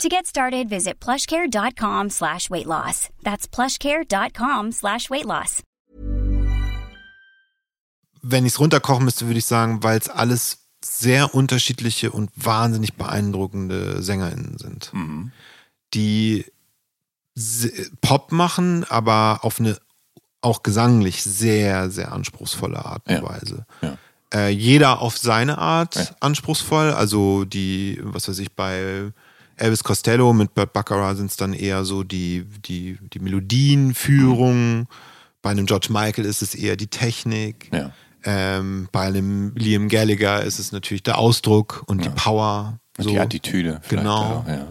To get started, visit plushcare.com slash weight loss. That's plushcare.com slash weight loss. Wenn ich es runterkochen müsste, würde ich sagen, weil es alles sehr unterschiedliche und wahnsinnig beeindruckende SängerInnen sind, Mhm. die Pop machen, aber auf eine auch gesanglich sehr, sehr anspruchsvolle Art und Ja. Weise. Ja. Äh, jeder auf seine Art Ja. anspruchsvoll. Also die, was weiß ich, bei Elvis Costello mit Burt Baccarat sind es dann eher so die, die, die Melodienführung. Bei einem George Michael ist es eher die Technik. Ja. Ähm, bei einem Liam Gallagher ist es natürlich der Ausdruck und die Power. Und so. die Attitüde. Genau. auch, ja.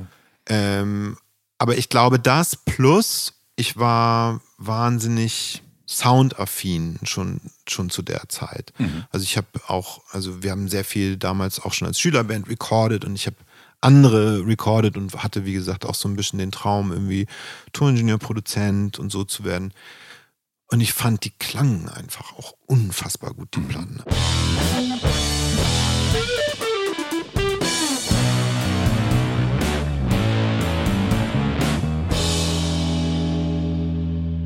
Ähm, aber ich glaube, das plus, ich war wahnsinnig soundaffin schon, schon zu der Zeit. Also ich habe auch, also wir haben sehr viel damals auch schon als Schülerband recorded und ich habe andere recorded und hatte, wie gesagt, auch so ein bisschen den Traum, irgendwie Toningenieur, Produzent und so zu werden. Und ich fand, die klangen einfach auch unfassbar gut, die Platten.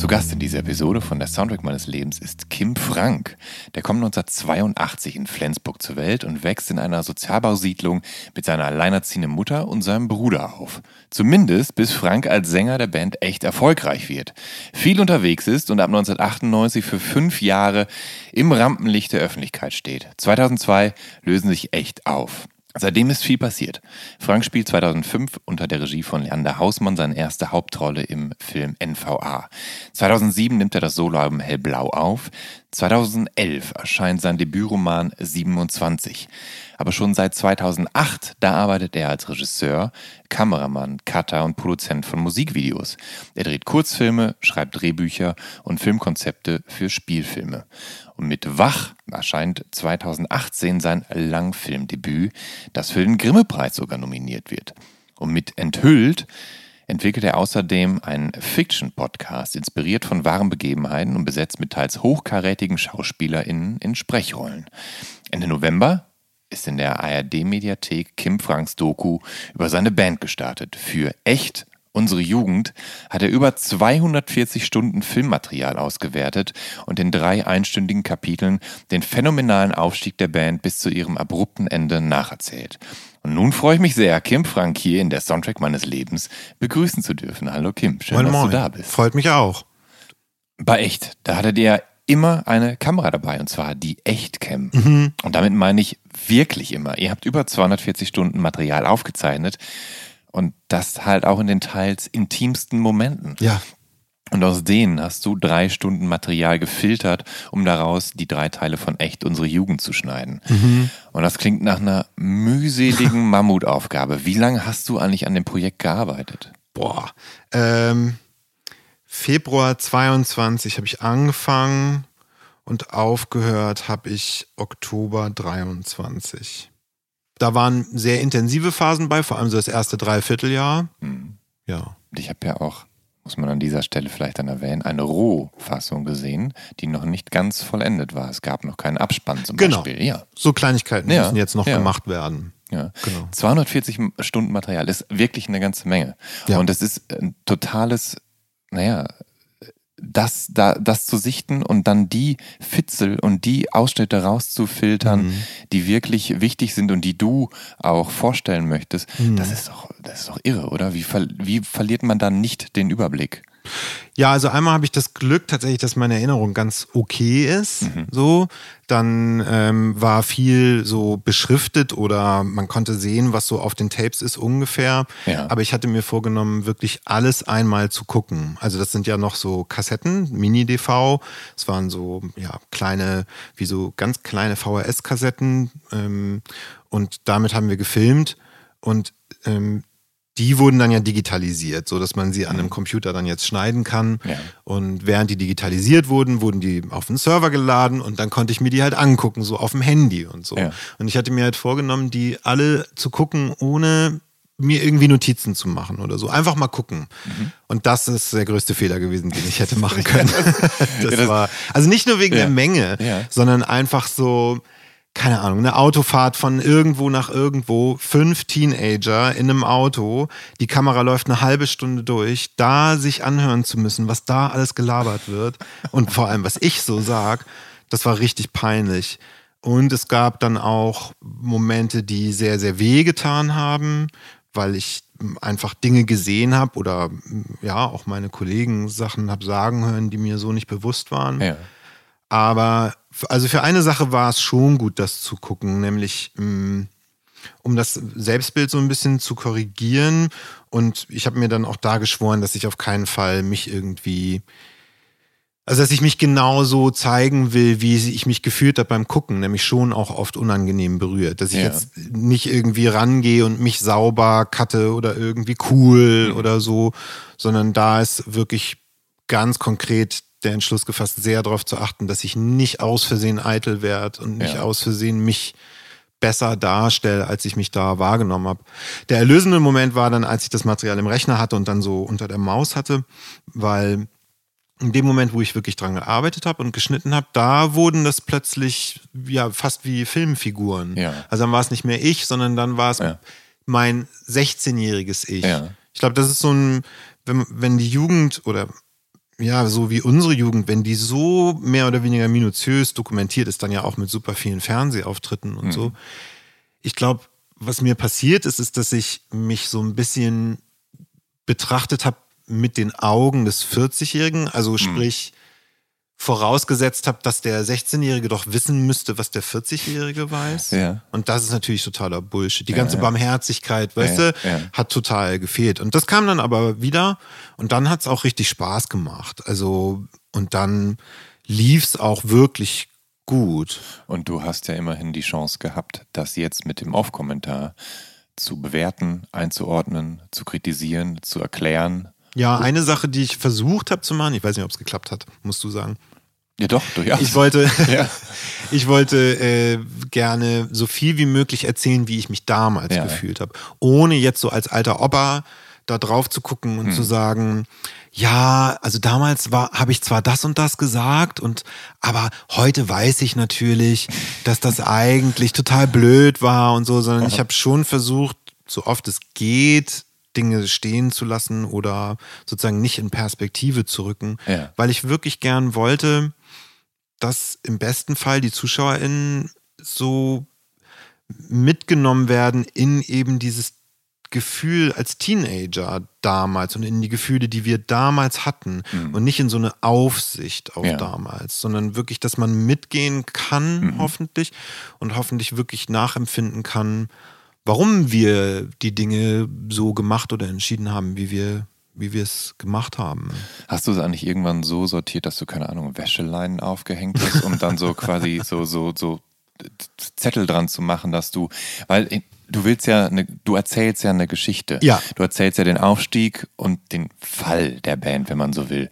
Zu Gast in dieser Episode von der Soundtrack meines Lebens ist Kim Frank. Der kommt 1982 in Flensburg zur Welt und wächst in einer Sozialbausiedlung mit seiner alleinerziehenden Mutter und seinem Bruder auf. Zumindest bis Frank als Sänger der Band echt erfolgreich wird. Viel unterwegs ist und ab 1998 für fünf Jahre im Rampenlicht der Öffentlichkeit steht. 2002 lösen sich echt auf. Seitdem ist viel passiert. Frank spielt 2005 unter der Regie von Leander Hausmann seine erste Hauptrolle im Film NVA. 2007 nimmt er das Soloalbum Hellblau auf. 2011 erscheint sein Debütroman 27. Aber schon seit 2008, da arbeitet er als Regisseur, Kameramann, Cutter und Produzent von Musikvideos. Er dreht Kurzfilme, schreibt Drehbücher und Filmkonzepte für Spielfilme. Und mit Wach erscheint 2018 sein Langfilmdebüt, das für den Grimme-Preis sogar nominiert wird. Und mit Enthüllt entwickelt er außerdem einen Fiction-Podcast, inspiriert von wahren Begebenheiten und besetzt mit teils hochkarätigen SchauspielerInnen in Sprechrollen. Ende November ist in der ARD-Mediathek Kim Franks Doku über seine Band gestartet. Für echt unsere Jugend hat er über 240 Stunden Filmmaterial ausgewertet und in drei einstündigen Kapiteln den phänomenalen Aufstieg der Band bis zu ihrem abrupten Ende nacherzählt. Und nun freue ich mich sehr, Kim Frank hier in der Soundtrack meines Lebens begrüßen zu dürfen. Hallo Kim, schön, Moin, dass moin. du da bist. Freut mich auch. Bei echt, da hattet ihr immer eine Kamera dabei und zwar die Echtcam. Mhm. Und damit meine ich wirklich immer. Ihr habt über 240 Stunden Material aufgezeichnet und das halt auch in den teils intimsten Momenten. Ja, Und aus denen hast du drei Stunden Material gefiltert, um daraus die drei Teile von Echt unsere Jugend zu schneiden. Und das klingt nach einer mühseligen Mammutaufgabe. Wie lange hast du eigentlich an dem Projekt gearbeitet? Boah. Ähm, Februar 22 habe ich angefangen und aufgehört habe ich Oktober 23. Da waren sehr intensive Phasen bei, vor allem so das erste Dreivierteljahr. Ja. Und ich habe ja auch, muss man an dieser Stelle vielleicht dann erwähnen, eine Rohfassung gesehen, die noch nicht ganz vollendet war. Es gab noch keinen Abspann zum Genau. Beispiel. Ja, So Kleinigkeiten Ja, müssen jetzt noch ja. gemacht werden. ja. Genau. 240 Stunden Material ist wirklich eine ganze Menge. Ja. Und es ist ein totales, naja, das, da, das zu sichten und dann die Fitzel und die Ausschnitte rauszufiltern, Mhm. die wirklich wichtig sind und die du auch vorstellen möchtest, Mhm. das ist doch, das ist doch irre, oder? Wie, ver wie verliert man dann nicht den Überblick? Ja, also einmal habe ich das Glück tatsächlich, dass meine Erinnerung ganz okay ist. So, dann ähm, war viel so beschriftet oder man konnte sehen, was so auf den Tapes ist ungefähr. Ja. Aber ich hatte mir vorgenommen, wirklich alles einmal zu gucken. Also das sind ja noch so Kassetten, Mini-DV. Es waren so ja kleine, wie so ganz kleine VHS-Kassetten. Ähm, und damit haben wir gefilmt und ähm, die wurden dann ja digitalisiert, so dass man sie an einem Computer dann jetzt schneiden kann. Ja. Und während die digitalisiert wurden, wurden die auf den Server geladen und dann konnte ich mir die halt angucken, so auf dem Handy und so. Ja. Und ich hatte mir halt vorgenommen, die alle zu gucken, ohne mir irgendwie Notizen zu machen oder so. Einfach mal gucken. Mhm. Und das ist der größte Fehler gewesen, den ich hätte machen können. das, war, also nicht nur wegen Ja. der Menge, sondern einfach so, keine Ahnung, eine Autofahrt von irgendwo nach irgendwo, fünf Teenager in einem Auto, die Kamera läuft eine halbe Stunde durch, da sich anhören zu müssen, was da alles gelabert wird und vor allem, was ich so sag, das war richtig peinlich. Und es gab dann auch Momente, die sehr, sehr weh getan haben, weil ich einfach Dinge gesehen habe oder ja, auch meine Kollegen Sachen habe sagen hören, die mir so nicht bewusst waren. Ja. Aber also für eine Sache war es schon gut, das zu gucken, nämlich mh, um das Selbstbild so ein bisschen zu korrigieren. Und ich habe mir dann auch da geschworen, dass ich auf keinen Fall mich irgendwie, also dass ich mich genauso zeigen will, wie ich mich gefühlt habe beim Gucken, nämlich schon auch oft unangenehm berührt. Dass ich Ja. jetzt nicht irgendwie rangehe und mich sauber cutte oder irgendwie cool oder so, sondern da ist wirklich ganz konkret der Entschluss gefasst, sehr darauf zu achten, dass ich nicht aus Versehen eitel werde und nicht Ja. aus Versehen mich besser darstelle, als ich mich da wahrgenommen habe. Der erlösende Moment war dann, als ich das Material im Rechner hatte und dann so unter der Maus hatte, weil in dem Moment, wo ich wirklich dran gearbeitet habe und geschnitten habe, da wurden das plötzlich ja fast wie Filmfiguren. Ja. Also dann war es nicht mehr ich, sondern dann war es Ja. mein 16-jähriges Ich. Ja. Ich glaube, das ist so ein, wenn, wenn die Jugend oder ja, so wie unsere Jugend, wenn die so mehr oder weniger minutiös dokumentiert ist, dann ja auch mit super vielen Fernsehauftritten und so. Ich glaube, was mir passiert ist, ist, dass ich mich so ein bisschen betrachtet habe mit den Augen des 40-Jährigen, also sprich vorausgesetzt habe, dass der 16-Jährige doch wissen müsste, was der 40-Jährige weiß. Ja. Und das ist natürlich totaler Bullshit. Die ganze Barmherzigkeit, weißt Ja, du, ja. hat total gefehlt. Und das kam dann aber wieder und dann hat es auch richtig Spaß gemacht. Also, und dann lief es auch wirklich gut. Und du hast ja immerhin die Chance gehabt, das jetzt mit dem Off-Kommentar zu bewerten, einzuordnen, zu kritisieren, zu erklären. Ja, eine Sache, die ich versucht habe zu machen, ich weiß nicht, ob es geklappt hat, musst du sagen. Ja, doch, durchaus. Ich wollte, Ja. ich wollte äh, gerne so viel wie möglich erzählen, wie ich mich damals Ja. gefühlt habe. Ohne jetzt so als alter Opa da drauf zu gucken und Hm. zu sagen, ja, also damals war, habe ich zwar das und das gesagt und, aber heute weiß ich natürlich, dass das eigentlich total blöd war und so, sondern ich habe schon versucht, so oft es geht, Dinge stehen zu lassen oder sozusagen nicht in Perspektive zu rücken, Ja. weil ich wirklich gern wollte, dass im besten Fall die ZuschauerInnen so mitgenommen werden in eben dieses Gefühl als Teenager damals und in die Gefühle, die wir damals hatten und nicht in so eine Aufsicht auf Ja. damals, sondern wirklich, dass man mitgehen kann, hoffentlich und hoffentlich wirklich nachempfinden kann, warum wir die Dinge so gemacht oder entschieden haben, wie wir wie wir es gemacht haben. Hast du es eigentlich irgendwann so sortiert, dass du, keine Ahnung, Wäscheleinen aufgehängt hast, um dann so quasi so, so, so Zettel dran zu machen, dass du, weil äh, du willst ja, eine, du erzählst ja eine Geschichte. Ja. Du erzählst ja den Aufstieg und den Fall der Band, wenn man so will.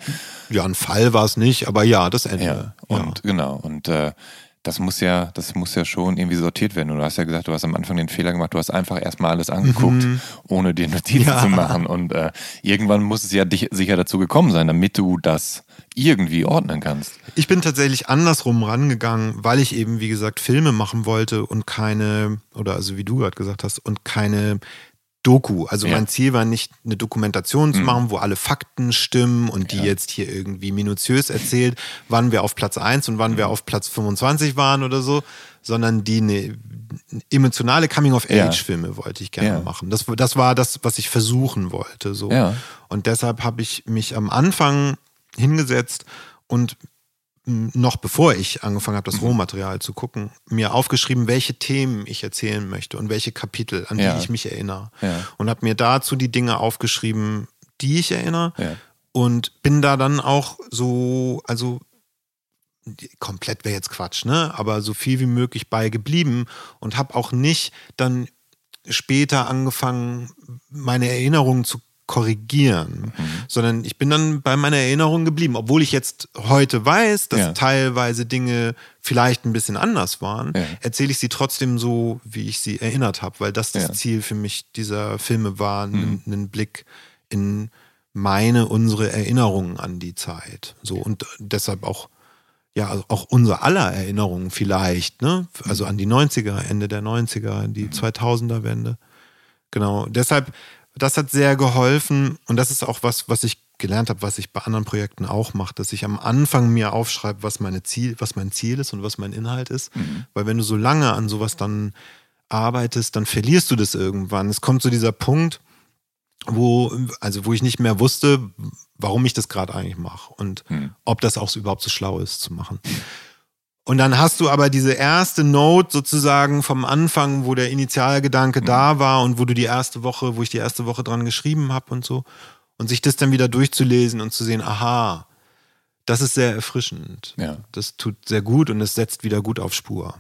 Ja, ein Fall war es nicht, aber ja, das Ende. Ja. Und genau. Und äh, das muss ja, das muss ja schon irgendwie sortiert werden. Und du hast ja gesagt, du hast am Anfang den Fehler gemacht, du hast einfach erstmal alles angeguckt, ohne dir Notizen Mhm. Ja. zu machen. Und äh, irgendwann muss es ja dich sicher dazu gekommen sein, damit du das irgendwie ordnen kannst. Ich bin tatsächlich andersrum rangegangen, weil ich eben, wie gesagt, Filme machen wollte und keine, oder also wie du gerade gesagt hast, und keine Doku. Also Ja. Mein Ziel war nicht, eine Dokumentation zu machen, wo alle Fakten stimmen und die jetzt hier irgendwie minutiös erzählt, wann wir auf Platz 1 und wann Mhm. wir auf Platz 25 waren oder so, sondern die ne, emotionale Coming-of-Age-Filme wollte ich gerne ja. machen. Das, das war das, was ich versuchen wollte. So. Ja. Und deshalb habe ich mich am Anfang hingesetzt und noch bevor ich angefangen habe, das mhm. Rohmaterial zu gucken, mir aufgeschrieben, welche Themen ich erzählen möchte und welche Kapitel, an ja. die ich mich erinnere. Ja. Und habe mir dazu die Dinge aufgeschrieben, die ich erinnere. Ja. Und bin da dann auch so, also komplett wäre jetzt Quatsch, ne? Aber so viel wie möglich bei geblieben und habe auch nicht dann später angefangen, meine Erinnerungen zu korrigieren, mhm. sondern ich bin dann bei meiner Erinnerung geblieben, obwohl ich jetzt heute weiß, dass ja. teilweise Dinge vielleicht ein bisschen anders waren, ja. erzähle ich sie trotzdem so, wie ich sie erinnert habe, weil das das ja. Ziel für mich dieser Filme war, mhm. einen Blick in meine, unsere Erinnerungen an die Zeit. So und deshalb auch ja, also auch unsere aller Erinnerungen vielleicht, ne? Also an die 90er, Ende der 90er, die 2000er mhm. Wende. Genau. Deshalb das hat sehr geholfen und das ist auch was, was ich gelernt habe, was ich bei anderen Projekten auch mache, dass ich am Anfang mir aufschreibe, was meine Ziel, was mein Ziel ist und was mein Inhalt ist, mhm. weil wenn du so lange an sowas dann arbeitest, dann verlierst du das irgendwann. Es kommt zu dieser Punkt, wo also wo ich nicht mehr wusste, warum ich das gerade eigentlich mache und mhm. ob das auch so überhaupt so schlau ist zu machen. Und dann hast du aber diese erste Note sozusagen vom Anfang, wo der Initialgedanke mhm. da war und wo du die erste Woche, wo ich die erste Woche dran geschrieben habe und so. Und sich das dann wieder durchzulesen und zu sehen, aha, das ist sehr erfrischend. Ja. Das tut sehr gut und es setzt wieder gut auf Spur.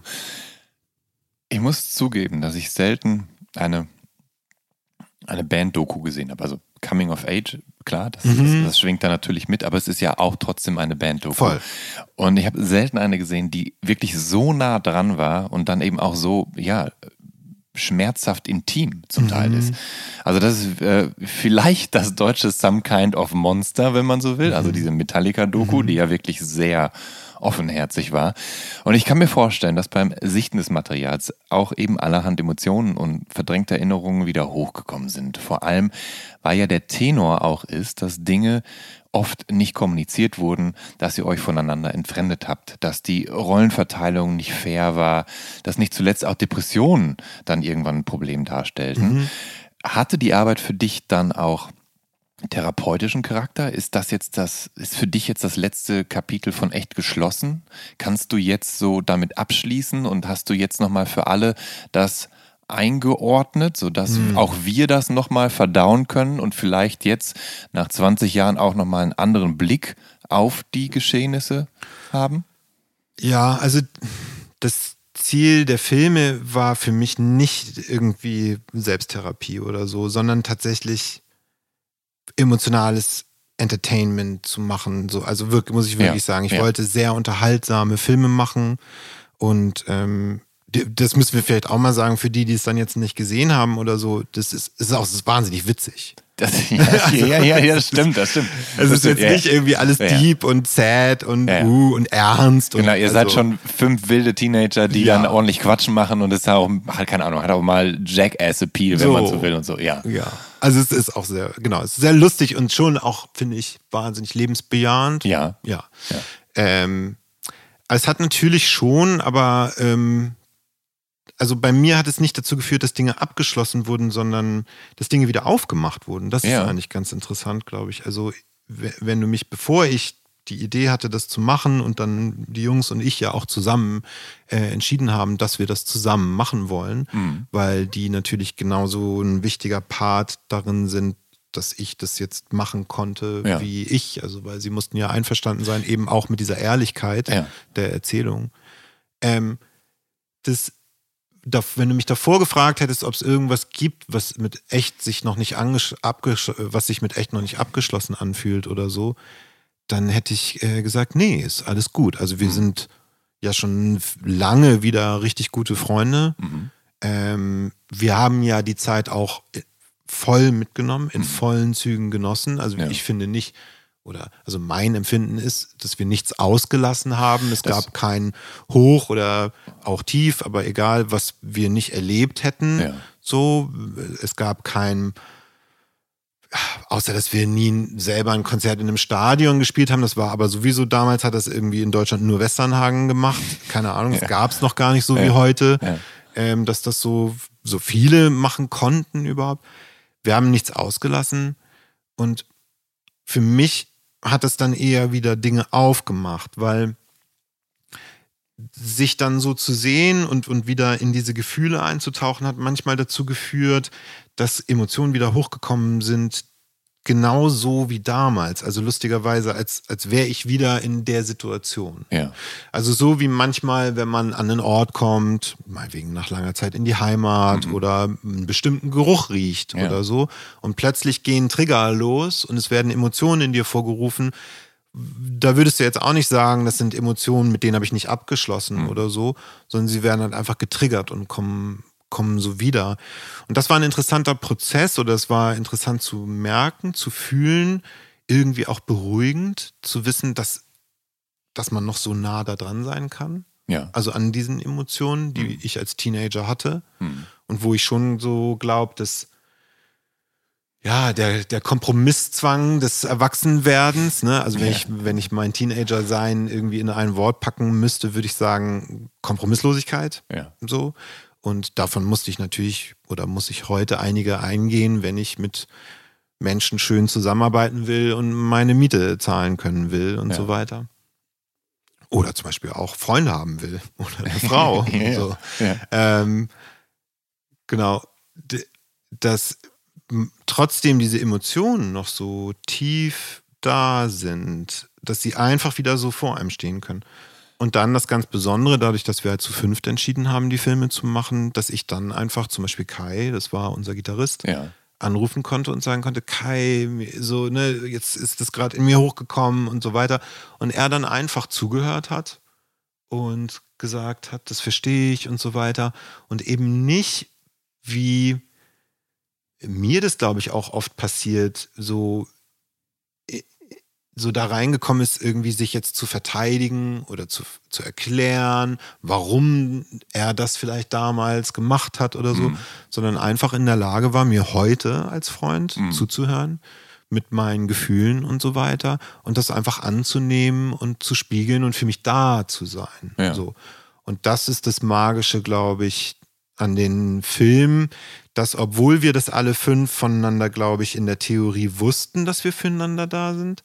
Ich muss zugeben, dass ich selten eine, eine Band-Doku gesehen habe. Also Coming of Age klar, das, mhm. das, das, schwingt da natürlich mit, aber es ist ja auch trotzdem eine Band-Doku. Voll. Und ich habe selten eine gesehen, die wirklich so nah dran war und dann eben auch so, ja, schmerzhaft intim zum mhm. Teil ist. Also das ist äh, vielleicht das deutsche Some Kind of Monster, wenn man so will. Also mhm. diese Metallica-Doku, mhm. die ja wirklich sehr offenherzig war. Und ich kann mir vorstellen, dass beim Sichten des Materials auch eben allerhand Emotionen und verdrängte Erinnerungen wieder hochgekommen sind. Vor allem, weil ja der Tenor auch ist, dass Dinge oft nicht kommuniziert wurden, dass ihr euch voneinander entfremdet habt, dass die Rollenverteilung nicht fair war, dass nicht zuletzt auch Depressionen dann irgendwann ein Problem darstellten. Mhm. Hatte die Arbeit für dich dann auch therapeutischen Charakter? Ist das jetzt das, ist für dich jetzt das letzte Kapitel von echt geschlossen? Kannst du jetzt so damit abschließen und hast du jetzt nochmal für alle das eingeordnet, sodass hm. auch wir das nochmal verdauen können und vielleicht jetzt nach 20 Jahren auch nochmal einen anderen Blick auf die Geschehnisse haben? Ja, also das Ziel der Filme war für mich nicht irgendwie Selbsttherapie oder so, sondern tatsächlich emotionales Entertainment zu machen. So, also wirklich, muss ich wirklich ja, sagen, ich ja. wollte sehr unterhaltsame Filme machen und ähm, das müssen wir vielleicht auch mal sagen, für die, die es dann jetzt nicht gesehen haben oder so, das ist, ist auch das ist wahnsinnig witzig. Das, ja, also, ja, ja, ja, das stimmt, das stimmt. Es ist jetzt ja. nicht irgendwie alles deep und sad und uh und ernst. Genau, und, ihr also, seid schon fünf wilde Teenager, die dann ordentlich quatschen machen und es ist auch, halt keine Ahnung, hat auch mal Jackass-Appeal, wenn man so will und so, ja. Ja, also es ist auch sehr, genau, es ist sehr lustig und schon auch, finde ich, wahnsinnig lebensbejahend. Ja. Ja. Ähm, es hat natürlich schon, aber ähm, also bei mir hat es nicht dazu geführt, dass Dinge abgeschlossen wurden, sondern dass Dinge wieder aufgemacht wurden. Das ja. ist eigentlich ganz interessant, glaube ich. Also wenn du mich, bevor ich die Idee hatte, das zu machen und dann die Jungs und ich ja auch zusammen äh, entschieden haben, dass wir das zusammen machen wollen, mhm. weil die natürlich genauso ein wichtiger Part darin sind, dass ich das jetzt machen konnte ja. wie ich. Also weil sie mussten ja einverstanden sein, eben auch mit dieser Ehrlichkeit ja. der Erzählung. Ähm, das wenn du mich davor gefragt hättest, ob es irgendwas gibt, was mit echt sich noch nicht was sich mit echt noch nicht abgeschlossen anfühlt oder so, dann hätte ich äh, gesagt, nee, ist alles gut. Also wir mhm. sind ja schon lange wieder richtig gute Freunde. Mhm. Ähm, wir haben ja die Zeit auch äh, voll mitgenommen, in mhm. vollen Zügen genossen. Also ja. ich finde nicht, oder also mein Empfinden ist, dass wir nichts ausgelassen haben. Es gab kein Hoch oder auch Tief, aber egal, was wir nicht erlebt hätten. Ja. So, es gab kein, außer dass wir nie selber ein Konzert in einem Stadion gespielt haben. Das war aber sowieso damals hat das irgendwie in Deutschland nur Westernhagen gemacht. Keine Ahnung, das ja. gab es noch gar nicht so ja. wie heute. ähm, dass das so, so viele machen konnten überhaupt. Wir haben nichts ausgelassen und für mich hat es dann eher wieder Dinge aufgemacht, weil sich dann so zu sehen und, und wieder in diese Gefühle einzutauchen, hat manchmal dazu geführt, dass Emotionen wieder hochgekommen sind, genau so wie damals. Also lustigerweise, als, als wäre ich wieder in der Situation. Ja. Also so wie manchmal, wenn man an einen Ort kommt, meinetwegen nach langer Zeit in die Heimat mhm. oder einen bestimmten Geruch riecht ja. oder so und plötzlich gehen Trigger los und es werden Emotionen in dir vorgerufen, da würdest du jetzt auch nicht sagen, das sind Emotionen, mit denen habe ich nicht abgeschlossen mhm. oder so, sondern sie werden halt einfach getriggert und kommen, kommen so wieder. Und das war ein interessanter Prozess oder es war interessant zu merken, zu fühlen, irgendwie auch beruhigend, zu wissen, dass, dass man noch so nah da dran sein kann. Ja. Also an diesen Emotionen, die mhm. ich als Teenager hatte mhm. und wo ich schon so glaube, dass ja, der, der Kompromisszwang des Erwachsenwerdens, ne? Also wenn ja. ich, wenn ich mein Teenager-Sein irgendwie in ein Wort packen müsste, würde ich sagen, Kompromisslosigkeit. Ja. So. Und davon musste ich natürlich oder muss ich heute einige eingehen, wenn ich mit Menschen schön zusammenarbeiten will und meine Miete zahlen können will und ja. so weiter. Oder zum Beispiel auch Freunde haben will oder eine Frau. ja, so. ja. Ähm, genau. Das trotzdem diese Emotionen noch so tief da sind, dass sie einfach wieder so vor einem stehen können. Und dann das ganz Besondere, dadurch, dass wir halt zu fünft entschieden haben, die Filme zu machen, dass ich dann einfach zum Beispiel Kai, das war unser Gitarrist, ja. anrufen konnte und sagen konnte, Kai, so, ne, jetzt ist das gerade in mir hochgekommen und so weiter. Und er dann einfach zugehört hat und gesagt hat, das verstehe ich und so weiter. Und eben nicht wie mir das, glaube ich, auch oft passiert, so, so da reingekommen ist, irgendwie sich jetzt zu verteidigen oder zu, zu erklären, warum er das vielleicht damals gemacht hat oder so, mhm. sondern einfach in der Lage war, mir heute als Freund mhm. zuzuhören mit meinen Gefühlen und so weiter und das einfach anzunehmen und zu spiegeln und für mich da zu sein. Ja. So. Und das ist das Magische, glaube ich, an den Filmen, dass obwohl wir das alle fünf voneinander, glaube ich, in der Theorie wussten, dass wir füreinander da sind,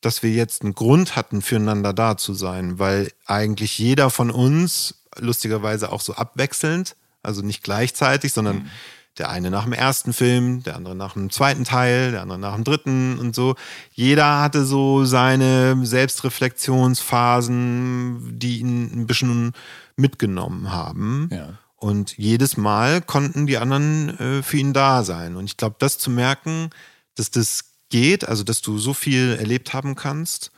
dass wir jetzt einen Grund hatten, füreinander da zu sein, weil eigentlich jeder von uns, lustigerweise auch so abwechselnd, also nicht gleichzeitig, sondern mhm. der eine nach dem ersten Film, der andere nach dem zweiten Teil, der andere nach dem dritten und so. Jeder hatte so seine Selbstreflexionsphasen, die ihn ein bisschen mitgenommen haben. Ja. Und jedes Mal konnten die anderen äh, für ihn da sein. Und ich glaube, das zu merken, dass das geht, also dass du so viel erlebt haben kannst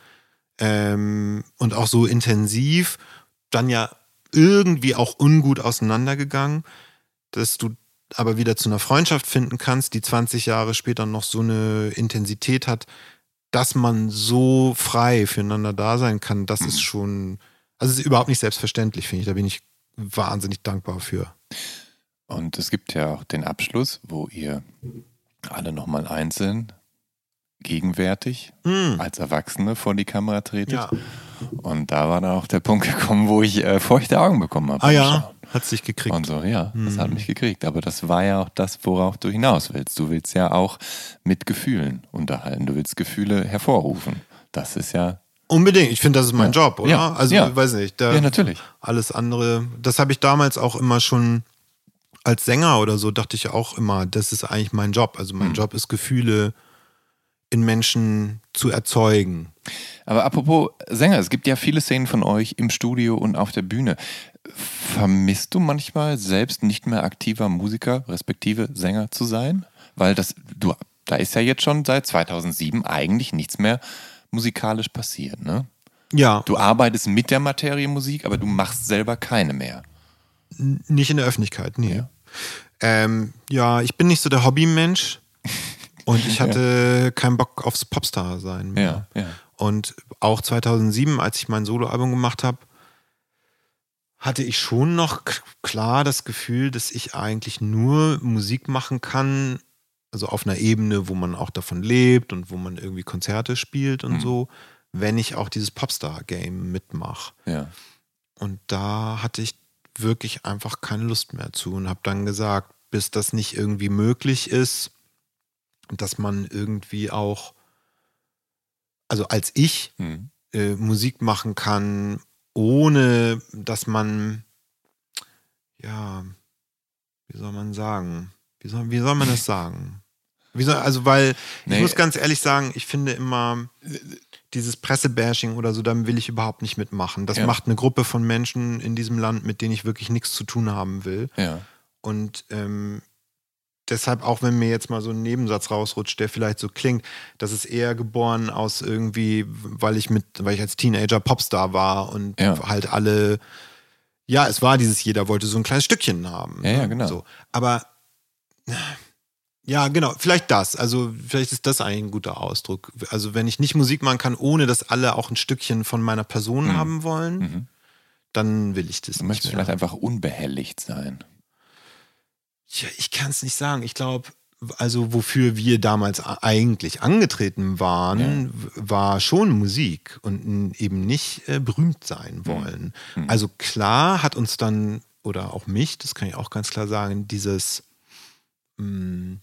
ähm, und auch so intensiv, dann ja irgendwie auch ungut auseinandergegangen, dass du aber wieder zu einer Freundschaft finden kannst, die 20 Jahre später noch so eine Intensität hat, dass man so frei füreinander da sein kann, das mhm. ist schon, also es ist überhaupt nicht selbstverständlich, finde ich. Da bin ich wahnsinnig dankbar für. Und es gibt ja auch den Abschluss, wo ihr alle nochmal einzeln gegenwärtig mm. als Erwachsene vor die Kamera tretet. Ja. Und da war dann auch der Punkt gekommen, wo ich äh, feuchte Augen bekommen habe. Ah ja, hat sich gekriegt. Und so, ja, mm. das hat hm. mich gekriegt. Aber das war ja auch das, worauf du hinaus willst. Du willst ja auch mit Gefühlen unterhalten. Du willst Gefühle hervorrufen. Das ist ja Unbedingt. Ich finde, das ist mein ja. Job, oder? Ja. Also, ja. weiß nicht. ja, natürlich. Alles andere, das habe ich damals auch immer schon als Sänger oder so, dachte ich auch immer, das ist eigentlich mein Job. Also, mein mhm. Job ist, Gefühle in Menschen zu erzeugen. Aber apropos Sänger, es gibt ja viele Szenen von euch im Studio und auf der Bühne. Vermisst du manchmal selbst nicht mehr aktiver Musiker, respektive Sänger zu sein? Weil das, du, da ist ja jetzt schon seit 2007 eigentlich nichts mehr musikalisch passiert, ne? Ja. Du arbeitest mit der Materie Musik, aber du machst selber keine mehr. nicht in der Öffentlichkeit, nee. Ja, ähm, ja ich bin nicht so der Hobbymensch und ich hatte ja. keinen Bock aufs Popstar sein. Mehr. Ja, ja. Und auch 2007, als ich mein Soloalbum gemacht habe, hatte ich schon noch klar das Gefühl, dass ich eigentlich nur Musik machen kann, also auf einer Ebene, wo man auch davon lebt und wo man irgendwie Konzerte spielt und mhm. so, wenn ich auch dieses Popstar-Game mitmache. Ja. Und da hatte ich wirklich einfach keine Lust mehr zu und habe dann gesagt, bis das nicht irgendwie möglich ist, dass man irgendwie auch, also als ich Mhm. äh, Musik machen kann, ohne dass man, ja, wie soll man sagen? Wie soll, wie soll man das sagen? Soll, also, weil Nee. ich muss ganz ehrlich sagen, ich finde immer dieses Pressebashing oder so, dann will ich überhaupt nicht mitmachen. Das Ja. macht eine Gruppe von Menschen in diesem Land, mit denen ich wirklich nichts zu tun haben will. Ja. Und ähm, deshalb, auch wenn mir jetzt mal so ein Nebensatz rausrutscht, der vielleicht so klingt, das ist eher geboren aus irgendwie, weil ich mit, weil ich als Teenager Popstar war und Ja. halt alle, ja, es war dieses, jeder wollte so ein kleines Stückchen haben. Ja, ja, ne? genau. So. Aber ja, genau, vielleicht das. Also vielleicht ist das eigentlich ein guter Ausdruck. Also wenn ich nicht Musik machen kann, ohne dass alle auch ein Stückchen von meiner Person haben wollen, Mhm. dann will ich das Du nicht möchtest mehr. vielleicht einfach unbehelligt sein. Ja, ich kann es nicht sagen. Ich glaube, also wofür wir damals eigentlich angetreten waren, w- war schon Musik und eben nicht äh, berühmt sein wollen. Also klar hat uns dann, oder auch mich, das kann ich auch ganz klar sagen, dieses mh,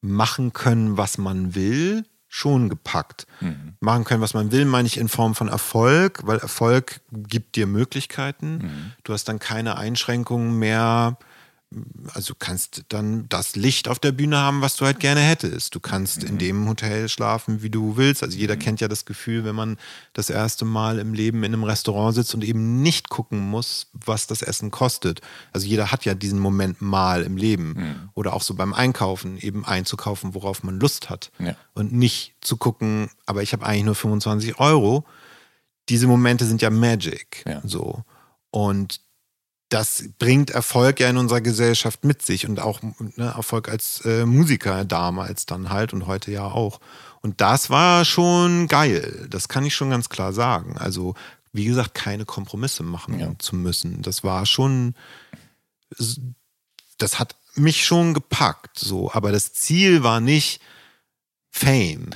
machen können, was man will, schon gepackt. Mhm. Machen können, was man will, meine ich in Form von Erfolg, weil Erfolg gibt dir Möglichkeiten. Mhm. Du hast dann keine Einschränkungen mehr. Also du kannst dann das Licht auf der Bühne haben, was du halt gerne hättest. Du kannst in dem Hotel schlafen, wie du willst. Also jeder kennt ja das Gefühl, wenn man das erste Mal im Leben in einem Restaurant sitzt und eben nicht gucken muss, was das Essen kostet. Also jeder hat ja diesen Moment mal im Leben. Oder auch so beim Einkaufen, eben einzukaufen, worauf man Lust hat. Ja. Und nicht zu gucken, aber ich habe eigentlich nur 25 Euro. Diese Momente sind ja Magic. Ja. So. Und das bringt Erfolg ja in unserer Gesellschaft mit sich und auch ne, Erfolg als äh, Musiker damals dann halt und heute ja auch. Und das war schon geil. Das kann ich schon ganz klar sagen. Also, wie gesagt, keine Kompromisse machen Ja. zu müssen. Das war schon, das hat mich schon gepackt, so. Aber das Ziel war nicht Fame.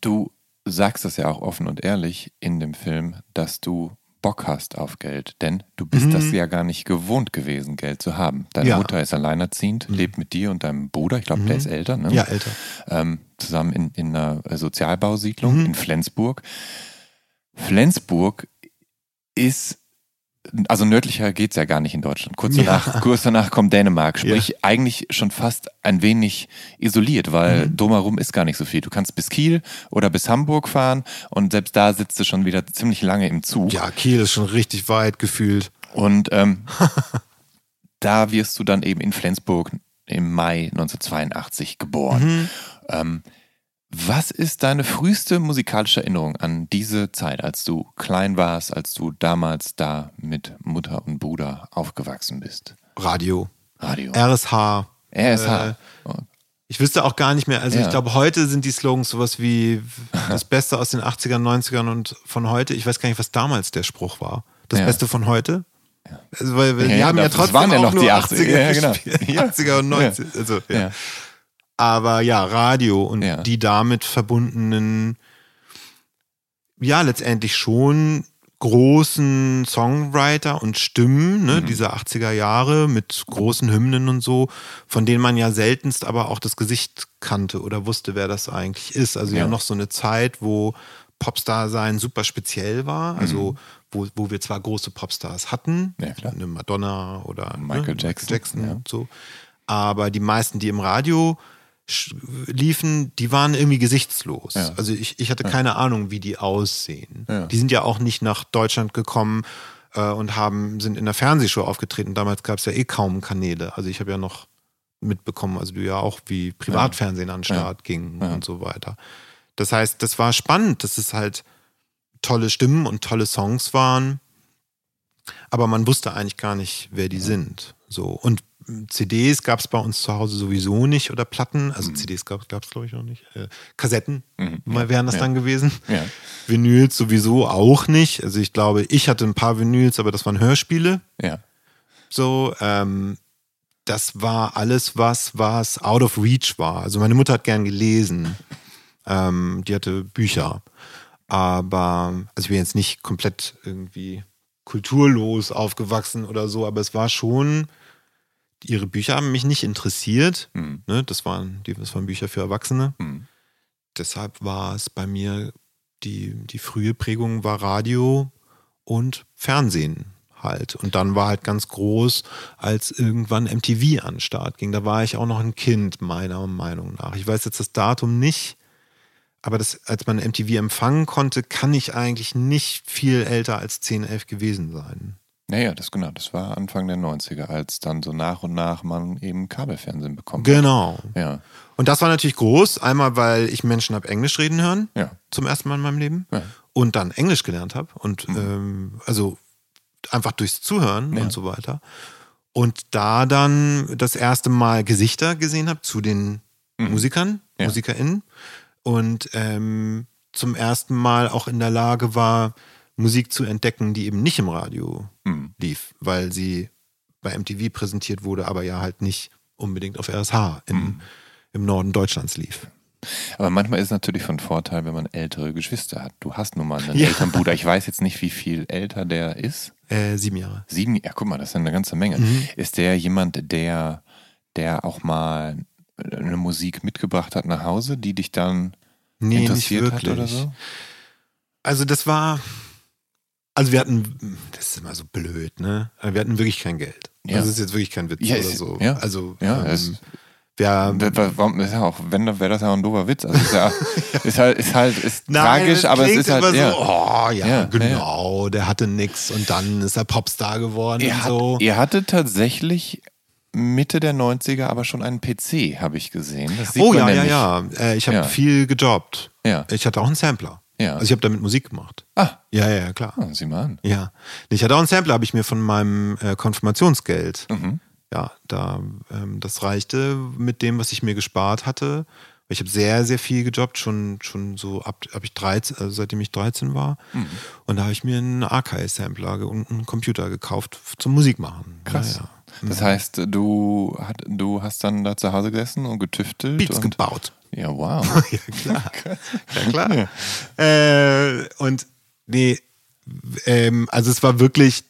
Du sagst das ja auch offen und ehrlich in dem Film, dass du Bock hast auf Geld, denn du bist Mhm. das ja gar nicht gewohnt gewesen, Geld zu haben. Deine Ja. Mutter ist alleinerziehend, lebt mit dir und deinem Bruder, ich glaube, der ist älter, ne? Ja, älter. ähm, zusammen in, in einer Sozialbausiedlung Mhm. in Flensburg. Flensburg ist, also nördlicher geht es ja gar nicht in Deutschland. Kurz Ja. danach, kurz danach kommt Dänemark, sprich eigentlich schon fast ein wenig isoliert, weil Mhm. drumherum ist gar nicht so viel. Du kannst bis Kiel oder bis Hamburg fahren und selbst da sitzt du schon wieder ziemlich lange im Zug. Ja, Kiel ist schon richtig weit gefühlt. Und ähm, da wirst du dann eben in Flensburg im Mai 1982 geboren. Mhm. Ähm, was ist deine früheste musikalische Erinnerung an diese Zeit, als du klein warst, als du damals da mit Mutter und Bruder aufgewachsen bist? Radio. Radio. RSH. RSH. Äh, Ich wüsste auch gar nicht mehr, also Ja. ich glaube, heute sind die Slogans sowas wie das Beste aus den 80ern, 90ern und von heute. Ich weiß gar nicht, was damals der Spruch war. Das Ja. Beste von heute? Also, weil wir Ja, ja, haben ja trotzdem waren ja auch noch nur die 80er, 80er, ja, genau. gespielt. Ja. 80er und 90er. Also, ja. Aber ja, Radio und Ja. die damit verbundenen, ja, letztendlich schon großen Songwriter und Stimmen ne, Mhm. dieser 80er Jahre mit großen Hymnen und so, von denen man ja seltenst aber auch das Gesicht kannte oder wusste, wer das eigentlich ist. Also ja, Ja. noch so eine Zeit, wo Popstar sein super speziell war, also wo, wo wir zwar große Popstars hatten, Mhm. Ja, eine Madonna oder Michael ne, Jackson, Jackson ja. und so. Aber die meisten, die im Radio liefen, die waren irgendwie gesichtslos. Ja. Also ich, ich hatte keine Ahnung, wie die aussehen. Ja. Die sind ja auch nicht nach Deutschland gekommen äh, und haben, sind in der Fernsehshow aufgetreten. Damals gab es ja eh kaum Kanäle. Also ich habe ja noch mitbekommen, also du ja auch, wie Privatfernsehen an den Start ging und so weiter. Das heißt, das war spannend, dass es halt tolle Stimmen und tolle Songs waren, aber man wusste eigentlich gar nicht, wer die sind. So und CDs gab es bei uns zu Hause sowieso nicht oder Platten, also CDs gab es glaube ich noch nicht. Äh, Kassetten Mhm. mal wären das Ja. dann gewesen. Ja. Vinyls sowieso auch nicht. Also ich glaube, ich hatte ein paar Vinyls, aber das waren Hörspiele. Ja. So, ähm, das war alles, was, was out of reach war. Also meine Mutter hat gern gelesen. Ähm, die hatte Bücher. Aber, also ich will jetzt nicht komplett irgendwie kulturlos aufgewachsen oder so, aber es war schon, ihre Bücher haben mich nicht interessiert. Mhm. Ne? Das, waren, die, das waren Bücher für Erwachsene. Mhm. Deshalb war es bei mir, die, die frühe Prägung war Radio und Fernsehen halt. Und dann war halt ganz groß, als irgendwann MTV an den Start ging. Da war ich auch noch ein Kind, meiner Meinung nach. Ich weiß jetzt das Datum nicht, aber das, als man MTV empfangen konnte, kann ich eigentlich nicht viel älter als 10, 11 gewesen sein. Naja, das genau, das war Anfang der 90er, als dann so nach und nach man eben Kabelfernsehen bekommt. Genau. Ja, Und das war natürlich groß. Einmal, weil ich Menschen habe Englisch reden hören, ja. zum ersten Mal in meinem Leben. Ja. Und dann Englisch gelernt habe. Und ähm, also einfach durchs Zuhören Ja. und so weiter. Und da dann das erste Mal Gesichter gesehen habe zu den Musikern, Mhm. Ja. MusikerInnen. Und ähm, zum ersten Mal auch in der Lage war, Musik zu entdecken, die eben nicht im Radio Mhm. lief, weil sie bei MTV präsentiert wurde, aber ja halt nicht unbedingt auf RSH im, Mhm. im Norden Deutschlands lief. Aber manchmal ist es natürlich von Vorteil, wenn man ältere Geschwister hat. Du hast nun mal einen Ja. älteren Bruder. Ich weiß jetzt nicht, wie viel älter der ist. Äh, sieben Jahre. Sieben, ja, guck mal, das ist eine ganze Menge. Mhm. Ist der jemand, der, der auch mal eine Musik mitgebracht hat nach Hause, die dich dann Nee, interessiert hat oder so? Also das war, also wir hatten, das ist immer so blöd, ne? Wir hatten wirklich kein Geld. Ja. Das ist jetzt wirklich kein Witz Ja, oder so. ja. Also Ja, ähm, Warum ist ja auch, wenn wäre das ja auch ein doofer Witz. Also ist, ja, ist halt, ist halt, ist Nein, tragisch, aber es ist halt, ja. so, oh ja, Ja, genau, der hatte nix und dann ist er Popstar geworden Ihr, und hat, so. ihr hattet tatsächlich Mitte der 90er aber schon einen PC, habe ich gesehen. Oh ja, ja, ja. Äh, ich habe Ja. viel gejobbt. Ja. Ich hatte auch einen Sampler. Ja. Also ich habe damit Musik gemacht. Ah, Ja, ja, klar. ah, sieh mal an. Ja. Ich hatte auch einen Sampler, habe ich mir von meinem äh, Konfirmationsgeld. Mhm. Ja, da ähm, das reichte mit dem, was ich mir gespart hatte. Ich habe sehr, sehr viel gejobbt, schon, schon so ab, ab ich 13, also seitdem ich 13 war. Mhm. Und da habe ich mir einen Archive-Sampler und einen Computer gekauft zum Musik machen. Krass. Ja, ja. Das heißt, du, hat, du hast dann da zu Hause gesessen und getüftelt. Beats und, gebaut. Ja, wow. ja, klar. ja, klar. Äh, und nee, ähm, also es war wirklich,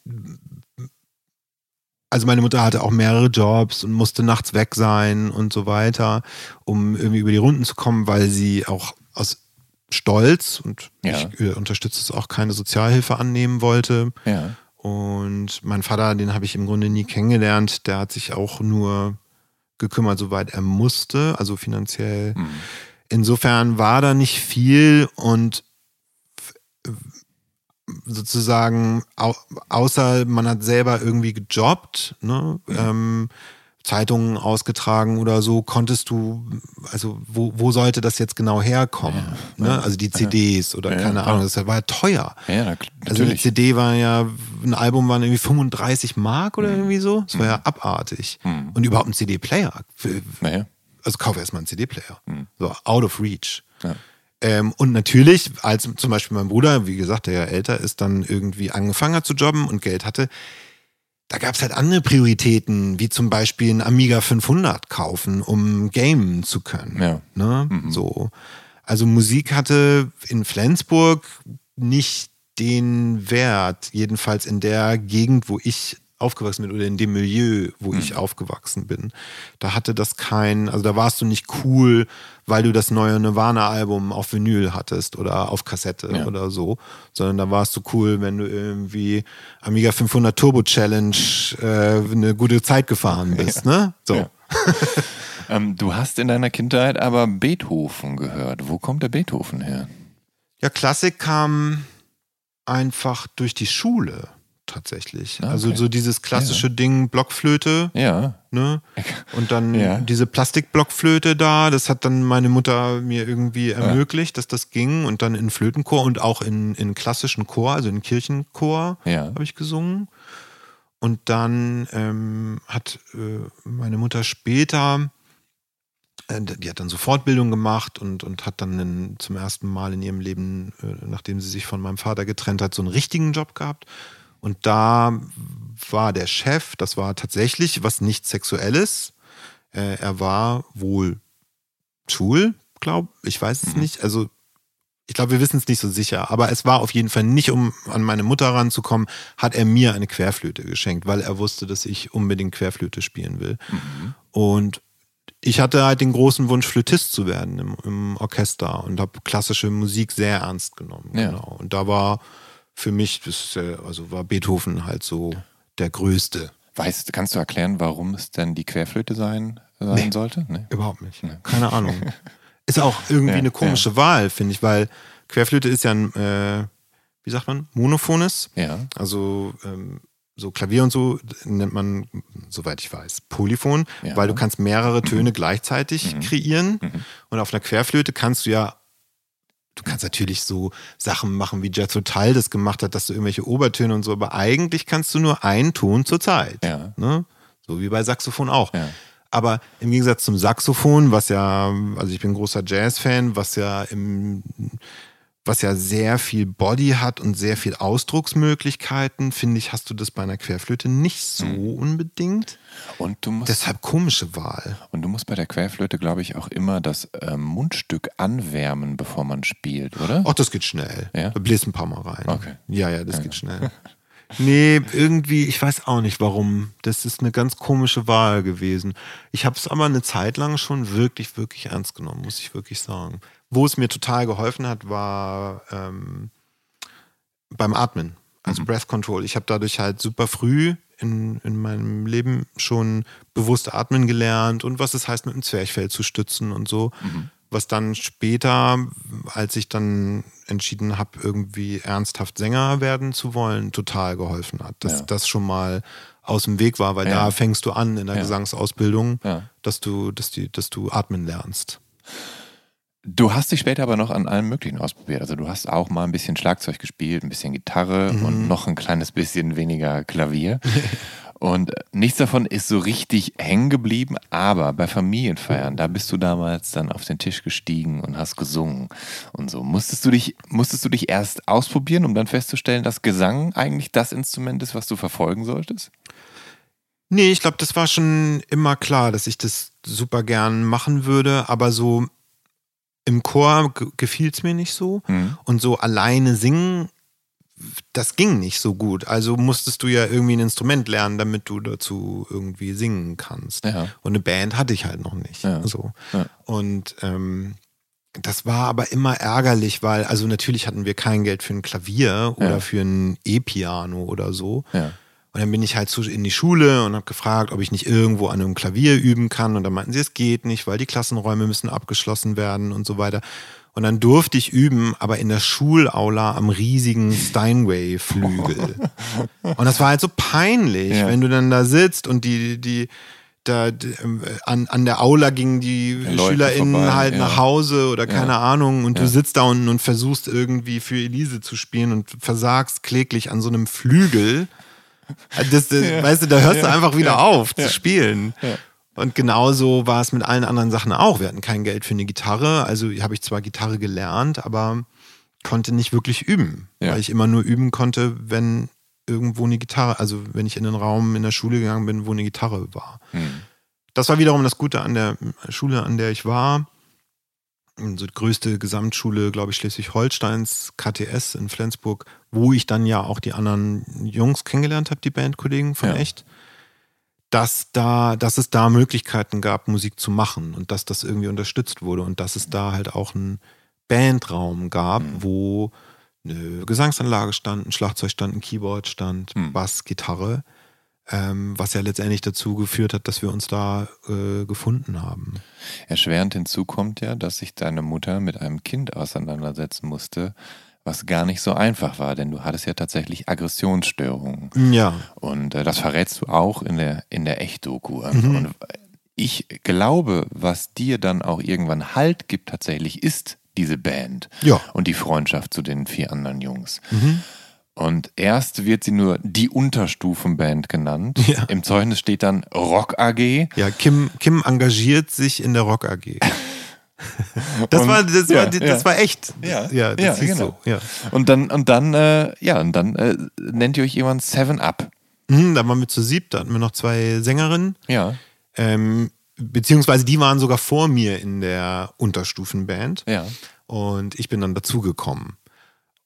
also meine Mutter hatte auch mehrere Jobs und musste nachts weg sein und so weiter, um irgendwie über die Runden zu kommen, weil sie auch aus Stolz und Ja. ich äh, unterstütze es auch keine Sozialhilfe annehmen wollte. ja. Und mein Vater, den habe ich im Grunde nie kennengelernt, der hat sich auch nur gekümmert, soweit er musste, also finanziell. Mhm. Insofern war da nicht viel und f- sozusagen, au außer man hat selber irgendwie gejobbt, ne? ähm, Zeitungen ausgetragen oder so, konntest du, also wo, wo sollte das jetzt genau herkommen? ne? Also die CDs oder Ja, keine klar. Ahnung, das war ja teuer. Ja, na, Also eine. CD war ja, ein Album waren irgendwie 35 Mark oder irgendwie so. Das war ja abartig. Mhm. Und überhaupt ein CD-Player. Also kauf erstmal einen CD-Player. So, out of reach. Ja. Ähm, und natürlich, als zum Beispiel mein Bruder, wie gesagt, der ja älter ist, dann irgendwie angefangen hat zu jobben und Geld hatte, da gab es halt andere Prioritäten, wie zum Beispiel ein Amiga 500 kaufen, um gamen zu können. Ja. Ne? So. Also Musik hatte in Flensburg nicht den Wert, jedenfalls in der Gegend, wo ich aufgewachsen bin oder in dem Milieu, wo ich aufgewachsen bin. Da hatte das kein, also da warst du nicht cool, weil du das neue Nirvana-Album auf Vinyl hattest oder auf Kassette Ja. oder so, sondern da warst du cool, wenn du irgendwie Amiga 500 Turbo Challenge äh, eine gute Zeit gefahren bist, ne? So. Ja. ähm, du hast in deiner Kindheit aber Beethoven gehört. Wo kommt der Beethoven her? Ja, Klassik kam einfach durch die Schule tatsächlich. Ah, Also okay. so dieses klassische Ding, Blockflöte, Ja. ne? Und dann Ja. diese Plastikblockflöte da, das hat dann meine Mutter mir irgendwie ermöglicht, dass das ging. Und dann in Flötenchor und auch in, in klassischen Chor, also in Kirchenchor Ja. habe ich gesungen. Und dann ähm, hat äh, meine Mutter später, äh, die hat dann so Fortbildung gemacht und, und hat dann in, zum ersten Mal in ihrem Leben, äh, nachdem sie sich von meinem Vater getrennt hat, so einen richtigen Job gehabt. Und da war der Chef, das war tatsächlich was nicht Sexuelles. Äh, er war wohl schwul, glaube ich, weiß es nicht. Also ich glaube, wir wissen es nicht so sicher, aber es war auf jeden Fall nicht, um an meine Mutter ranzukommen, hat er mir eine Querflöte geschenkt, weil er wusste, dass ich unbedingt Querflöte spielen will. Mhm. Und ich hatte halt den großen Wunsch, Flötist zu werden im, im Orchester und habe klassische Musik sehr ernst genommen. Ja. Genau. Und da war für mich, das also war Beethoven halt so der Größte. Weißt, kannst du erklären, warum es denn die Querflöte sein, sein nee, sollte? Nee. Überhaupt nicht. Nee. Keine Ahnung. Ist auch irgendwie ja, eine komische ja. Wahl, finde ich, weil Querflöte ist ja ein, äh, wie sagt man, monophones. Ja. Also ähm, so Klavier und so nennt man, soweit ich weiß, Polyphon, ja. weil du kannst mehrere Töne gleichzeitig mhm. kreieren. Mhm. Und auf einer Querflöte kannst du ja, du kannst natürlich so Sachen machen, wie Jethro Tull das gemacht hat, dass du irgendwelche Obertöne und so, aber eigentlich kannst du nur einen Ton zur Zeit. Ja. Ne? So wie bei Saxophon auch. Ja. Aber im Gegensatz zum Saxophon, was ja, also ich bin großer Jazz-Fan, was ja im was ja sehr viel Body hat und sehr viel Ausdrucksmöglichkeiten, finde ich, hast du das bei einer Querflöte nicht so mhm. unbedingt. Und du musst, Deshalb komische Wahl. Und du musst bei der Querflöte, glaube ich, auch immer das äh, Mundstück anwärmen, bevor man spielt, oder? Ach, das geht schnell. Ja? Bläst ein paar Mal rein. Okay. Ja, ja, das ja. geht schnell. Nee, irgendwie, ich weiß auch nicht warum. Das ist eine ganz komische Wahl gewesen. Ich habe es aber eine Zeit lang schon wirklich, wirklich ernst genommen, muss ich wirklich sagen. Wo es mir total geholfen hat, war ähm, beim Atmen, also mhm. Breath Control. Ich habe dadurch halt super früh in, in meinem Leben schon bewusst atmen gelernt und was es heißt, mit dem Zwerchfell zu stützen und so. Mhm. Was dann später, als ich dann entschieden habe, irgendwie ernsthaft Sänger werden zu wollen, total geholfen hat. Dass ja. das schon mal aus dem Weg war, weil ja. da fängst du an in der ja. Gesangsausbildung, dass du, dass die, dass du atmen lernst. Du hast dich später aber noch an allem Möglichen ausprobiert. Also du hast auch mal ein bisschen Schlagzeug gespielt, ein bisschen Gitarre mhm. und noch ein kleines bisschen weniger Klavier. und nichts davon ist so richtig hängen geblieben, aber bei Familienfeiern, da bist du damals dann auf den Tisch gestiegen und hast gesungen und so. Musstest du dich, musstest du dich erst ausprobieren, um dann festzustellen, dass Gesang eigentlich das Instrument ist, was du verfolgen solltest? Nee, ich glaube, das war schon immer klar, dass ich das super gern machen würde, aber so im Chor gefiel es mir nicht so. Mhm. Und so alleine singen, das ging nicht so gut. Also musstest du ja irgendwie ein Instrument lernen, damit du dazu irgendwie singen kannst. Ja. Und eine Band hatte ich halt noch nicht. Ja. So. Ja. Und ähm, das war aber immer ärgerlich, weil, also natürlich hatten wir kein Geld für ein Klavier oder für ein E-Piano oder so. Ja. Und dann bin ich halt in die Schule und habe gefragt, ob ich nicht irgendwo an einem Klavier üben kann. Und dann meinten sie, es geht nicht, weil die Klassenräume müssen abgeschlossen werden und so weiter. Und dann durfte ich üben, aber in der Schulaula am riesigen Steinway-Flügel. und das war halt so peinlich, ja. wenn du dann da sitzt und die, die, da an, an der Aula gingen die Leute SchülerInnen vorbei, halt ja. nach Hause oder keine ja. Ahnung und ja. du sitzt da unten und versuchst irgendwie für Elise zu spielen und versagst kläglich an so einem Flügel. Das, das, ja. Weißt du, da hörst ja. du einfach wieder ja. auf zu spielen. Und genauso war es mit allen anderen Sachen auch. Wir hatten kein Geld für eine Gitarre. Also habe ich zwar Gitarre gelernt, aber konnte nicht wirklich üben. Weil ich immer nur üben konnte, wenn irgendwo eine Gitarre, also wenn ich in den Raum in der Schule gegangen bin, wo eine Gitarre war. Hm. Das war wiederum das Gute an der Schule, an der ich war so die größte Gesamtschule, glaube ich, Schleswig-Holsteins, KTS in Flensburg, wo ich dann ja auch die anderen Jungs kennengelernt habe, die Bandkollegen von ja. Echt, dass da, dass es da Möglichkeiten gab, Musik zu machen und dass das irgendwie unterstützt wurde und dass es da halt auch einen Bandraum gab, mhm. wo eine Gesangsanlage stand, ein Schlagzeug stand, ein Keyboard stand, mhm. Bass, Gitarre ähm, was ja letztendlich dazu geführt hat, dass wir uns da äh, gefunden haben. Erschwerend hinzu kommt ja, dass sich deine Mutter mit einem Kind auseinandersetzen musste, was gar nicht so einfach war, denn du hattest ja tatsächlich Aggressionsstörungen. Ja. Und äh, das verrätst du auch in der, in der Echt-Doku. Mhm. Und ich glaube, was dir dann auch irgendwann Halt gibt tatsächlich, ist diese Band ja. und die Freundschaft zu den vier anderen Jungs. Mhm. Und erst wird sie nur die Unterstufenband genannt. Ja. Im Zeugnis steht dann Rock AG. Ja, Kim, Kim engagiert sich in der Rock AG. Das, und, war, das, ja, war, das ja. war echt. Ja, ja, das ja genau. So. Ja. Und dann, und dann, äh, ja, und dann äh, nennt ihr euch jemand Seven Up. Mhm, da waren wir zu sieb, da hatten wir noch zwei Sängerinnen. Ja. Ähm, beziehungsweise die waren sogar vor mir in der Unterstufenband. Ja. Und ich bin dann dazugekommen.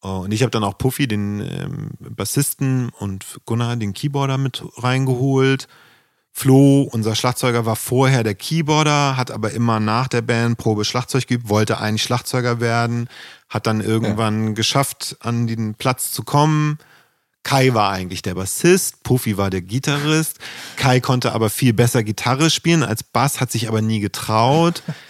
Und ich habe dann auch Puffy, den ähm, Bassisten, und Gunnar, den Keyboarder, mit reingeholt. Flo, unser Schlagzeuger, war vorher der Keyboarder, hat aber immer nach der Band Probe Schlagzeug geübt, wollte eigentlich Schlagzeuger werden, hat dann irgendwann ja. geschafft, an den Platz zu kommen. Kai war eigentlich der Bassist, Puffy war der Gitarrist. Kai konnte aber viel besser Gitarre spielen als Bass, hat sich aber nie getraut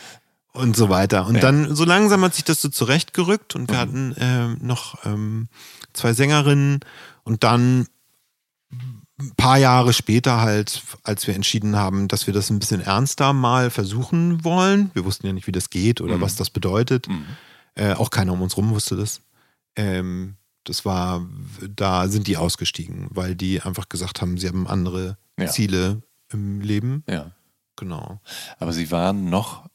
und so weiter. Und ja. dann so langsam hat sich das so zurechtgerückt und wir mhm. hatten äh, noch ähm, zwei Sängerinnen und dann ein paar Jahre später halt, als wir entschieden haben, dass wir das ein bisschen ernster mal versuchen wollen. Wir wussten ja nicht, wie das geht oder mhm. was das bedeutet. Mhm. Äh, auch keiner um uns rum wusste das. Ähm, das war, da sind die ausgestiegen, weil die einfach gesagt haben, sie haben andere ja. Ziele im Leben. Ja. Genau. Aber sie waren noch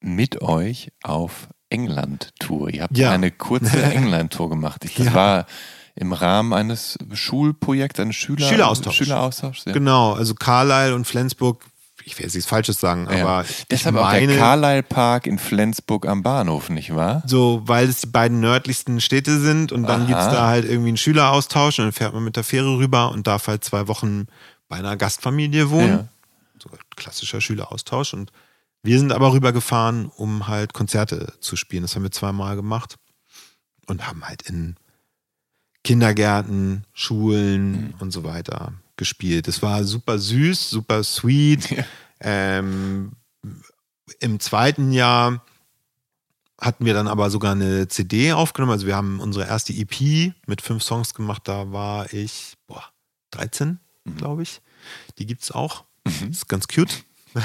mit euch auf England-Tour. Ihr habt ja. eine kurze England-Tour gemacht. das ja. war im Rahmen eines Schulprojekts, eines Schüler Schüleraustausch. Schüleraustausch ja. Genau, also Carlisle und Flensburg, ich will jetzt nichts Falsches sagen, ja. aber. Deshalb meine, auch der Carlisle Park in Flensburg am Bahnhof, nicht wahr? So, weil es die beiden nördlichsten Städte sind und dann gibt es da halt irgendwie einen Schüleraustausch und dann fährt man mit der Fähre rüber und darf halt zwei Wochen bei einer Gastfamilie wohnen. Ja. So klassischer Schüleraustausch und wir sind aber rübergefahren, um halt Konzerte zu spielen. Das haben wir zweimal gemacht und haben halt in Kindergärten, Schulen mhm. und so weiter gespielt. Es war super süß, super sweet. Ja. Ähm, Im zweiten Jahr hatten wir dann aber sogar eine CD aufgenommen. Also wir haben unsere erste EP mit fünf Songs gemacht. Da war ich boah, 13, mhm. glaube ich. Die gibt es auch. Mhm. Ist ganz cute.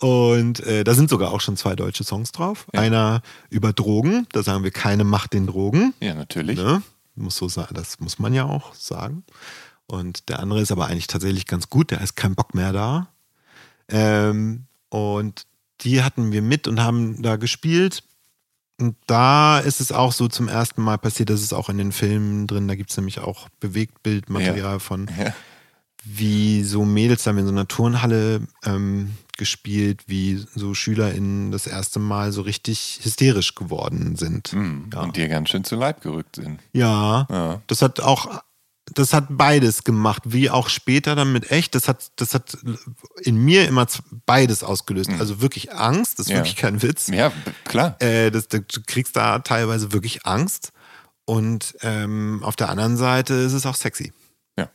Und äh, da sind sogar auch schon zwei deutsche Songs drauf. Ja. Einer über Drogen, da sagen wir keine Macht den Drogen. Ja, natürlich. Ne? Muss so sagen, das muss man ja auch sagen. Und der andere ist aber eigentlich tatsächlich ganz gut, der ist kein Bock mehr da. Ähm, und die hatten wir mit und haben da gespielt. Und da ist es auch so zum ersten Mal passiert, das ist auch in den Filmen drin, da gibt es nämlich auch Bewegtbildmaterial ja. von, ja. wie so Mädels dann in so einer Turnhalle ähm, gespielt, wie so SchülerInnen das erste Mal so richtig hysterisch geworden sind. Mhm. Ja. Und dir ganz schön zu Leib gerückt sind. Ja, ja. Das hat auch, das hat beides gemacht, wie auch später dann mit echt. Das hat, das hat in mir immer beides ausgelöst. Mhm. Also wirklich Angst, das ist ja. wirklich kein Witz. Ja, klar. Äh, das, du kriegst da teilweise wirklich Angst. Und ähm, auf der anderen Seite ist es auch sexy. Ja.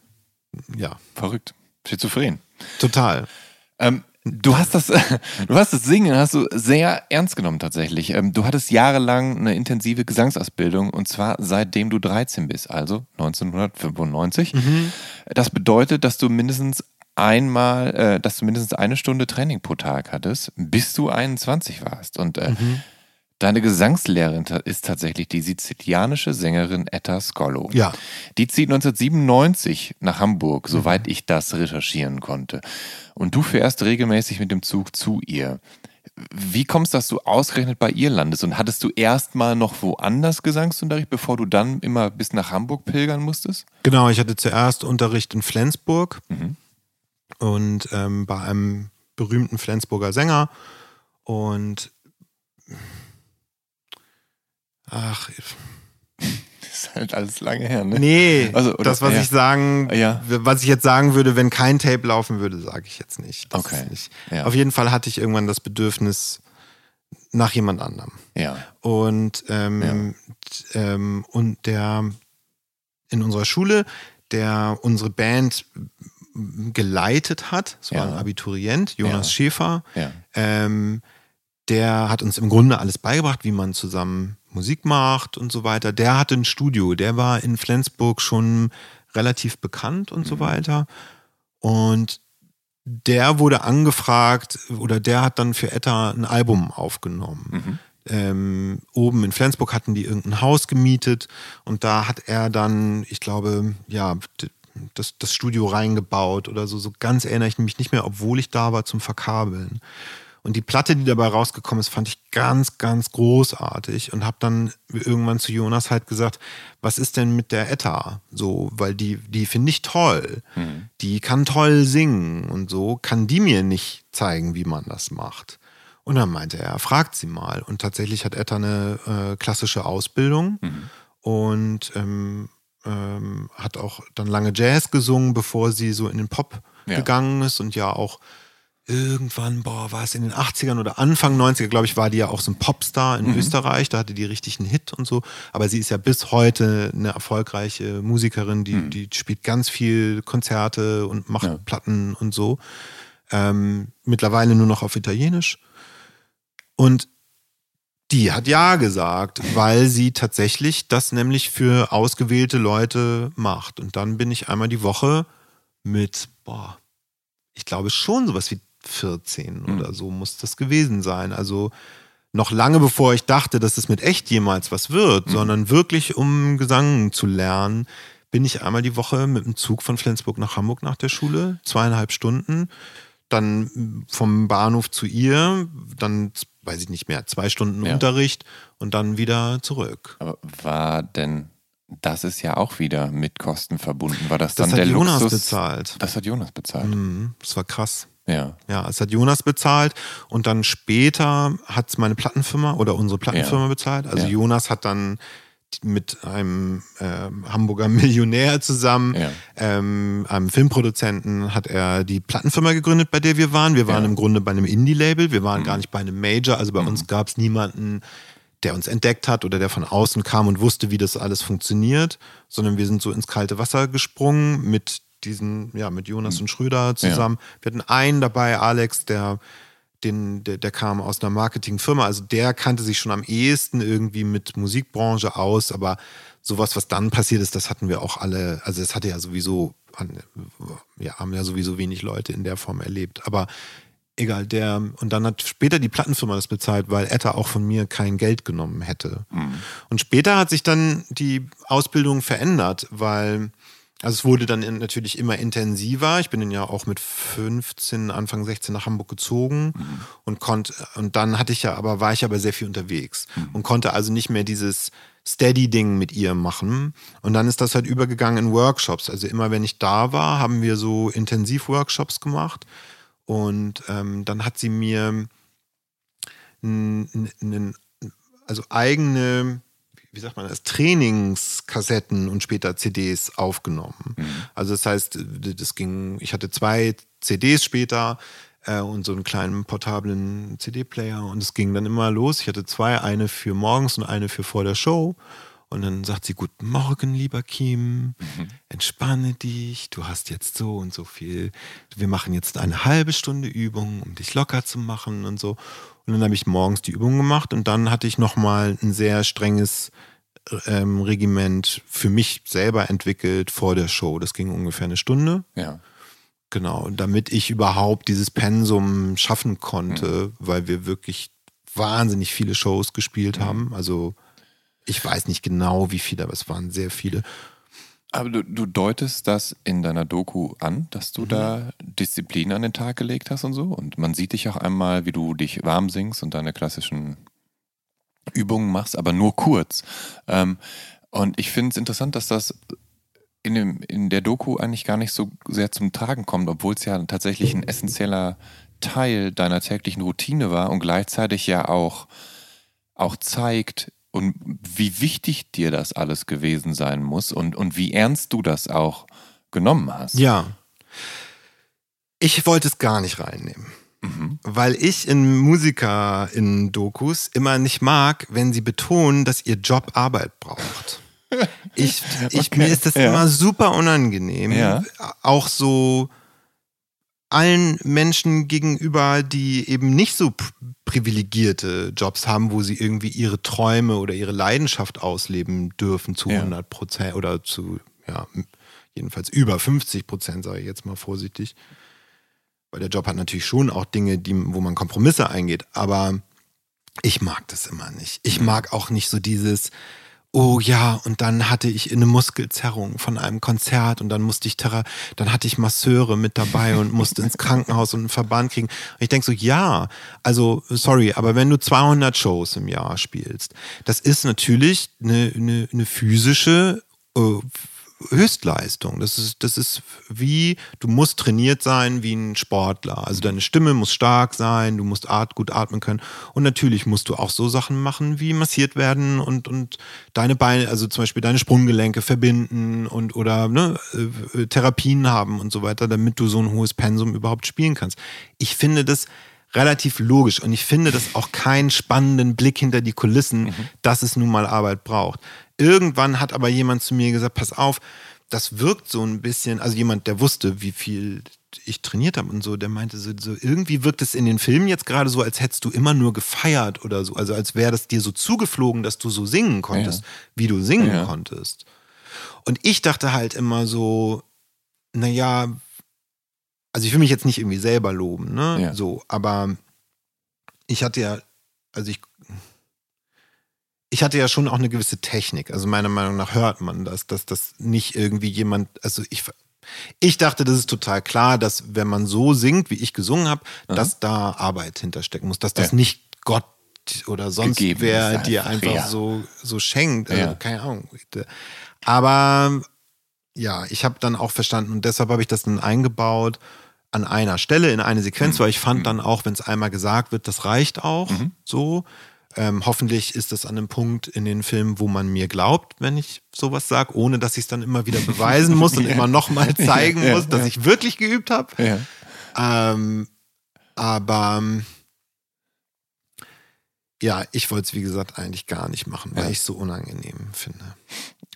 Ja. Verrückt. Schizophren. Total. Ähm, Du hast das, du hast das Singen hast du sehr ernst genommen tatsächlich. Ähm, du hattest jahrelang eine intensive Gesangsausbildung und zwar seitdem du 13 bist, also 1995. Mhm. Das bedeutet, dass du mindestens einmal, äh, dass du mindestens eine Stunde Training pro Tag hattest, bis du 21 warst. Und äh, mhm. Deine Gesangslehrerin ist tatsächlich die sizilianische Sängerin Etta Scollo. Ja. Die zieht 1997 nach Hamburg, soweit mhm. ich das recherchieren konnte. Und du fährst regelmäßig mit dem Zug zu ihr. Wie kommst du, dass du ausgerechnet bei ihr landest? Und hattest du erstmal noch woanders Gesangsunterricht, bevor du dann immer bis nach Hamburg pilgern musstest? Genau, ich hatte zuerst Unterricht in Flensburg mhm. und ähm, bei einem berühmten Flensburger Sänger. Und Ach, das ist halt alles lange her, ne? Nee, also, oder, das, was ja. ich sagen, ja. was ich jetzt sagen würde, wenn kein Tape laufen würde, sage ich jetzt nicht. Das okay. Nicht. Ja. Auf jeden Fall hatte ich irgendwann das Bedürfnis nach jemand anderem. Ja. Und, ähm, ähm, und der in unserer Schule, der unsere Band geleitet hat, das war ein Abiturient, Jonas Schäfer, ähm, der hat uns im Grunde alles beigebracht, wie man zusammen Musik macht und so weiter, der hatte ein Studio, der war in Flensburg schon relativ bekannt und mhm. so weiter. Und der wurde angefragt oder der hat dann für Etta ein Album aufgenommen. Mhm. Ähm, oben in Flensburg hatten die irgendein Haus gemietet und da hat er dann, ich glaube, ja, das, das Studio reingebaut oder so. So ganz erinnere ich mich nicht mehr, obwohl ich da war zum Verkabeln. Und die Platte, die dabei rausgekommen ist, fand ich ganz, ganz großartig und habe dann irgendwann zu Jonas halt gesagt, was ist denn mit der Etta? So, weil die, die finde ich toll. Mhm. Die kann toll singen und so, kann die mir nicht zeigen, wie man das macht. Und dann meinte er, fragt sie mal. Und tatsächlich hat Etta eine äh, klassische Ausbildung mhm. und ähm, ähm, hat auch dann lange Jazz gesungen, bevor sie so in den Pop ja. gegangen ist und ja auch irgendwann, boah, war es in den 80ern oder Anfang 90er, glaube ich, war die ja auch so ein Popstar in mhm. Österreich. Da hatte die richtig einen Hit und so. Aber sie ist ja bis heute eine erfolgreiche Musikerin, die, mhm. die spielt ganz viel Konzerte und macht ja. Platten und so. Ähm, mittlerweile nur noch auf Italienisch. Und die hat ja gesagt, weil sie tatsächlich das nämlich für ausgewählte Leute macht. Und dann bin ich einmal die Woche mit, boah, ich glaube schon sowas wie 14 mhm. oder so muss das gewesen sein. Also noch lange bevor ich dachte, dass es mit echt jemals was wird, mhm. sondern wirklich um Gesang zu lernen, bin ich einmal die Woche mit dem Zug von Flensburg nach Hamburg nach der Schule, zweieinhalb Stunden, dann vom Bahnhof zu ihr, dann weiß ich nicht mehr, zwei Stunden ja. Unterricht und dann wieder zurück. Aber war denn das ist ja auch wieder mit Kosten verbunden. War das, das dann der Jonas Luxus? bezahlt. Das hat Jonas bezahlt. Mhm, das war krass. Ja. Ja, es hat Jonas bezahlt und dann später hat es meine Plattenfirma oder unsere Plattenfirma ja. bezahlt. Also ja. Jonas hat dann mit einem äh, Hamburger Millionär zusammen, ja. ähm, einem Filmproduzenten, hat er die Plattenfirma gegründet, bei der wir waren. Wir waren im Grunde bei einem Indie-Label, wir waren mhm. gar nicht bei einem Major. Also bei mhm. uns gab es niemanden, der uns entdeckt hat oder der von außen kam und wusste, wie das alles funktioniert, sondern wir sind so ins kalte Wasser gesprungen mit diesen, ja, mit Jonas und Schröder zusammen. Ja. Wir hatten einen dabei, Alex, der, den, der, der kam aus einer Marketingfirma, also der kannte sich schon am ehesten irgendwie mit Musikbranche aus, aber sowas, was dann passiert ist, das hatten wir auch alle, also das hatte ja sowieso, ja, haben ja sowieso wenig Leute in der Form erlebt. Aber egal, der, und dann hat später die Plattenfirma das bezahlt, weil Etta auch von mir kein Geld genommen hätte. Mhm. Und später hat sich dann die Ausbildung verändert, weil, also es wurde dann natürlich immer intensiver. Ich bin dann ja auch mit 15, Anfang 16 nach Hamburg gezogen mhm. und konnte, und dann hatte ich ja aber, war ich aber sehr viel unterwegs mhm. und konnte also nicht mehr dieses Steady-Ding mit ihr machen. Und dann ist das halt übergegangen in Workshops. Also immer wenn ich da war, haben wir so Intensiv-Workshops gemacht und ähm, dann hat sie mir einen, also eigene, wie sagt man das, Trainingskassetten und später CDs aufgenommen. Mhm. Also das heißt, das ging, ich hatte zwei CDs später äh, und so einen kleinen portablen CD-Player und es ging dann immer los. Ich hatte zwei, eine für morgens und eine für vor der Show. Und dann sagt sie, guten Morgen, lieber Kim, mhm. entspanne dich, du hast jetzt so und so viel. Wir machen jetzt eine halbe Stunde Übung, um dich locker zu machen und so. Und dann habe ich morgens die Übung gemacht und dann hatte ich nochmal ein sehr strenges ähm, Regiment für mich selber entwickelt vor der Show. Das ging ungefähr eine Stunde. Ja. Genau, damit ich überhaupt dieses Pensum schaffen konnte, mhm. weil wir wirklich wahnsinnig viele Shows gespielt mhm. haben. Also ich weiß nicht genau, wie viele, aber es waren sehr viele. Aber du, du deutest das in deiner Doku an, dass du mhm. da Disziplin an den Tag gelegt hast und so. Und man sieht dich auch einmal, wie du dich warm singst und deine klassischen Übungen machst, aber nur kurz. Ähm, und ich finde es interessant, dass das in, dem, in der Doku eigentlich gar nicht so sehr zum Tragen kommt, obwohl es ja tatsächlich ein essentieller Teil deiner täglichen Routine war und gleichzeitig ja auch, auch zeigt, und wie wichtig dir das alles gewesen sein muss und, und wie ernst du das auch genommen hast. Ja. Ich wollte es gar nicht reinnehmen. Mhm. Weil ich in Musiker in Dokus immer nicht mag, wenn sie betonen, dass ihr Job Arbeit braucht. Ich, ich okay. mir ist das ja. immer super unangenehm. Ja. Auch so allen Menschen gegenüber, die eben nicht so privilegierte Jobs haben, wo sie irgendwie ihre Träume oder ihre Leidenschaft ausleben dürfen zu ja. 100 Prozent oder zu, ja, jedenfalls über 50 Prozent, sage ich jetzt mal vorsichtig. Weil der Job hat natürlich schon auch Dinge, die, wo man Kompromisse eingeht, aber ich mag das immer nicht. Ich mag auch nicht so dieses, oh ja, und dann hatte ich eine Muskelzerrung von einem Konzert und dann musste ich Terra, dann hatte ich Masseure mit dabei und musste ins Krankenhaus und einen Verband kriegen. Und ich denke so, ja, also sorry, aber wenn du 200 Shows im Jahr spielst, das ist natürlich eine, eine, eine physische äh, Höchstleistung. Das ist, das ist wie, du musst trainiert sein wie ein Sportler. Also deine Stimme muss stark sein, du musst art, gut atmen können. Und natürlich musst du auch so Sachen machen wie massiert werden und, und deine Beine, also zum Beispiel deine Sprunggelenke verbinden und oder ne, äh, Therapien haben und so weiter, damit du so ein hohes Pensum überhaupt spielen kannst. Ich finde das relativ logisch und ich finde das auch keinen spannenden Blick hinter die Kulissen, mhm. dass es nun mal Arbeit braucht. Irgendwann hat aber jemand zu mir gesagt, pass auf, das wirkt so ein bisschen, also jemand, der wusste, wie viel ich trainiert habe und so, der meinte so, so, irgendwie wirkt es in den Filmen jetzt gerade so, als hättest du immer nur gefeiert oder so, also als wäre das dir so zugeflogen, dass du so singen konntest, ja. wie du singen ja. konntest. Und ich dachte halt immer so, naja, also ich will mich jetzt nicht irgendwie selber loben, ne? Ja. So, aber ich hatte ja, also ich, ich hatte ja schon auch eine gewisse Technik. Also meiner Meinung nach hört man das, dass das nicht irgendwie jemand, also ich, ich dachte, das ist total klar, dass wenn man so singt, wie ich gesungen habe, dass da Arbeit hinterstecken muss, dass das ja. nicht Gott oder sonst Gegeben wer dir einfach ja. so, so schenkt. Also, ja. keine Ahnung. Aber ja, ich habe dann auch verstanden und deshalb habe ich das dann eingebaut an einer Stelle in eine Sequenz, mhm. weil ich fand mhm. dann auch, wenn es einmal gesagt wird, das reicht auch mhm. so. Ähm, hoffentlich ist das an einem Punkt in den Filmen, wo man mir glaubt, wenn ich sowas sage, ohne dass ich es dann immer wieder beweisen muss und ja. immer nochmal zeigen ja, muss, dass ja. ich wirklich geübt habe. Ähm, aber ja, ich wollte es wie gesagt eigentlich gar nicht machen, weil ich es so unangenehm finde.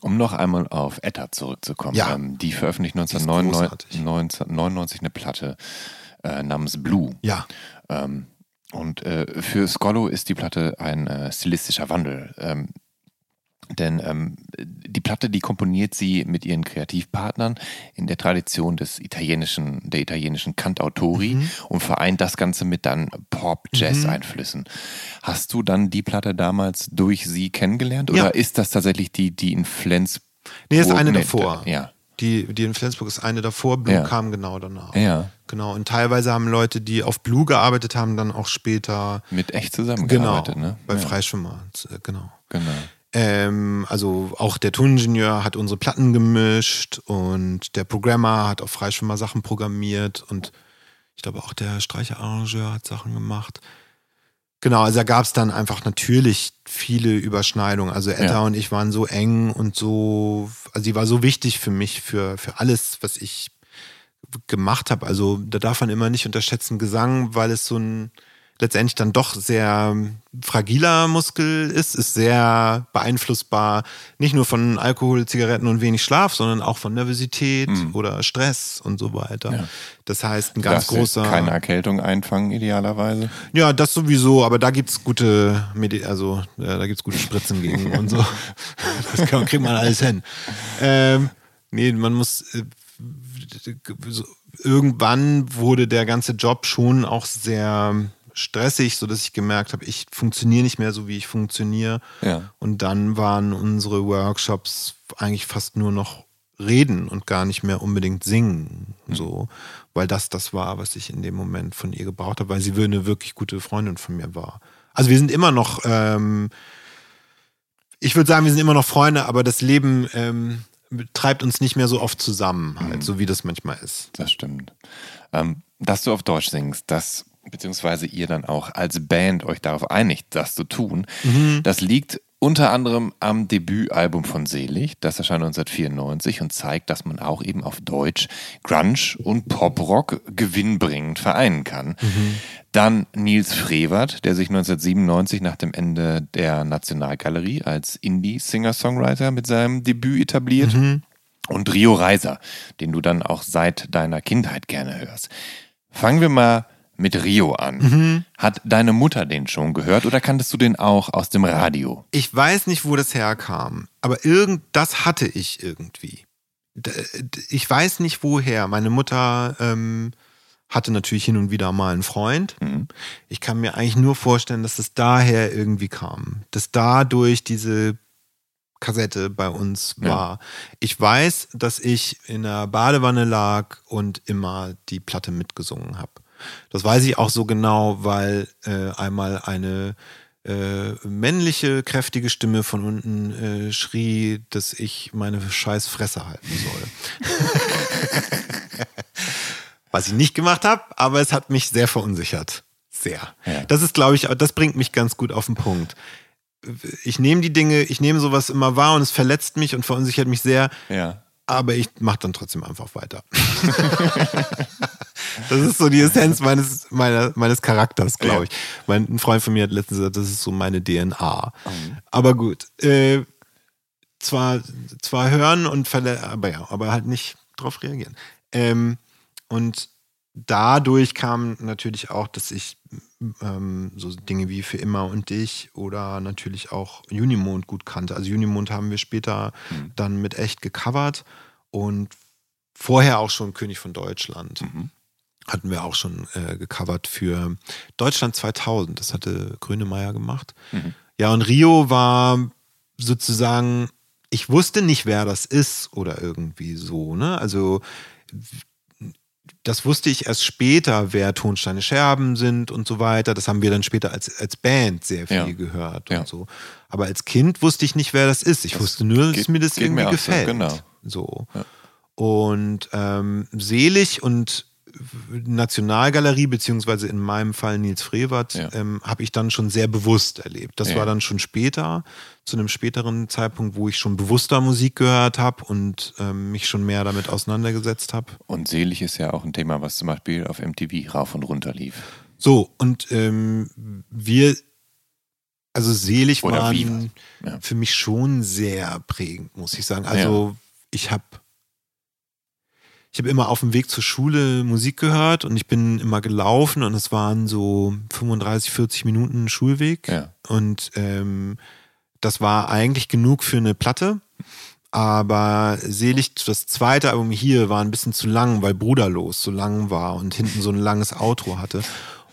Um noch einmal auf Etta zurückzukommen. Ja. Ähm, die veröffentlicht 1999, eine Platte äh, namens Blue. Ja. Ähm, und äh, für Scolo ist die Platte ein äh, stilistischer Wandel. Ähm, denn ähm, die Platte, die komponiert sie mit ihren Kreativpartnern in der Tradition des italienischen, der italienischen Cantautori mhm. und vereint das Ganze mit dann Pop-Jazz-Einflüssen. Mhm. Hast du dann die Platte damals durch sie kennengelernt oder ja. ist das tatsächlich die, die in Flensburg? Nee, ist eine davor. Ja. Die, die in Flensburg ist eine davor, Blue ja. kam genau danach. Ja. Genau. Und teilweise haben Leute, die auf Blue gearbeitet haben, dann auch später. Mit echt zusammengearbeitet, genau, ne? Bei ja. Freischwimmer, äh, genau. Genau. Ähm, also auch der Toningenieur hat unsere Platten gemischt und der Programmer hat auf Freischwimmer Sachen programmiert und ich glaube auch der Streicherarrangeur hat Sachen gemacht. Genau, also da gab es dann einfach natürlich viele Überschneidungen. Also Etta ja. und ich waren so eng und so, also sie war so wichtig für mich, für, für alles, was ich gemacht habe. Also da darf man immer nicht unterschätzen Gesang, weil es so ein, letztendlich dann doch sehr ähm, fragiler Muskel ist, ist sehr beeinflussbar, nicht nur von Alkohol, Zigaretten und wenig Schlaf, sondern auch von Nervosität mhm. oder Stress und so weiter. Ja. Das heißt, ein ganz großer. Keine Erkältung einfangen, idealerweise. Ja, das sowieso, aber da gibt es gute, Medi also ja, da gibt's gute Spritzen gegen und so. Das kann, kriegt man alles hin. Ähm, nee, man muss. Äh, irgendwann wurde der ganze Job schon auch sehr stressig, sodass ich gemerkt habe, ich funktioniere nicht mehr so, wie ich funktioniere. Ja. Und dann waren unsere Workshops eigentlich fast nur noch reden und gar nicht mehr unbedingt singen. Mhm. So, weil das das war, was ich in dem Moment von ihr gebraucht habe, weil sie eine wirklich gute Freundin von mir war. Also wir sind immer noch, ähm, ich würde sagen, wir sind immer noch Freunde, aber das Leben ähm, treibt uns nicht mehr so oft zusammen, halt, mhm. so wie das manchmal ist. Das stimmt. Ähm, dass du auf Deutsch singst, das beziehungsweise ihr dann auch als Band euch darauf einigt, das zu tun. Mhm. Das liegt unter anderem am Debütalbum von Selig, das erscheint 1994 und zeigt, dass man auch eben auf Deutsch Grunge und Poprock gewinnbringend vereinen kann. Mhm. Dann Nils Frevert, der sich 1997 nach dem Ende der Nationalgalerie als Indie-Singer-Songwriter mit seinem Debüt etabliert. Mhm. Und Rio Reiser, den du dann auch seit deiner Kindheit gerne hörst. Fangen wir mal mit Rio an. Mhm. Hat deine Mutter den schon gehört oder kanntest du den auch aus dem Radio? Ich weiß nicht, wo das herkam, aber irgend das hatte ich irgendwie. Ich weiß nicht woher. Meine Mutter ähm, hatte natürlich hin und wieder mal einen Freund. Mhm. Ich kann mir eigentlich nur vorstellen, dass es daher irgendwie kam. Dass dadurch diese Kassette bei uns war. Ja. Ich weiß, dass ich in der Badewanne lag und immer die Platte mitgesungen habe. Das weiß ich auch so genau, weil äh, einmal eine äh, männliche, kräftige Stimme von unten äh, schrie, dass ich meine scheiß Fresse halten soll. Was ich nicht gemacht habe, aber es hat mich sehr verunsichert. Sehr. Ja. Das ist, glaube ich, das bringt mich ganz gut auf den Punkt. Ich nehme die Dinge, ich nehme sowas immer wahr und es verletzt mich und verunsichert mich sehr. Ja. Aber ich mache dann trotzdem einfach weiter. das ist so die Essenz meines, meiner, meines Charakters, glaube ich. Mein, ein Freund von mir hat letztens gesagt, das ist so meine DNA. Mhm. Aber gut. Äh, zwar, zwar hören und verle aber ja, aber halt nicht drauf reagieren. Ähm, und dadurch kam natürlich auch, dass ich ähm, so Dinge wie Für immer und dich oder natürlich auch Unimond gut kannte. Also Unimond haben wir später mhm. dann mit echt gecovert und vorher auch schon König von Deutschland. Mhm. Hatten wir auch schon äh, gecovert für Deutschland 2000. Das hatte Grönemeyer gemacht. Mhm. Ja, und Rio war sozusagen, ich wusste nicht, wer das ist oder irgendwie so. Ne? Also das wusste ich erst später, wer Tonsteine Scherben sind und so weiter. Das haben wir dann später als, als Band sehr viel ja. gehört und ja. so. Aber als Kind wusste ich nicht, wer das ist. Ich das wusste nur, dass geht, mir das irgendwie mir gefällt. So, genau. So. Ja. Und ähm, Selig und Nationalgalerie, beziehungsweise in meinem Fall Nils Frevert, ja. ähm, habe ich dann schon sehr bewusst erlebt. Das ja. war dann schon später, zu einem späteren Zeitpunkt, wo ich schon bewusster Musik gehört habe und ähm, mich schon mehr damit auseinandergesetzt habe. Und selig ist ja auch ein Thema, was zum Beispiel auf MTV rauf und runter lief. So, und ähm, wir, also selig Oder waren ja. für mich schon sehr prägend, muss ich sagen. Also ich habe ich habe immer auf dem Weg zur Schule Musik gehört und ich bin immer gelaufen und es waren so 35, 40 Minuten Schulweg. Ja. Und ähm, das war eigentlich genug für eine Platte. Aber selig, das zweite Album hier war ein bisschen zu lang, weil Bruderlos so lang war und hinten so ein langes Outro hatte.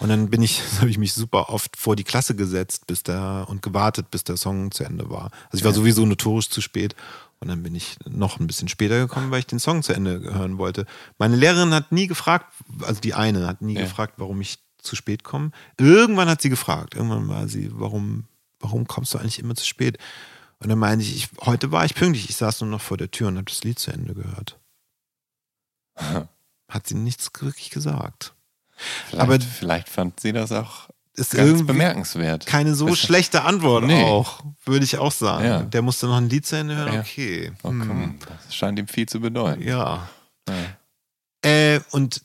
Und dann bin ich, habe ich mich super oft vor die Klasse gesetzt, bis der und gewartet, bis der Song zu Ende war. Also ich war sowieso notorisch zu spät und dann bin ich noch ein bisschen später gekommen, weil ich den Song zu Ende hören wollte. Meine Lehrerin hat nie gefragt, also die eine hat nie ja. gefragt, warum ich zu spät komme. Irgendwann hat sie gefragt. Irgendwann war sie, warum, warum kommst du eigentlich immer zu spät? Und dann meinte ich, ich heute war ich pünktlich. Ich saß nur noch vor der Tür und habe das Lied zu Ende gehört. Hat sie nichts wirklich gesagt. Vielleicht, Aber vielleicht fand sie das auch ist Ganz bemerkenswert. Keine so schlechte Antwort nee. auch, würde ich auch sagen. Ja. Der musste noch ein Lied zu Ende hören, okay. Oh, hm. Das scheint ihm viel zu bedeuten. Ja. ja. Äh, und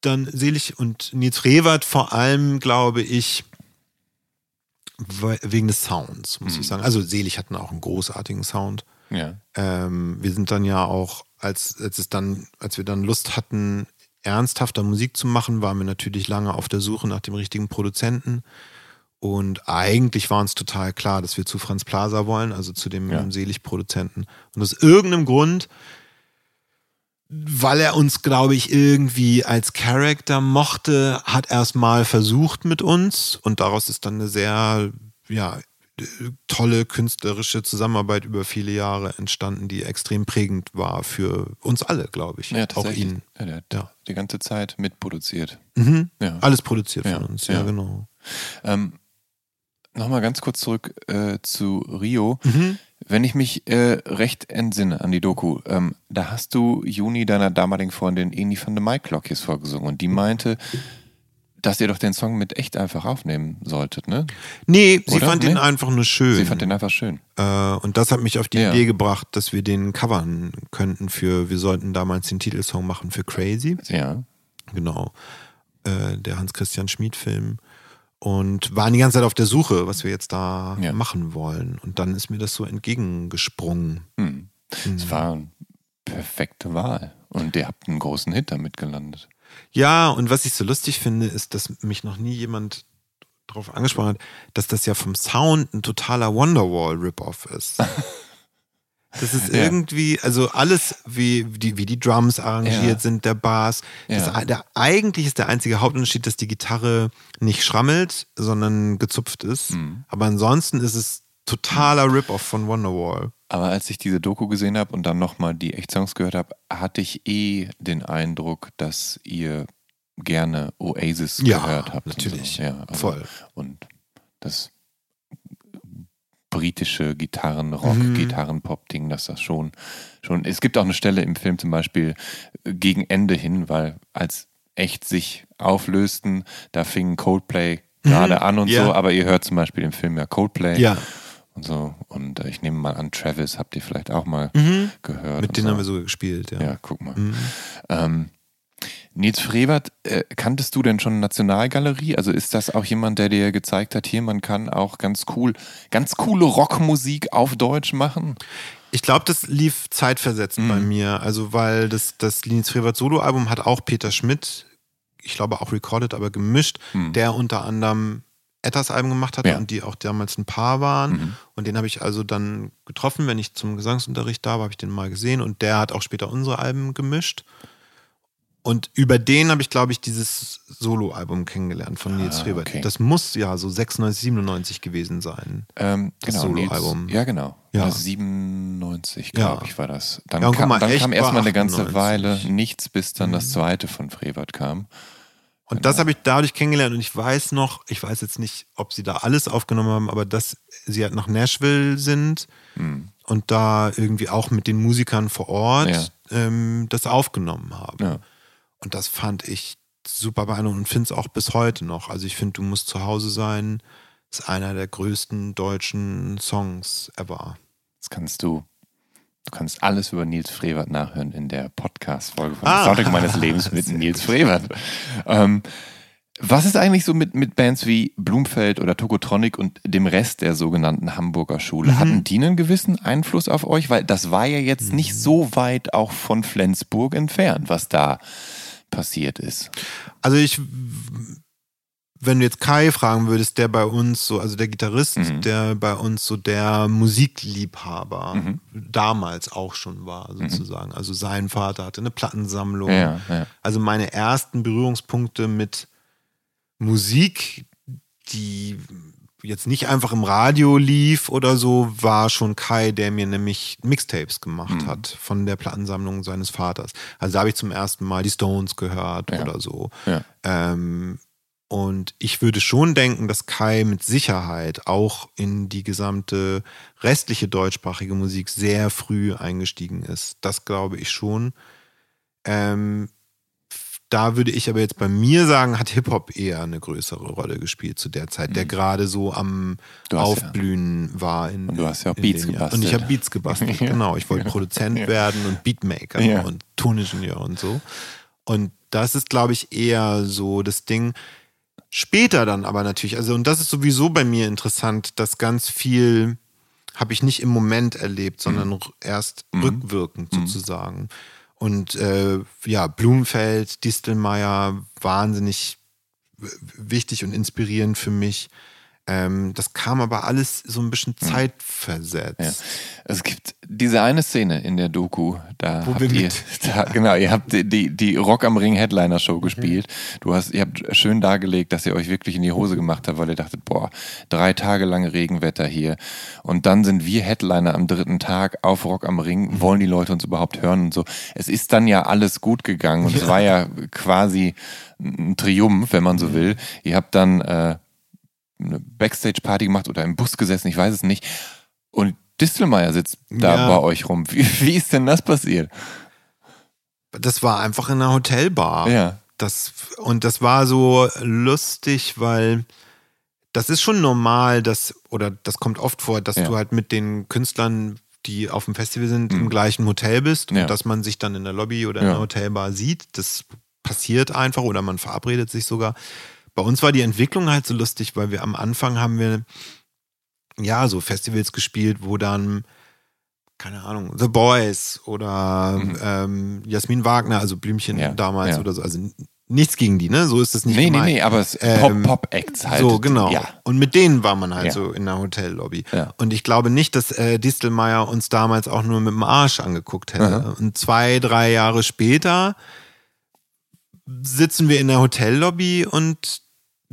dann Selig und Nils Rewert vor allem, glaube ich, wegen des Sounds, muss mhm. ich sagen. Also Selig hatten auch einen großartigen Sound. Ja. Ähm, wir sind dann ja auch, als, als es dann, als wir dann Lust hatten, ernsthafter Musik zu machen, waren wir natürlich lange auf der Suche nach dem richtigen Produzenten. Und eigentlich war uns total klar, dass wir zu Franz Plaza wollen, also zu dem ja. Selig-Produzenten. Und aus irgendeinem Grund, weil er uns, glaube ich, irgendwie als Charakter mochte, hat er es mal versucht mit uns. Und daraus ist dann eine sehr, ja, tolle künstlerische Zusammenarbeit über viele Jahre entstanden, die extrem prägend war für uns alle, glaube ich. Ja, auch ihn. Ja, der hat ja. die ganze Zeit mitproduziert. Mhm. Ja. Alles produziert von uns, ja, genau. Ähm, Nochmal ganz kurz zurück äh, zu Rio. Mhm. Wenn ich mich äh, recht entsinne an die Doku, ähm, da hast du Juni deiner damaligen Freundin Eni van de Maiklokjes vorgesungen und die meinte, dass ihr doch den Song mit echt einfach aufnehmen solltet, ne? Nee, Oder? sie fand nee? ihn einfach nur schön. Sie fand ihn einfach schön. Äh, und das hat mich auf die ja. Idee gebracht, dass wir den covern könnten für, wir sollten damals den Titelsong machen für Crazy. Ja. Genau. Äh, der Hans-Christian Schmid-Film. Und waren die ganze Zeit auf der Suche, was wir jetzt da ja. machen wollen. Und dann ist mir das so entgegengesprungen. Hm. Es hm. war eine perfekte Wahl. Und ihr habt einen großen Hit damit gelandet. Ja, und was ich so lustig finde, ist, dass mich noch nie jemand darauf angesprochen hat, dass das ja vom Sound ein totaler Wonderwall-Rip-Off ist. Das ist ja. irgendwie, also alles, wie die, wie die Drums arrangiert ja. sind, der Bass. Das, ja. der, eigentlich ist der einzige Hauptunterschied, dass die Gitarre nicht schrammelt, sondern gezupft ist. Mhm. Aber ansonsten ist es totaler Rip-Off von Wonderwall. Aber als ich diese Doku gesehen habe und dann nochmal die Echtsongs gehört habe, hatte ich eh den Eindruck, dass ihr gerne Oasis ja, gehört habt. Natürlich. So. Ja, also, Voll. Und das britische Gitarren, Rock, Mhm. Gitarren, Pop-Ding, dass das schon, schon. Es gibt auch eine Stelle im Film zum Beispiel äh, gegen Ende hin, weil als echt sich auflösten, da fing Coldplay gerade an und Mhm. Ja. so, aber ihr hört zum Beispiel im Film ja Coldplay Ja, und so. Und äh, ich nehme mal an, Travis habt ihr vielleicht auch mal gehört. Mhm. mit und denen so. haben wir sogar gespielt. Ja. Ja, guck mal. Ähm, Nils Frevert, äh, kanntest du denn schon Nationalgalerie? Also ist das auch jemand, der dir gezeigt hat, hier, man kann auch ganz cool, ganz coole Rockmusik auf Deutsch machen? Ich glaube, das lief zeitversetzt bei Mhm. mir. Also, weil das, das Linus Frevert Solo-Album hat auch Peter Schmidt, ich glaube auch recorded, aber gemischt, der unter anderem Ettas Album gemacht hat Mhm. Ja. Mhm. und die auch damals ein Paar waren. Und den habe ich also dann getroffen, wenn ich zum Gesangsunterricht da war, habe ich den mal gesehen und der hat auch später unsere Alben gemischt. Und über den habe ich, glaube ich, dieses Solo-Album kennengelernt von Nils Ah, Frevert. okay. Das muss ja so 96, 97 gewesen sein. Ähm, Das genau, Nils- Soloalbum. Ja, genau. Ja. Ja. 97, Ja. glaube ich, war das. Dann Ja, kam, mal, dann echt kam erstmal eine ganze 98. Weile nichts, bis dann das zweite von Frevert kam. Und das habe ich dadurch kennengelernt und ich weiß noch, ich weiß jetzt nicht, ob sie da alles aufgenommen haben, aber dass sie halt nach Nashville sind und da irgendwie auch mit den Musikern vor Ort Ja. ähm, das aufgenommen haben. Ja. Und das fand ich super beeindruckend und finde es auch bis heute noch. Also ich finde, du musst zu Hause sein, ist einer der größten deutschen Songs ever. Das kannst du. Du kannst alles über Nils Frevert nachhören in der Podcast-Folge von Ah. Soundtrack meines Lebens mit Nils Frevert. Ähm, was ist eigentlich so mit, mit Bands wie Blumfeld oder Tokotronic und dem Rest der sogenannten Hamburger Schule? Mhm. Hatten die einen gewissen Einfluss auf euch? Weil das war ja jetzt nicht Mhm. so weit auch von Flensburg entfernt, was da passiert ist. Also ich, wenn du jetzt Kai fragen würdest, der bei uns so, also der Gitarrist, Mhm. der bei uns so der Musikliebhaber damals auch schon war, sozusagen. Also sein Vater hatte eine Plattensammlung. Ja, ja. Also meine ersten Berührungspunkte mit Musik, die jetzt nicht einfach im Radio lief oder so, war schon Kai, der mir nämlich Mixtapes gemacht Mhm. hat von der Plattensammlung seines Vaters. Also da habe ich zum ersten Mal die Stones gehört Ja. oder so. Ja. Ähm, und ich würde schon denken, dass Kai mit Sicherheit auch in die gesamte restliche deutschsprachige Musik sehr früh eingestiegen ist. Das glaube ich schon. Ähm, da würde ich aber jetzt bei mir sagen, hat Hip-Hop eher eine größere Rolle gespielt zu der Zeit, der gerade so am Mhm. Hast ja- Aufblühen war. In, Und du hast ja auch Beats gebastelt. Und ich habe Beats gebastelt, genau. Ich wollte Produzent Ja. werden und Beatmaker Ja. und Toningenieur und so. Und das ist, glaube ich, eher so das Ding. Später dann aber natürlich, also und das ist sowieso bei mir interessant, dass ganz viel habe ich nicht im Moment erlebt, sondern r- erst rückwirkend sozusagen. Und äh, ja, Blumenfeld, Distelmeier, wahnsinnig wichtig und inspirierend für mich. Ähm, das kam aber alles so ein bisschen zeitversetzt. Ja. Es gibt diese eine Szene in der Doku, da Wo habt ihr, da, genau, ihr habt die, die, die Rock am Ring Headliner Show gespielt. Du hast, ihr habt schön dargelegt, dass ihr euch wirklich in die Hose gemacht habt, weil ihr dachtet, boah, drei Tage lang Regenwetter hier. Und dann sind wir Headliner am dritten Tag auf Rock am Ring. Wollen die Leute uns überhaupt hören und so? Es ist dann ja alles gut gegangen und es war ja quasi ein Triumph, wenn man so will. Ihr habt dann, äh, eine Backstage-Party gemacht oder im Bus gesessen, ich weiß es nicht. Und Distelmeier sitzt da Ja. bei euch rum. Wie, wie ist denn das passiert? Das war einfach in einer Hotelbar. Ja. Das, und das war so lustig, weil das ist schon normal, dass, oder das kommt oft vor, dass Ja. du halt mit den Künstlern, die auf dem Festival sind, im gleichen Hotel bist Mhm. Ja. und dass man sich dann in der Lobby oder in der Hotelbar sieht. Das passiert einfach oder man verabredet sich sogar. Bei uns war die Entwicklung halt so lustig, weil wir am Anfang haben wir ja so Festivals gespielt, wo dann keine Ahnung, The Boys oder ähm, Jasmin Wagner, also Blümchen Mhm. Ja, damals ja. oder so. Also nichts gegen die, ne? So ist das nicht nee, nee, gemeint. nee, aber es Ähm, Pop- Pop-Acts halt. So, genau. Ja. Und mit denen war man halt so in der Hotellobby. Ja. Und ich glaube nicht, dass äh, Distelmeier uns damals auch nur mit dem Arsch angeguckt hätte. Aha. Und zwei, drei Jahre später sitzen wir in der Hotellobby und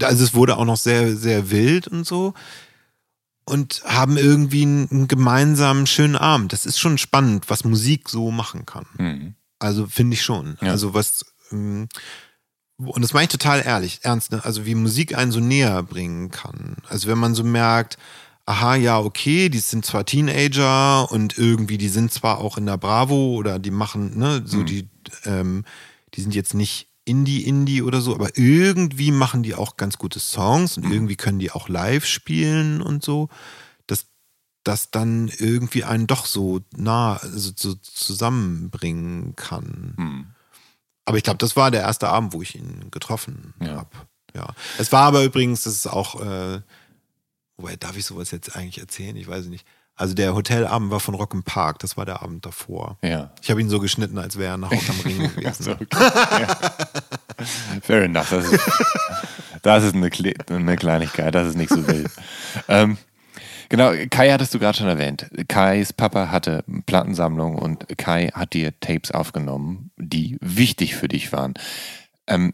also es wurde auch noch sehr, sehr wild und so und haben irgendwie einen, gemeinsamen schönen Abend. Das ist schon spannend, was Musik so machen kann. Mhm. Also finde ich schon. Ja. Also was ähm, und das meine ich total ehrlich, ernst, ne? Also wie Musik einen so näher bringen kann. Also wenn man so merkt, aha, ja, okay, die sind zwar Teenager und irgendwie, die sind zwar auch in der Bravo oder die machen, ne, so mhm. die, ähm, die sind jetzt nicht Indie-Indie oder so, aber irgendwie machen die auch ganz gute Songs und mhm. irgendwie können die auch live spielen und so, dass das dann irgendwie einen doch so nah also so zusammenbringen kann. Mhm. Aber ich glaube, das war der erste Abend, wo ich ihn getroffen ja. habe. Ja. Es war aber übrigens, das ist auch, äh, wobei darf ich sowas jetzt eigentlich erzählen? Ich weiß nicht. Also der Hotelabend war von Rock im Park, das war der Abend davor. Ja. Ich habe ihn so geschnitten, als wäre er nach Haut am Ring gewesen. so, okay. ja. Fair enough. Das ist, das ist eine, eine, Kleinigkeit, das ist nicht so wild. ähm, genau, Kai hattest du gerade schon erwähnt. Kais Papa hatte Plattensammlung und Kai hat dir Tapes aufgenommen, die wichtig für dich waren. Ähm,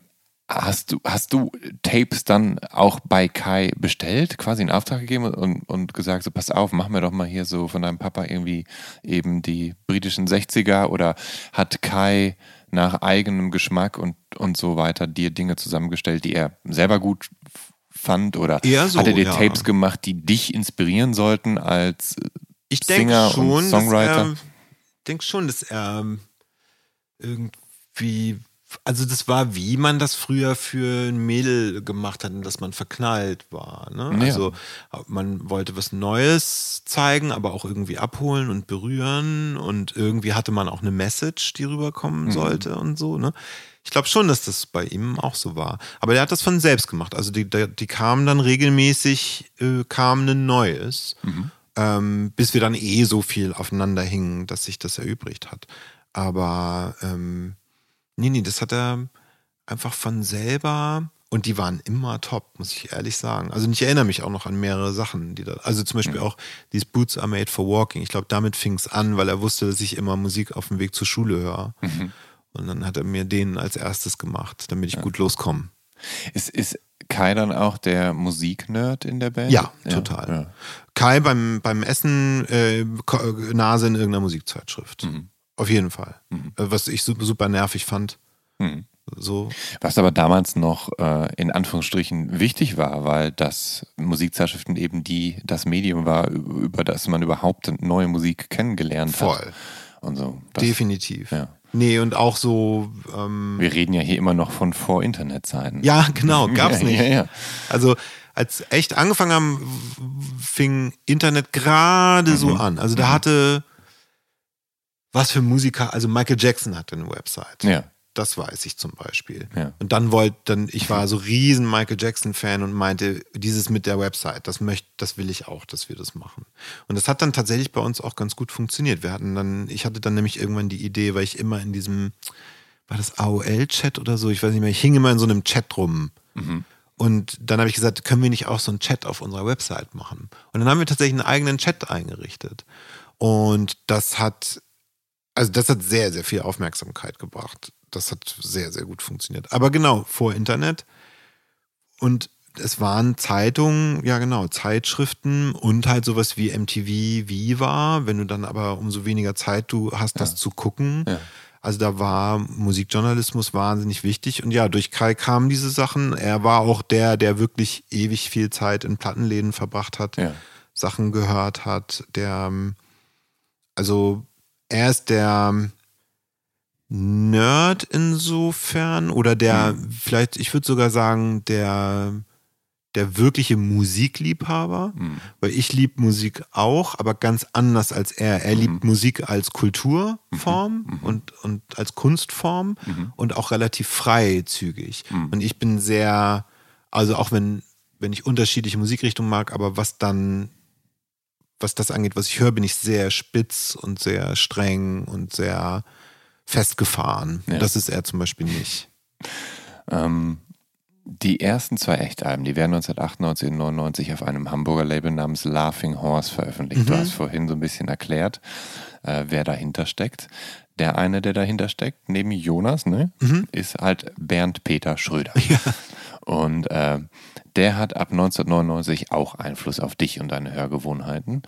Hast du, hast du Tapes dann auch bei Kai bestellt, quasi in Auftrag gegeben und, und gesagt, so pass auf, mach mir doch mal hier so von deinem Papa irgendwie eben die britischen 60er oder hat Kai nach eigenem Geschmack und, und so weiter dir Dinge zusammengestellt, die er selber gut fand oder so, hat er dir ja. Tapes gemacht, die dich inspirieren sollten als ich Singer schon, und Songwriter? Ich denke schon, dass er ähm, irgendwie also das war, wie man das früher für ein Mädel gemacht hat, dass man verknallt war. Ne? Ja. Also man wollte was Neues zeigen, aber auch irgendwie abholen und berühren und irgendwie hatte man auch eine Message, die rüberkommen mhm. sollte und so. Ne? Ich glaube schon, dass das bei ihm auch so war. Aber der hat das von selbst gemacht. Also die, die, die kamen dann regelmäßig, äh, kam ein Neues, mhm. ähm, bis wir dann eh so viel aufeinander hingen, dass sich das erübrigt hat. Aber ähm, Nee, nee, das hat er einfach von selber und die waren immer top, muss ich ehrlich sagen. Also ich erinnere mich auch noch an mehrere Sachen, die da, also zum Beispiel mhm. auch dieses Boots are made for walking. Ich glaube, damit fing es an, weil er wusste, dass ich immer Musik auf dem Weg zur Schule höre. Mhm. Und dann hat er mir den als erstes gemacht, damit ich ja. gut loskomme. Ist, ist Kai dann auch der Musiknerd in der Band? Ja, ja. total. Ja. Kai beim, beim Essen äh, Nase in irgendeiner Musikzeitschrift. Mhm. Auf jeden Fall. Mhm. Äh, was ich super, nervig fand. Mhm. So. Was aber damals noch äh, in Anführungsstrichen wichtig war, weil das Musikzeitschriften eben die das Medium war, über das man überhaupt neue Musik kennengelernt Voll. hat. Und so. Das, Definitiv. Ja. Nee, und auch so. Ähm, Wir reden ja hier immer noch von Vor-Internet-Zeiten. Ja, genau, gab's ja, nicht. Ja, ja. Also, als echt angefangen haben, fing Internet gerade mhm. so an. Also, da mhm. hatte was für Musiker, also Michael Jackson hatte eine Website. Ja. Das weiß ich zum Beispiel. Ja. Und dann wollte, dann, ich war so riesen Michael Jackson-Fan und meinte, dieses mit der Website, das möchte, das will ich auch, dass wir das machen. Und das hat dann tatsächlich bei uns auch ganz gut funktioniert. Wir hatten dann, ich hatte dann nämlich irgendwann die Idee, weil ich immer in diesem, war das AOL-Chat oder so? Ich weiß nicht mehr, ich hing immer in so einem Chat rum. Mhm. Und dann habe ich gesagt, können wir nicht auch so einen Chat auf unserer Website machen? Und dann haben wir tatsächlich einen eigenen Chat eingerichtet. Und das hat also das hat sehr, sehr viel Aufmerksamkeit gebracht. Das hat sehr, sehr gut funktioniert. Aber genau, vor Internet. Und es waren Zeitungen, ja genau, Zeitschriften und halt sowas wie MTV Viva, wenn du dann aber umso weniger Zeit du hast, ja. das zu gucken. Ja. Also da war Musikjournalismus wahnsinnig wichtig. Und ja, durch Kai kamen diese Sachen. Er war auch der, der wirklich ewig viel Zeit in Plattenläden verbracht hat, ja. Sachen gehört hat, der also er ist der Nerd insofern oder der, mhm. vielleicht, ich würde sogar sagen, der, der wirkliche Musikliebhaber, mhm. weil ich liebe Musik auch, aber ganz anders als er. Er mhm. liebt Musik als Kulturform mhm. mhm. und, und als Kunstform mhm. und auch relativ freizügig. Und ich bin sehr, also auch wenn, wenn ich unterschiedliche Musikrichtungen mag, aber was dann was das angeht, was ich höre, bin ich sehr spitz und sehr streng und sehr festgefahren. Ja. Das ist er zum Beispiel nicht. Ähm, die ersten zwei Echtalben, die werden 1998 und 99 auf einem Hamburger Label namens Laughing Horse veröffentlicht. Mhm. Du hast vorhin so ein bisschen erklärt, äh, wer dahinter steckt. Der eine, der dahinter steckt, neben Jonas, ne, mhm. ist halt Bernd Peter Schröder. Ja. Und äh, der hat ab 1999 auch Einfluss auf dich und deine Hörgewohnheiten.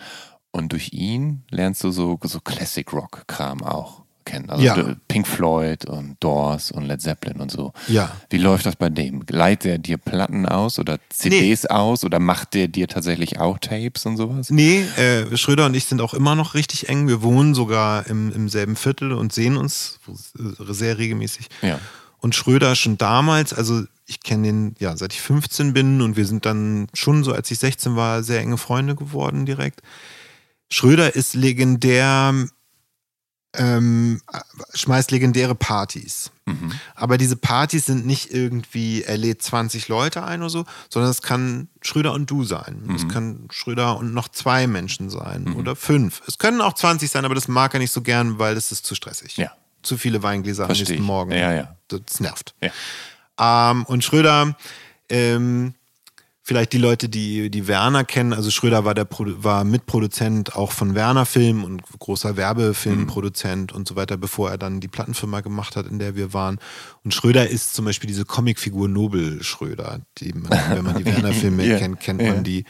Und durch ihn lernst du so, so Classic Rock-Kram auch kennen. Also Ja. Pink Floyd und Doors und Led Zeppelin und so. Ja. Wie läuft das bei dem? Leiht der dir Platten aus oder CDs aus oder macht der dir tatsächlich auch Tapes und sowas? Nee, äh, Schröder und ich sind auch immer noch richtig eng. Wir wohnen sogar im, im selben Viertel und sehen uns äh, sehr regelmäßig. Ja. Und Schröder schon damals, also ich kenne den ja seit ich 15 bin und wir sind dann schon so, als ich 16 war, sehr enge Freunde geworden direkt. Schröder ist legendär, ähm, schmeißt legendäre Partys. Aber diese Partys sind nicht irgendwie, er lädt 20 Leute ein oder so, sondern es kann Schröder und du sein. Es kann Schröder und noch zwei Menschen sein oder fünf. Es können auch 20 sein, aber das mag er nicht so gern, weil das ist zu stressig. Ja. Zu viele Weingläser Versteh am nächsten. Morgen. Ja, ja. Das nervt. Ja. Ähm, und Schröder, ähm, vielleicht die Leute, die, die Werner kennen, also Schröder war, der war Mitproduzent auch von Werner Film und großer Werbefilmproduzent und so weiter, bevor er dann die Plattenfirma gemacht hat, in der wir waren. Und Schröder ist zum Beispiel diese Comicfigur Nobel Schröder, die man, wenn man die Werner-Filme Ja, kennt, kennt ja. man die.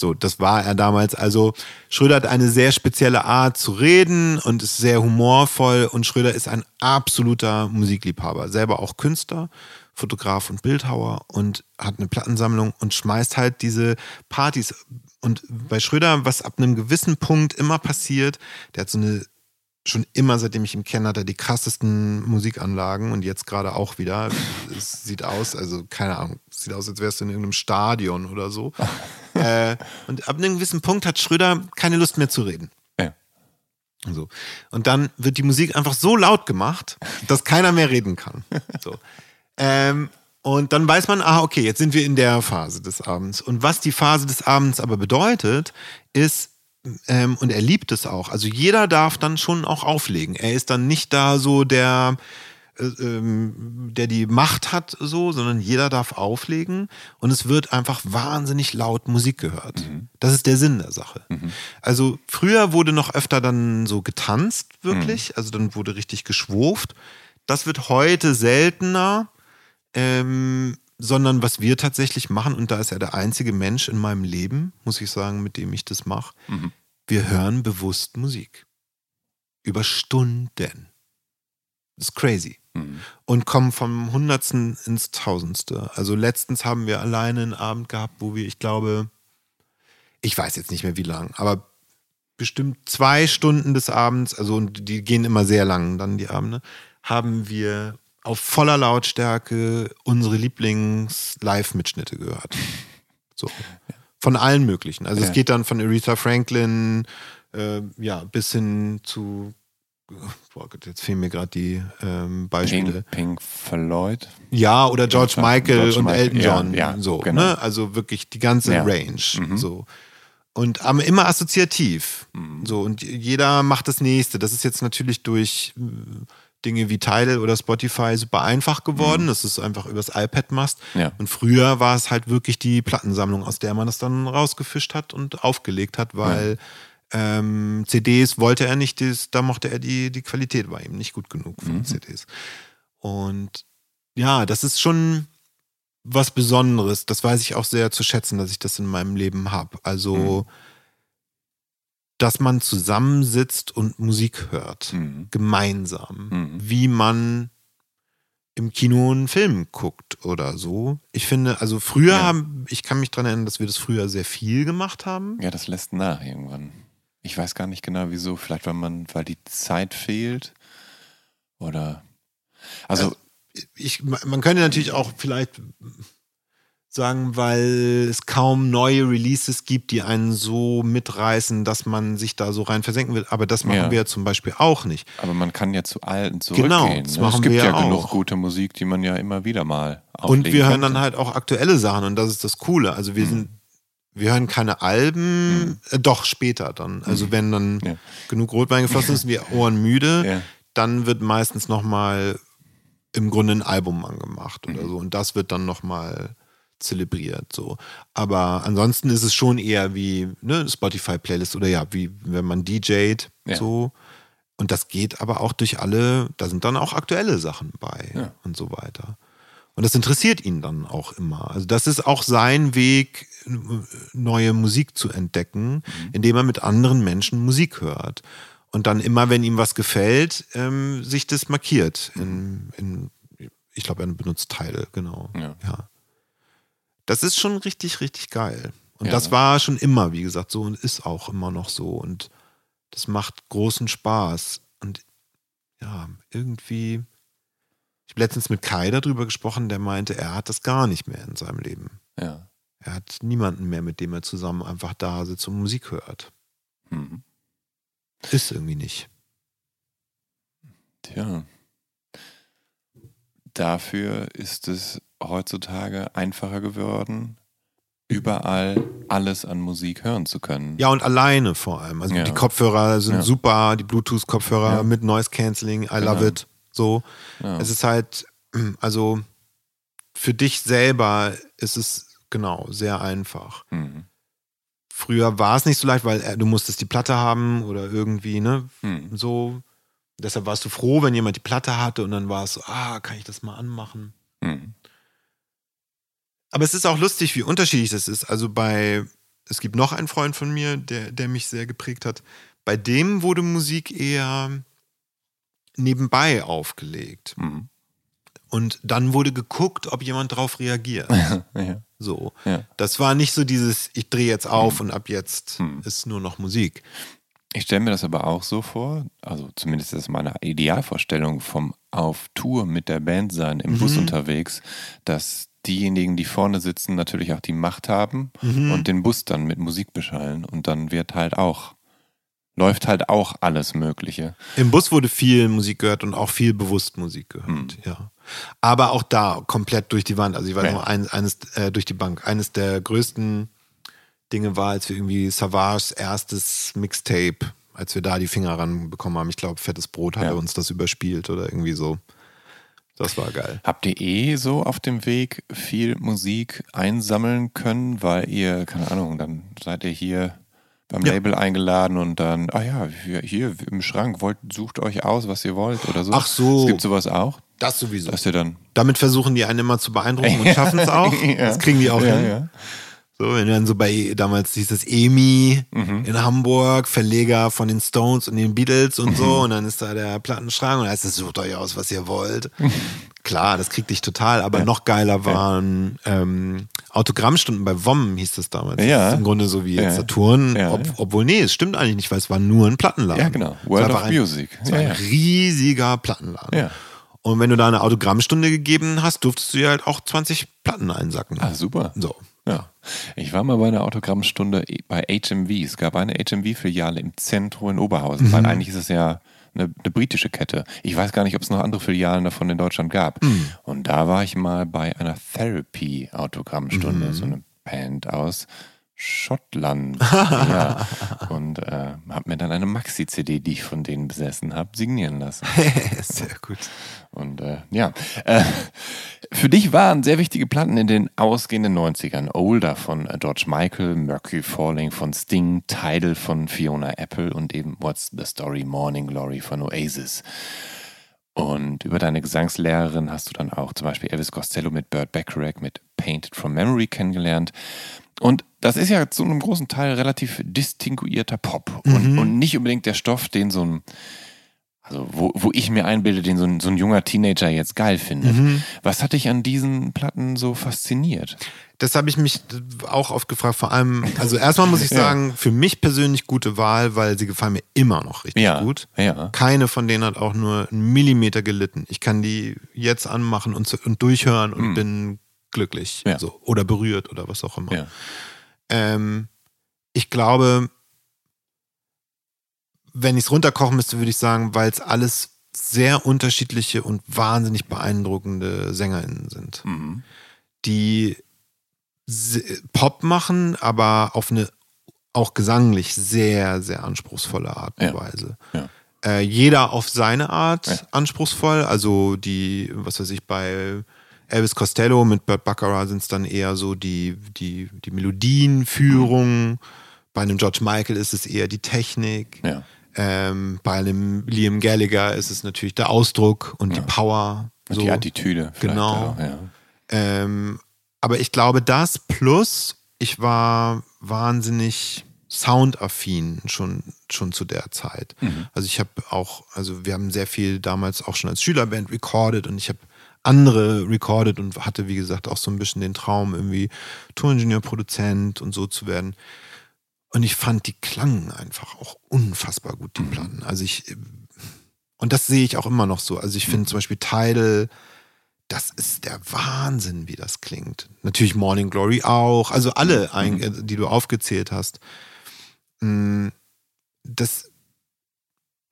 So, das war er damals. Also Schröder hat eine sehr spezielle Art zu reden und ist sehr humorvoll und Schröder ist ein absoluter Musikliebhaber, selber auch Künstler, Fotograf und Bildhauer und hat eine Plattensammlung und schmeißt halt diese Partys. Und bei Schröder, was ab einem gewissen Punkt immer passiert, der hat so eine schon immer, seitdem ich ihn kenne, hat er die krassesten Musikanlagen und jetzt gerade auch wieder. Es sieht aus, also keine Ahnung, es sieht aus, als wärst du in irgendeinem Stadion oder so. äh, und ab einem gewissen Punkt hat Schröder keine Lust mehr zu reden. So. Und dann wird die Musik einfach so laut gemacht, dass keiner mehr reden kann. So. Ähm, und dann weiß man, ah, okay, jetzt sind wir in der Phase des Abends. Und was die Phase des Abends aber bedeutet, ist, ähm, und er liebt es auch, also jeder darf dann schon auch auflegen. Er ist dann nicht da so der, äh, ähm, der die Macht hat, so, sondern jeder darf auflegen und es wird einfach wahnsinnig laut Musik gehört. Das ist der Sinn der Sache. Also früher wurde noch öfter dann so getanzt, wirklich, also dann wurde richtig geschwurft. Das wird heute seltener, ähm, sondern was wir tatsächlich machen, und da ist er der einzige Mensch in meinem Leben, muss ich sagen, mit dem ich das mache, wir hören bewusst Musik. Über Stunden. Das ist crazy. Und kommen vom Hundertsten ins Tausendste. Also letztens haben wir alleine einen Abend gehabt, wo wir, ich glaube, ich weiß jetzt nicht mehr wie lang, aber bestimmt zwei Stunden des Abends, also und die gehen immer sehr lang dann die Abende, haben wir auf voller Lautstärke unsere Lieblings-Live-Mitschnitte gehört. So. Von allen möglichen. Also Ja. es geht dann von Aretha Franklin äh, ja, bis hin zu boah Gott, jetzt fehlen mir gerade die ähm, Beispiele. Pink, Pink Floyd. Ja, oder George George Michael und Michael, Elton ja, John. ja, so, genau. ne? Also wirklich die ganze Ja. Mhm. Range. So. Und aber immer assoziativ. Mhm. So, und jeder macht das nächste. Das ist jetzt natürlich durch äh, Dinge wie Tidal oder Spotify super einfach geworden, dass du es einfach übers iPad machst. Mhm. Ja. Und früher war es halt wirklich die Plattensammlung, aus der man das dann rausgefischt hat und aufgelegt hat, weil ähm, CDs wollte er nicht, das, da mochte er die, die Qualität war ihm nicht gut genug für Mhm. CDs. Und ja, das ist schon was Besonderes. Das weiß ich auch sehr zu schätzen, dass ich das in meinem Leben habe. Also, dass man zusammensitzt und Musik hört, Mhm. gemeinsam, Mhm. wie man im Kino einen Film guckt oder so. Ich finde, also früher Ja. haben, ich kann mich daran erinnern, dass wir das früher sehr viel gemacht haben. Ja, das lässt nach irgendwann. Ich weiß gar nicht genau wieso. Vielleicht weil man, weil die Zeit fehlt. Oder. Also, ich, man könnte natürlich auch vielleicht sagen, weil es kaum neue Releases gibt, die einen so mitreißen, dass man sich da so rein versenken will. Aber das machen Ja. wir ja zum Beispiel auch nicht. aber man kann ja zu alten zurückgehen. Genau, ne? das machen es gibt wir ja ja genug auch. gute Musik, die man ja immer wieder mal Und wir hören könnte. dann halt auch aktuelle Sachen und das ist das Coole. Also wir sind, wir hören keine Alben, äh, doch später dann. Also wenn dann Mhm. Ja. genug Rotwein geflossen ist, wir Ohren müde, Ja. dann wird meistens nochmal im Grunde ein Album angemacht oder Mhm. so. Und das wird dann nochmal zelebriert. So. Aber ansonsten ist es schon eher wie ne, Spotify-Playlist oder ja, wie wenn man DJt Ja. so. Und das geht aber auch durch alle, da sind dann auch aktuelle Sachen bei Ja. und so weiter. Und das interessiert ihn dann auch immer. Also das ist auch sein Weg, neue Musik zu entdecken, indem er mit anderen Menschen Musik hört. Und dann immer, wenn ihm was gefällt, ähm, sich das markiert. In, in, ich glaube, er benutzt Teile, genau. Ja. ja. Das ist schon richtig, richtig geil. Und Ja, das war schon immer, wie gesagt, so und ist auch immer noch so. Und das macht großen Spaß. Und ja, irgendwie. Ich habe letztens mit Kai darüber gesprochen, der meinte, er hat das gar nicht mehr in seinem Leben. Ja. Er hat niemanden mehr, mit dem er zusammen einfach da sitzt und Musik hört. Mhm. Ist irgendwie nicht. Tja. Dafür ist es heutzutage einfacher geworden, überall alles an Musik hören zu können. Ja, und alleine vor allem. Also Ja. die Kopfhörer sind Ja. super, die Bluetooth-Kopfhörer Ja. mit Noise Cancelling, I love Genau. it. So. Es ist halt, also für dich selber ist es genau sehr einfach. Mhm. Früher war es nicht so leicht, weil äh, du musstest die Platte haben oder irgendwie, ne? Mhm. So. Deshalb warst du froh, wenn jemand die Platte hatte und dann war es so, ah, kann ich das mal anmachen? Mhm. Aber es ist auch lustig, wie unterschiedlich das ist. Also bei, es gibt noch einen Freund von mir, der, der mich sehr geprägt hat. Bei dem wurde Musik eher nebenbei aufgelegt. Mhm. Und dann wurde geguckt, ob jemand drauf reagiert. Ja. So. Ja. Das war nicht so dieses, ich drehe jetzt auf und ab jetzt Hm. ist nur noch Musik. Ich stelle mir das aber auch so vor, also zumindest ist das meine Idealvorstellung vom auf Tour mit der Band sein, im Bus Mhm. unterwegs, dass diejenigen, die vorne sitzen, natürlich auch die Macht haben Mhm. und den Bus dann mit Musik beschallen und dann wird halt auch, läuft halt auch alles Mögliche. Im Bus wurde viel Musik gehört und auch viel bewusst Musik gehört, Hm. ja. Aber auch da komplett durch die Wand. Also ich weiß Ja. noch, ein, eines äh, durch die Bank. Eines der größten Dinge war, als wir irgendwie Savages erstes Mixtape, als wir da die Finger ranbekommen haben. Ich glaube, Fettes Brot hat Ja. uns das überspielt oder irgendwie so. Das war geil. Habt ihr eh so auf dem Weg viel Musik einsammeln können, weil ihr, keine Ahnung, dann seid ihr hier beim Ja. Label eingeladen und dann, ah ja, hier, hier im Schrank, wollt, sucht euch aus, was ihr wollt oder so. Ach so. Es gibt sowas auch, Das sowieso. dass ihr dann. Damit versuchen die einen immer zu beeindrucken und schaffen es auch. Ja. Das kriegen die auch ja, hin. Ja. So, wenn du dann so bei, damals hieß es EMI Mhm. in Hamburg, Verleger von den Stones und den Beatles und Mhm. so, und dann ist da der Plattenschrank und da heißt es, sucht euch aus, was ihr wollt. Klar, das kriegt dich total, aber noch geiler waren ähm, Autogrammstunden bei WOM, hieß das damals. Ja. Das ist Im Grunde so wie jetzt Ja. Saturn, Ja, ob, ja. obwohl, nee, es stimmt eigentlich nicht, weil es war nur ein Plattenladen. Ja, genau. World war of ein, Music. Es war Ja, ein ja. riesiger Plattenladen. Ja. Und wenn du da eine Autogrammstunde gegeben hast, durftest du dir halt auch 20 Platten einsacken. Ah, super. So. Ja. Ich war mal bei einer Autogrammstunde bei HMV. Es gab eine HMV-Filiale im Zentrum in Oberhausen, Mhm. weil eigentlich ist es ja eine, eine britische Kette. Ich weiß gar nicht, ob es noch andere Filialen davon in Deutschland gab. Mhm. Und da war ich mal bei einer Therapy-Autogrammstunde, Mhm. so eine Band aus Schottland. ja. Und äh, habe mir dann eine Maxi-CD, die ich von denen besessen habe, signieren lassen. Sehr gut. Und äh, ja, äh, für dich waren sehr wichtige Platten in den ausgehenden 90ern. Older von äh, George Michael, Mercury Falling von Sting, Tidal von Fiona Apple und eben What's the Story Morning Glory von Oasis. Und über deine Gesangslehrerin hast du dann auch zum Beispiel Elvis Costello mit Burt Bacharach mit Painted from Memory kennengelernt. Und das ist ja zu einem großen Teil relativ distinguierter Pop und, und nicht unbedingt der Stoff, den so ein also wo, wo ich mir einbilde, den so ein, so ein junger Teenager jetzt geil findet. Was hat dich an diesen Platten so fasziniert? Das habe ich mich auch oft gefragt. Vor allem, also erstmal muss ich sagen, für mich persönlich gute Wahl, weil sie gefallen mir immer noch richtig Ja, gut. ja. Keine von denen hat auch nur einen Millimeter gelitten. Ich kann die jetzt anmachen und, und durchhören und bin glücklich. Ja. So. Oder berührt oder was auch immer. Ja. Ähm, ich glaube, wenn ich es runterkochen müsste, würde ich sagen, weil es alles sehr unterschiedliche und wahnsinnig beeindruckende SängerInnen sind, Mhm. die Pop machen, aber auf eine auch gesanglich sehr, sehr anspruchsvolle Art und Ja. Weise. Ja. Äh, jeder auf seine Art Ja. anspruchsvoll. Also die, was weiß ich, bei Elvis Costello mit Burt Baccarat sind es dann eher so die, die, die Melodienführung. Bei einem George Michael ist es eher die Technik. Ja. Ähm, bei einem Liam Gallagher ist es natürlich der Ausdruck und die Power. Und So. die Attitüde. Genau. Auch, ja. Ähm, aber ich glaube, das plus, ich war wahnsinnig soundaffin schon, schon zu der Zeit. Also ich habe auch, also wir haben sehr viel damals auch schon als Schülerband recorded und ich habe andere recorded und hatte, wie gesagt, auch so ein bisschen den Traum, irgendwie Toningenieur, Produzent und so zu werden. Und ich fand, die klangen einfach auch unfassbar gut, die Platten. Also ich, und das sehe ich auch immer noch so. Also ich finde zum Beispiel Tidal, das ist der Wahnsinn, wie das klingt. Natürlich Morning Glory auch, also alle, ein, äh, die du aufgezählt hast. Mm, Das,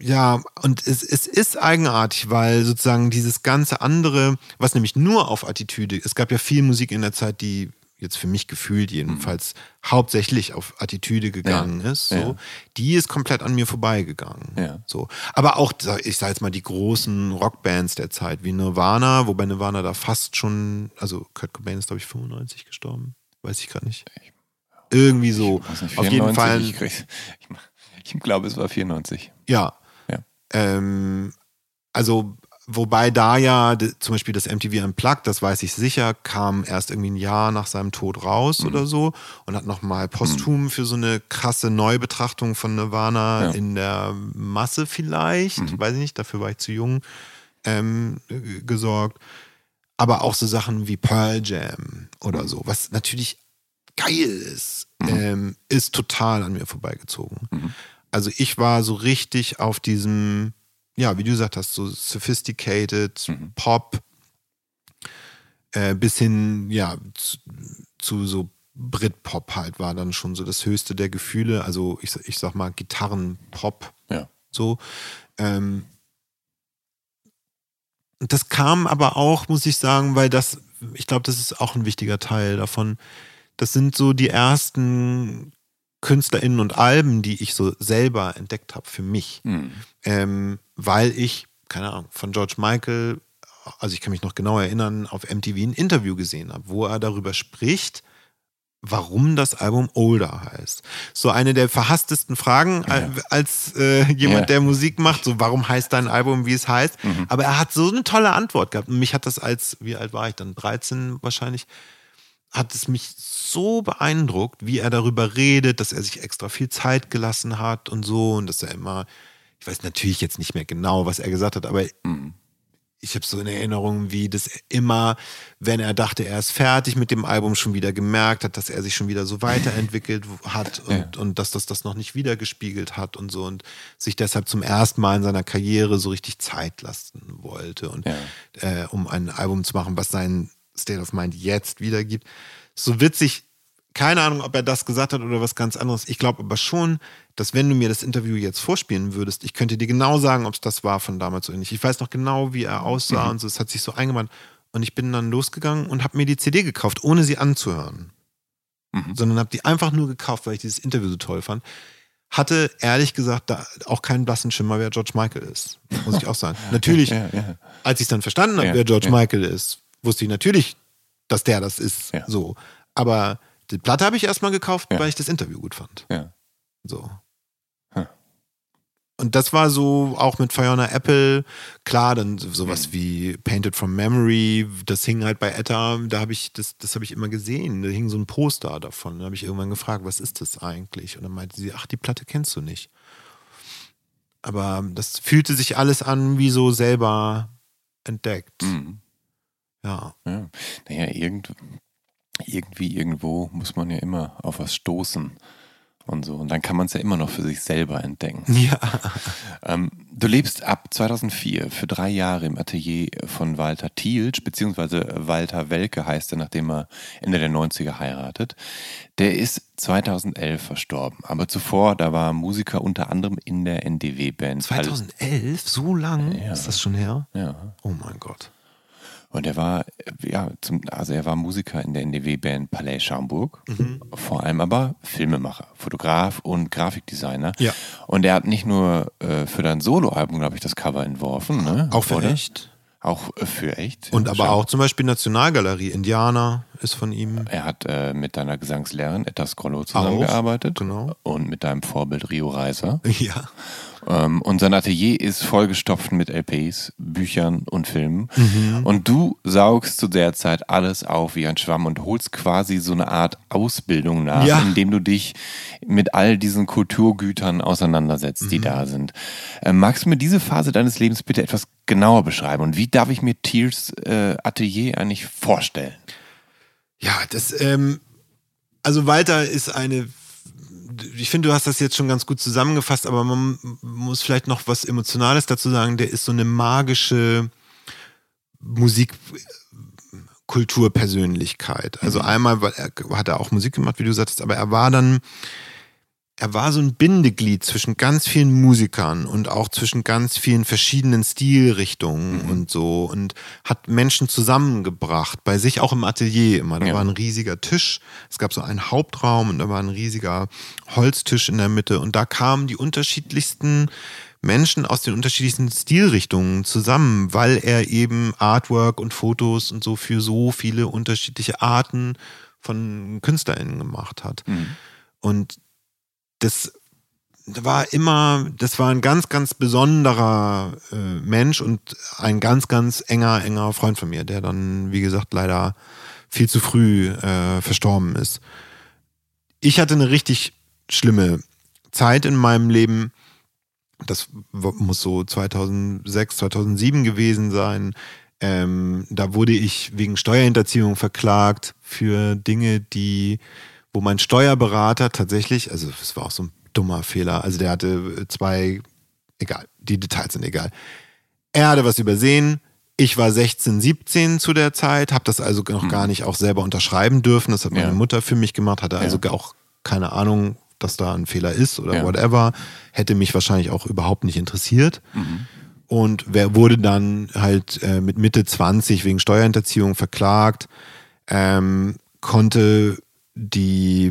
ja, und es, es ist eigenartig, weil sozusagen dieses ganze andere, was nämlich nur auf Attitüde, es gab ja viel Musik in der Zeit, die jetzt für mich gefühlt jedenfalls hauptsächlich auf Attitüde gegangen Ja, ist, so, ja. die ist komplett an mir vorbeigegangen. Ja. So. Aber auch, ich sag jetzt mal, die großen Rockbands der Zeit, wie Nirvana, wobei Nirvana da fast schon, also Kurt Cobain ist, glaube ich, 95 gestorben. Weiß ich gerade nicht. Irgendwie so. Nicht, Auf jeden 94, Fall. Ich, ich glaube, es war 94. Ja. Ähm, also, wobei da ja zum Beispiel das MTV Unplugged, das weiß ich sicher, kam erst irgendwie ein Jahr nach seinem Tod raus Mhm. oder so und hat nochmal posthum für so eine krasse Neubetrachtung von Nirvana Ja. Mhm. in der Masse vielleicht, weiß ich nicht, dafür war ich zu jung, ähm, gesorgt. Aber auch so Sachen wie Pearl Jam oder Mhm. so, was natürlich geil ist, ähm, ist total an mir vorbeigezogen. Also ich war so richtig auf diesem, ja, wie du gesagt hast, so sophisticated Mhm. Pop äh, bis hin, ja, zu, zu so Britpop halt war dann schon so das höchste der Gefühle. Also ich, ich sag mal Gitarrenpop Ja. so. Ähm, das kam aber auch, muss ich sagen, weil das, ich glaube, das ist auch ein wichtiger Teil davon. Das sind so die ersten KünstlerInnen und Alben, die ich so selber entdeckt habe für mich. Mhm. Ähm, weil ich, keine Ahnung, von George Michael, also ich kann mich noch genau erinnern, auf MTV ein Interview gesehen habe, wo er darüber spricht, warum das Album Older heißt. So eine der verhasstesten Fragen äh, als äh, jemand, Ja. der Musik macht, so warum heißt dein Album, wie es heißt. Aber er hat so eine tolle Antwort gehabt. Und mich hat das als, wie alt war ich dann? 13 wahrscheinlich hat es mich so beeindruckt, wie er darüber redet, dass er sich extra viel Zeit gelassen hat und so und dass er immer, ich weiß natürlich jetzt nicht mehr genau, was er gesagt hat, aber ich habe so eine Erinnerung, wie das immer, wenn er dachte, er ist fertig mit dem Album, schon wieder gemerkt hat, dass er sich schon wieder so weiterentwickelt hat und, und dass das das noch nicht wiedergespiegelt hat und so und sich deshalb zum ersten Mal in seiner Karriere so richtig Zeit lassen wollte und äh, um ein Album zu machen, was seinen State of Mind jetzt wiedergibt. So witzig, keine Ahnung, ob er das gesagt hat oder was ganz anderes. Ich glaube aber schon, dass wenn du mir das Interview jetzt vorspielen würdest, ich könnte dir genau sagen, ob es das war von damals oder nicht. Ich weiß noch genau, wie er aussah und so. Es hat sich so eingebrannt. Und ich bin dann losgegangen und habe mir die CD gekauft, ohne sie anzuhören. Sondern habe die einfach nur gekauft, weil ich dieses Interview so toll fand. Hatte ehrlich gesagt da auch keinen blassen Schimmer, wer George Michael ist. Muss ich auch sagen. Natürlich, Ja, ja. als ich dann verstanden habe, Ja, wer George ja. Michael ist, wusste ich natürlich, dass der das ist. Ja. So. Aber die Platte habe ich erstmal gekauft, Ja. weil ich das Interview gut fand. Ja. So. Hm. Und das war so auch mit Fiona Apple, klar, dann sowas wie Painted from Memory, das hing halt bei Etta, da habe ich, das, das habe ich immer gesehen. Da hing so ein Poster davon. Da habe ich irgendwann gefragt, was ist das eigentlich? Und dann meinte sie, ach, die Platte kennst du nicht. Aber das fühlte sich alles an wie so selber entdeckt. Mhm. Ja. Ja. Naja, irgend, irgendwie, irgendwo muss man ja immer auf was stoßen und so. Und dann kann man es ja immer noch für sich selber entdecken. Ja. Ähm, du lebst ab 2004 für drei Jahre im Atelier von Walter Thielsch, beziehungsweise Walter Welke heißt er, nachdem er Ende der 90er heiratet. Der ist 2011 verstorben. Aber zuvor, da war er Musiker unter anderem in der NDW-Band. 2011, so lang Ja. ist das schon her? Ja. Oh mein Gott. Und er war, ja, zum, also er war Musiker in der NDW-Band Palais Schaumburg, Mhm. vor allem aber Filmemacher, Fotograf und Grafikdesigner. Ja. Und er hat nicht nur äh, für dein Soloalbum, glaube ich, das Cover entworfen, ne? Auch für Oder? echt. Auch äh, für echt. Und ja, aber schau. auch zum Beispiel Nationalgalerie, Indianer ist von ihm. Er hat äh, mit deiner Gesangslehrerin Etta Scrollo zusammengearbeitet. genau. Und mit deinem Vorbild Rio Reiser. Ja. Ähm, und sein Atelier ist vollgestopft mit LPs, Büchern und Filmen. Mhm. Und du saugst zu der Zeit alles auf wie ein Schwamm und holst quasi so eine Art Ausbildung nach, ja. indem du dich mit all diesen Kulturgütern auseinandersetzt, mhm. die da sind. Äh, magst du mir diese Phase deines Lebens bitte etwas genauer beschreiben? Und wie darf ich mir Tears äh, Atelier eigentlich vorstellen? Ja, das, ähm, also Walter ist eine ich finde, du hast das jetzt schon ganz gut zusammengefasst, aber man muss vielleicht noch was Emotionales dazu sagen. Der ist so eine magische Musikkulturpersönlichkeit. Also mhm. einmal weil er, hat er auch Musik gemacht, wie du sagtest, aber er war dann er war so ein Bindeglied zwischen ganz vielen Musikern und auch zwischen ganz vielen verschiedenen Stilrichtungen mhm. und so und hat Menschen zusammengebracht, bei sich auch im Atelier immer. Da ja. war ein riesiger Tisch, es gab so einen Hauptraum und da war ein riesiger Holztisch in der Mitte und da kamen die unterschiedlichsten Menschen aus den unterschiedlichsten Stilrichtungen zusammen, weil er eben Artwork und Fotos und so für so viele unterschiedliche Arten von KünstlerInnen gemacht hat. Mhm. Und das war immer, das war ein ganz, ganz besonderer äh, Mensch und ein ganz, ganz enger, enger Freund von mir, der dann, wie gesagt, leider viel zu früh äh, verstorben ist. Ich hatte eine richtig schlimme Zeit in meinem Leben. Das muss so 2006, 2007 gewesen sein. Ähm, da wurde ich wegen Steuerhinterziehung verklagt für Dinge, die wo mein Steuerberater tatsächlich, also es war auch so ein dummer Fehler, also der hatte zwei, egal, die Details sind egal. Er hatte was übersehen, ich war 16, 17 zu der Zeit, habe das also noch mhm. gar nicht auch selber unterschreiben dürfen. Das hat meine ja. Mutter für mich gemacht, hatte also ja. auch keine Ahnung, dass da ein Fehler ist oder ja. whatever. Hätte mich wahrscheinlich auch überhaupt nicht interessiert. Mhm. Und wer wurde dann halt äh, mit Mitte 20 wegen Steuerhinterziehung verklagt, ähm, konnte die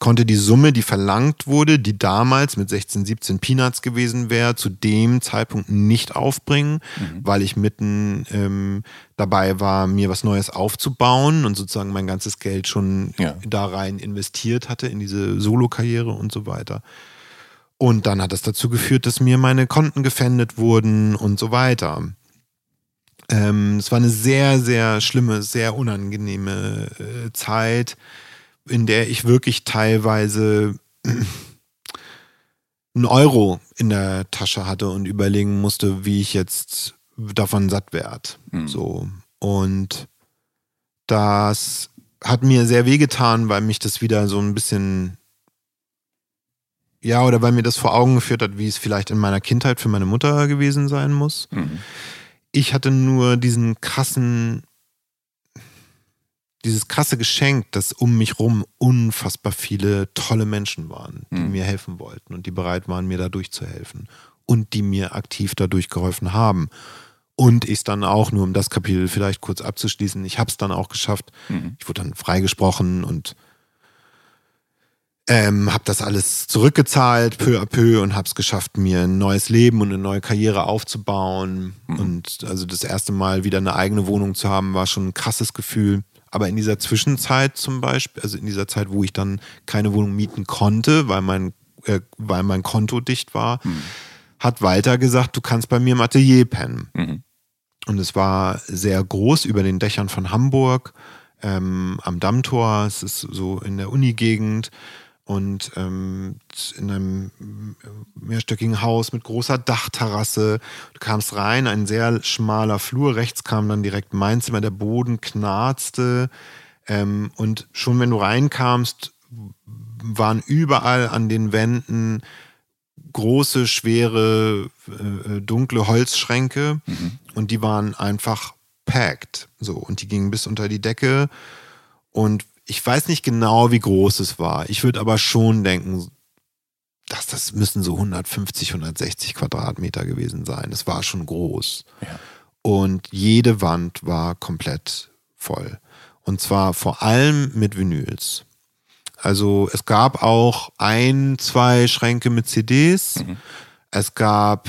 konnte die Summe, die verlangt wurde, die damals mit 16, 17 Peanuts gewesen wäre, zu dem Zeitpunkt nicht aufbringen, mhm. weil ich mitten ähm, dabei war, mir was Neues aufzubauen und sozusagen mein ganzes Geld schon ja. da rein investiert hatte in diese Solo-Karriere und so weiter. Und dann hat das dazu geführt, dass mir meine Konten gefändet wurden und so weiter. Ähm, es war eine sehr, sehr schlimme, sehr unangenehme äh, Zeit in der ich wirklich teilweise einen Euro in der Tasche hatte und überlegen musste, wie ich jetzt davon satt werde. Mhm. So. Und das hat mir sehr wehgetan, weil mich das wieder so ein bisschen, ja, oder weil mir das vor Augen geführt hat, wie es vielleicht in meiner Kindheit für meine Mutter gewesen sein muss. Mhm. Ich hatte nur diesen krassen dieses krasse Geschenk, dass um mich rum unfassbar viele tolle Menschen waren, die mhm. mir helfen wollten und die bereit waren, mir dadurch zu helfen und die mir aktiv dadurch geholfen haben. Und ich dann auch, nur um das Kapitel vielleicht kurz abzuschließen, ich habe es dann auch geschafft. Mhm. Ich wurde dann freigesprochen und ähm, habe das alles zurückgezahlt, peu à peu, und habe es geschafft, mir ein neues Leben und eine neue Karriere aufzubauen. Mhm. Und also das erste Mal wieder eine eigene Wohnung zu haben, war schon ein krasses Gefühl. Aber in dieser Zwischenzeit zum Beispiel, also in dieser Zeit, wo ich dann keine Wohnung mieten konnte, weil mein, äh, weil mein Konto dicht war, mhm. hat Walter gesagt, du kannst bei mir im Atelier pennen. Mhm. Und es war sehr groß über den Dächern von Hamburg, ähm, am Dammtor, es ist so in der Unigegend und ähm, in einem mehrstöckigen Haus mit großer Dachterrasse. Du kamst rein, ein sehr schmaler Flur, rechts kam dann direkt mein Zimmer, der Boden knarzte ähm, und schon wenn du reinkamst, waren überall an den Wänden große, schwere, äh, dunkle Holzschränke mhm. und die waren einfach packed. So, und die gingen bis unter die Decke. Und ich weiß nicht genau, wie groß es war. Ich würde aber schon denken, dass das müssen so 150, 160 Quadratmeter gewesen sein. Es war schon groß. Ja. Und jede Wand war komplett voll. Und zwar vor allem mit Vinyls. Also es gab auch ein, zwei Schränke mit CDs. Mhm. Es gab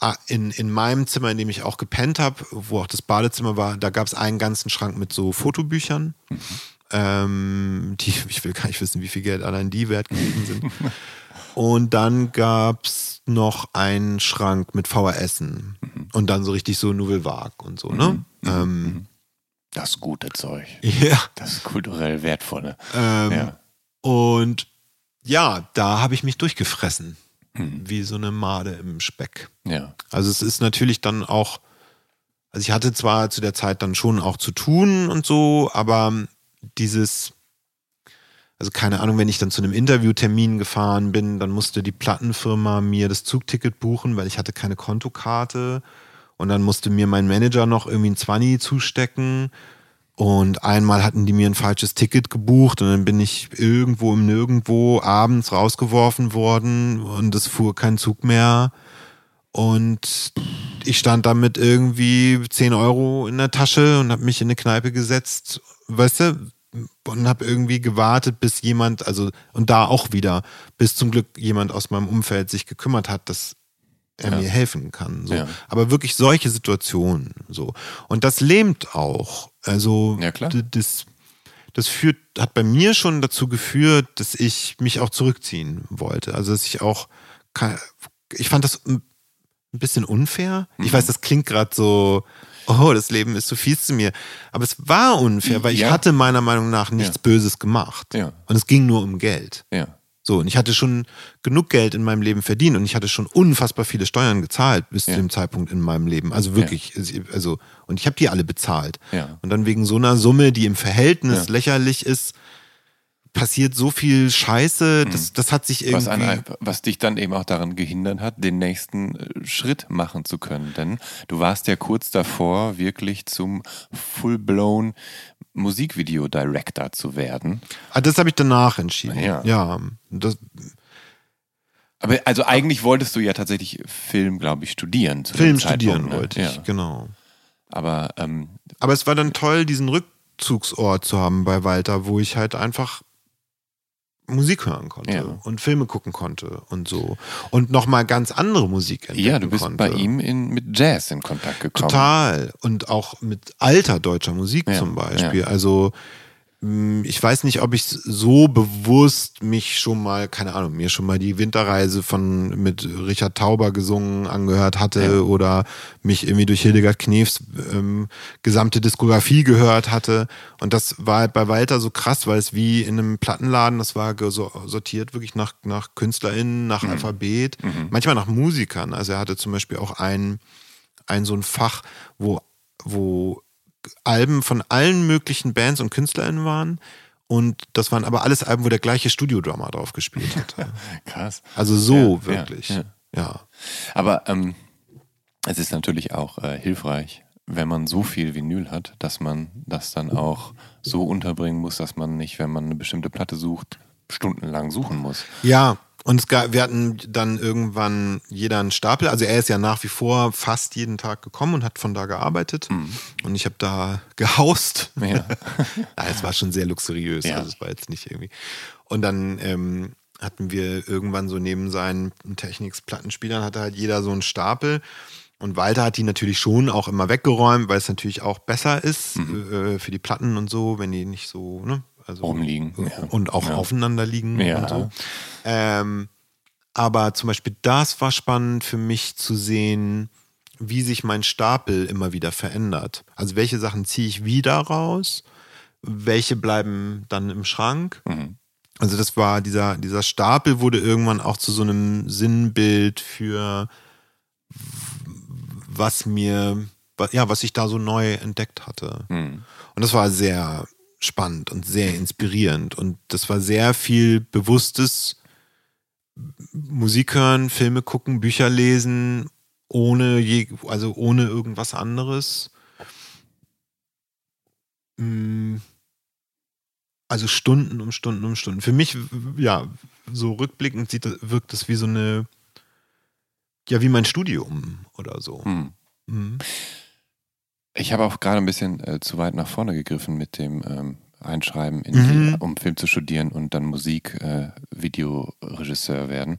ah, in, in meinem Zimmer, in dem ich auch gepennt habe, wo auch das Badezimmer war, da gab es einen ganzen Schrank mit so Fotobüchern. Mhm. Ähm, die, ich will gar nicht wissen, wie viel Geld allein die wert gewesen sind. Und dann gab es noch einen Schrank mit VHSen. Mhm. Und dann so richtig so Nouvelle Vague und so, ne? Mhm. Ähm, mhm. das gute Zeug. Ja. Das kulturell wertvolle. Ähm, ja. Und ja, da habe ich mich durchgefressen. Mhm. Wie so eine Made im Speck. Ja. Also es ist natürlich dann auch, also ich hatte zwar zu der Zeit dann schon auch zu tun und so, aber dieses, also keine Ahnung, wenn ich dann zu einem Interviewtermin gefahren bin, dann musste die Plattenfirma mir das Zugticket buchen, weil ich hatte keine Kontokarte. Und dann musste mir mein Manager noch irgendwie ein Zwanni zustecken. Und einmal hatten die mir ein falsches Ticket gebucht und dann bin ich irgendwo im Nirgendwo abends rausgeworfen worden und es fuhr kein Zug mehr. Und ich stand damit irgendwie 10 Euro in der Tasche und habe mich in eine Kneipe gesetzt, weißt du, und habe irgendwie gewartet, bis jemand, also und da auch wieder, bis zum Glück jemand aus meinem Umfeld sich gekümmert hat, dass er ja. mir helfen kann. So. Ja. Aber wirklich solche Situationen. So. Und das lähmt auch. Also ja, das, das führt, hat bei mir schon dazu geführt, dass ich mich auch zurückziehen wollte. Also dass ich auch, ich fand das ein bisschen unfair. Mhm. Ich weiß, das klingt gerade so, oh, das Leben ist so fies zu mir. Aber es war unfair, weil ich hatte meiner Meinung nach nichts Böses gemacht. Und es ging nur um Geld. Ja. So, und ich hatte schon genug Geld in meinem Leben verdient und ich hatte schon unfassbar viele Steuern gezahlt bis ja. zu dem Zeitpunkt in meinem Leben. Also wirklich, ja. also, und ich habe die alle bezahlt. Ja. Und dann wegen so einer Summe, die im Verhältnis lächerlich ist, passiert so viel Scheiße, das, mhm. das hat sich irgendwie. Was, an, was, dich dann eben auch daran gehindert hat, den nächsten äh, Schritt machen zu können. Denn du warst ja kurz davor, wirklich zum full-blown Musikvideo-Director zu werden. Ah, das habe ich danach entschieden. Ja. ja das, aber also eigentlich wolltest du ja tatsächlich Film, glaube ich, studieren. Film studieren ne? wollte ich, ja. genau. Aber, ähm, Aber es war dann toll, diesen Rückzugsort zu haben bei Walter, wo ich halt einfach Musik hören konnte ja. und Filme gucken konnte und so. Und nochmal ganz andere Musik entdecken Ja, du bist konnte. bei ihm in, mit Jazz in Kontakt gekommen. Total. Und auch mit alter deutscher Musik ja. zum Beispiel. Ja. Also ich weiß nicht, ob ich so bewusst mich schon mal, keine Ahnung, mir schon mal die Winterreise von mit Richard Tauber gesungen angehört hatte ja. oder mich irgendwie durch Hildegard Knefs ähm, gesamte Diskografie gehört hatte. Und das war halt bei Walter so krass, weil es wie in einem Plattenladen, das war sortiert wirklich nach, nach KünstlerInnen, nach mhm. Alphabet, mhm. manchmal nach Musikern. Also er hatte zum Beispiel auch ein, ein so ein Fach, wo, wo Alben von allen möglichen Bands und KünstlerInnen waren. Und das waren aber alles Alben, wo der gleiche Studiodrummer drauf gespielt hat. Krass. Also so ja, wirklich. Ja, ja. Aber ähm, es ist natürlich auch äh, hilfreich, wenn man so viel Vinyl hat, dass man das dann auch so unterbringen muss, dass man nicht, wenn man eine bestimmte Platte sucht, stundenlang suchen muss. Ja, und gab, wir hatten dann irgendwann jeder einen Stapel. Also er ist ja nach wie vor fast jeden Tag gekommen und hat von da gearbeitet. Mhm. Und ich habe da gehaust. Ja. ja, es war schon sehr luxuriös. Ja. Also es war jetzt nicht irgendwie. Und dann ähm, hatten wir irgendwann so neben seinen Technics-Plattenspielern hatte halt jeder so einen Stapel. Und Walter hat die natürlich schon auch immer weggeräumt, weil es natürlich auch besser ist mhm. äh, für die Platten und so, wenn die nicht so, ne, also rumliegen. Ja. Und auch ja. aufeinander liegen ja. und so. Ähm, aber zum Beispiel das war spannend für mich zu sehen, wie sich mein Stapel immer wieder verändert. Also welche Sachen ziehe ich wieder raus, welche bleiben dann im Schrank. Mhm. Also das war dieser, dieser Stapel wurde irgendwann auch zu so einem Sinnbild für was mir, ja, was ich da so neu entdeckt hatte. Mhm. Und das war sehr spannend und sehr inspirierend. Und das war sehr viel bewusstes Musik hören, Filme gucken, Bücher lesen, ohne je, also ohne irgendwas anderes. Mm. Also Stunden um Stunden um Stunden. Für mich, ja, so rückblickend sieht, wirkt das wie so eine, ja, wie mein Studium oder so. Hm. Mhm. Ich habe auch gerade ein bisschen äh, zu weit nach vorne gegriffen mit dem ähm, Einschreiben, mhm. die, um Film zu studieren und dann Musik-Videoregisseur äh, werden.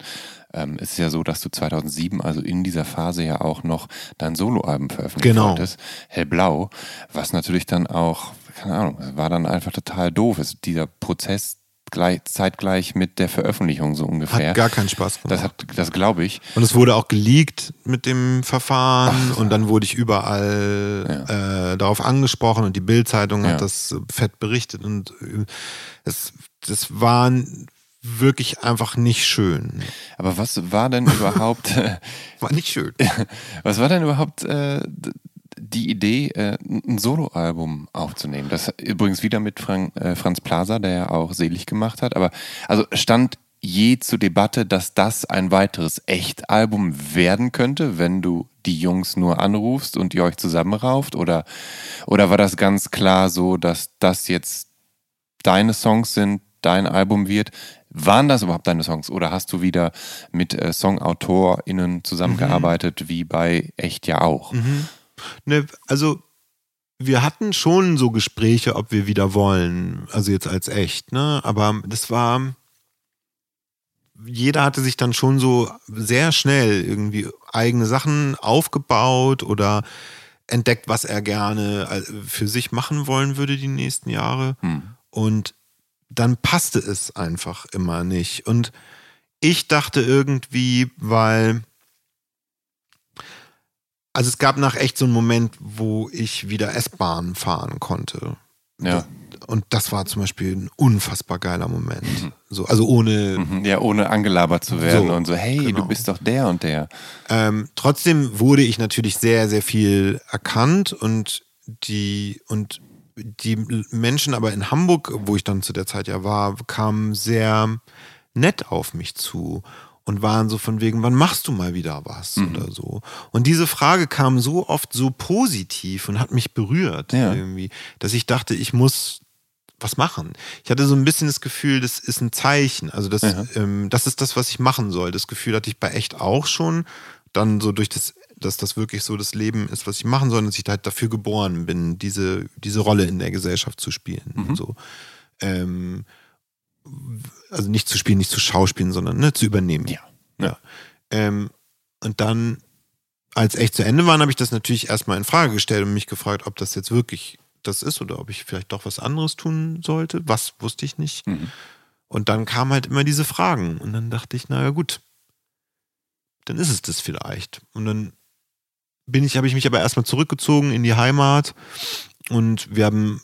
Ähm, es ist ja so, dass du 2007, also in dieser Phase ja auch noch dein Soloalbum veröffentlicht genau. wolltest, Hellblau, was natürlich dann auch, keine Ahnung, war dann einfach total doof. Es, dieser Prozess gleich, zeitgleich mit der Veröffentlichung so ungefähr. Hat gar keinen Spaß gemacht. Das, hat, das glaube ich. Und es wurde auch geleakt mit dem Verfahren Ach, und dann wurde ich überall ja. äh, darauf angesprochen und die Bildzeitung ja. hat das fett berichtet und äh, es, das war wirklich einfach nicht schön. Aber was war denn überhaupt? war nicht schön. was war denn überhaupt äh, die Idee, äh, ein Soloalbum aufzunehmen. Das übrigens wieder mit Frank, äh, Franz Plaza, der ja auch selig gemacht hat. Aber also stand je zur Debatte, dass das ein weiteres Echtalbum werden könnte, wenn du die Jungs nur anrufst und ihr euch zusammenrauft? Oder, oder war das ganz klar so, dass das jetzt deine Songs sind, dein Album wird? Waren das überhaupt deine Songs oder hast du wieder mit äh, SongautorInnen zusammengearbeitet, mhm. wie bei Echt ja auch? Mhm. Ne, also wir hatten schon so Gespräche, ob wir wieder wollen, also jetzt als echt, ne? Aber das war, jeder hatte sich dann schon so sehr schnell irgendwie eigene Sachen aufgebaut oder entdeckt, was er gerne äh, für sich machen wollen würde die nächsten Jahre. Hm. Und dann passte es einfach immer nicht. Und ich dachte irgendwie, weil also es gab nach echt so einen Moment, wo ich wieder S-Bahn fahren konnte. Ja. Und das war zum Beispiel ein unfassbar geiler Moment. Mhm. So, also ohne. Mhm. Ja, ohne angelabert zu werden so, und so, hey, genau. du bist doch der und der. Ähm, trotzdem wurde ich natürlich sehr, sehr viel erkannt und die und die Menschen aber in Hamburg, wo ich dann zu der Zeit ja war, kamen sehr nett auf mich zu und waren so von wegen, wann machst du mal wieder was mhm. oder so. Und diese Frage kam so oft so positiv und hat mich berührt ja. irgendwie, dass ich dachte, ich muss was machen. Ich hatte so ein bisschen das Gefühl, das ist ein Zeichen. Also das, ja. ähm, das ist das, was ich machen soll. Das Gefühl hatte ich bei echt auch schon. Dann so durch das, dass das wirklich so das Leben ist, was ich machen soll, dass ich halt dafür geboren bin, diese, diese Rolle in der Gesellschaft zu spielen. Mhm. So. Ähm, also nicht zu spielen, nicht zu schauspielen, sondern ne, zu übernehmen. Ja. ja. Ähm, und dann, als echt zu Ende waren, habe ich das natürlich erstmal in Frage gestellt und mich gefragt, ob das jetzt wirklich das ist oder ob ich vielleicht doch was anderes tun sollte. Was wusste ich nicht. Mhm. Und dann kamen halt immer diese Fragen. Und dann dachte ich, naja, gut, dann ist es das vielleicht. Und dann bin ich, habe ich mich aber erstmal zurückgezogen in die Heimat und wir haben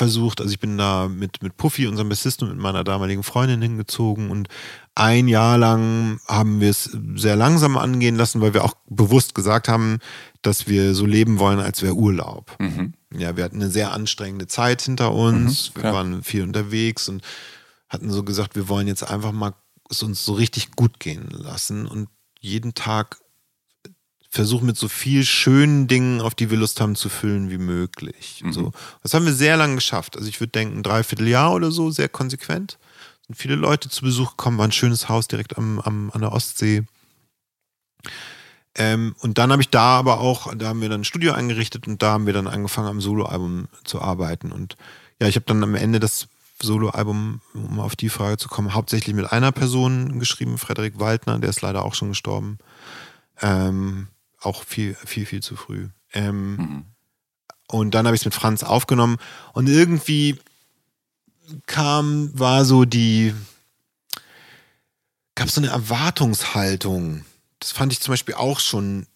versucht, also ich bin da mit, mit Puffy, unserem Bassisten und mit meiner damaligen Freundin hingezogen. Und ein Jahr lang haben wir es sehr langsam angehen lassen, weil wir auch bewusst gesagt haben, dass wir so leben wollen, als wäre Urlaub. Mhm. Ja, wir hatten eine sehr anstrengende Zeit hinter uns, mhm, wir waren viel unterwegs und hatten so gesagt, wir wollen jetzt einfach mal es uns so richtig gut gehen lassen. Und jeden Tag versuchen mit so viel schönen Dingen, auf die wir Lust haben, zu füllen wie möglich. Mhm. So. Das haben wir sehr lange geschafft. Also ich würde denken, ein Dreivierteljahr oder so, sehr konsequent. Sind viele Leute zu Besuch gekommen, war ein schönes Haus direkt am, am, an der Ostsee. Ähm, und dann habe ich da aber auch, da haben wir dann ein Studio eingerichtet und da haben wir dann angefangen, am Soloalbum zu arbeiten. Und ja, ich habe dann am Ende das Soloalbum, um auf die Frage zu kommen, hauptsächlich mit einer Person geschrieben, Frederik Waldner, der ist leider auch schon gestorben. Ähm, auch viel, viel, viel zu früh. Ähm, mhm. Und dann habe ich es mit Franz aufgenommen und irgendwie kam, war so die, gab es so eine Erwartungshaltung. Das fand ich zum Beispiel auch schon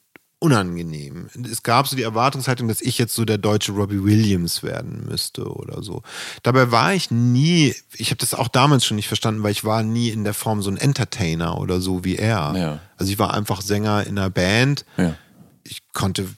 unangenehm. Es gab so die Erwartungshaltung, dass ich jetzt so der deutsche Robbie Williams werden müsste oder so. Dabei war ich nie, ich habe das auch damals schon nicht verstanden, weil ich war nie in der Form so ein Entertainer oder so wie er. Ja. Also ich war einfach Sänger in einer Band. Ja ich konnte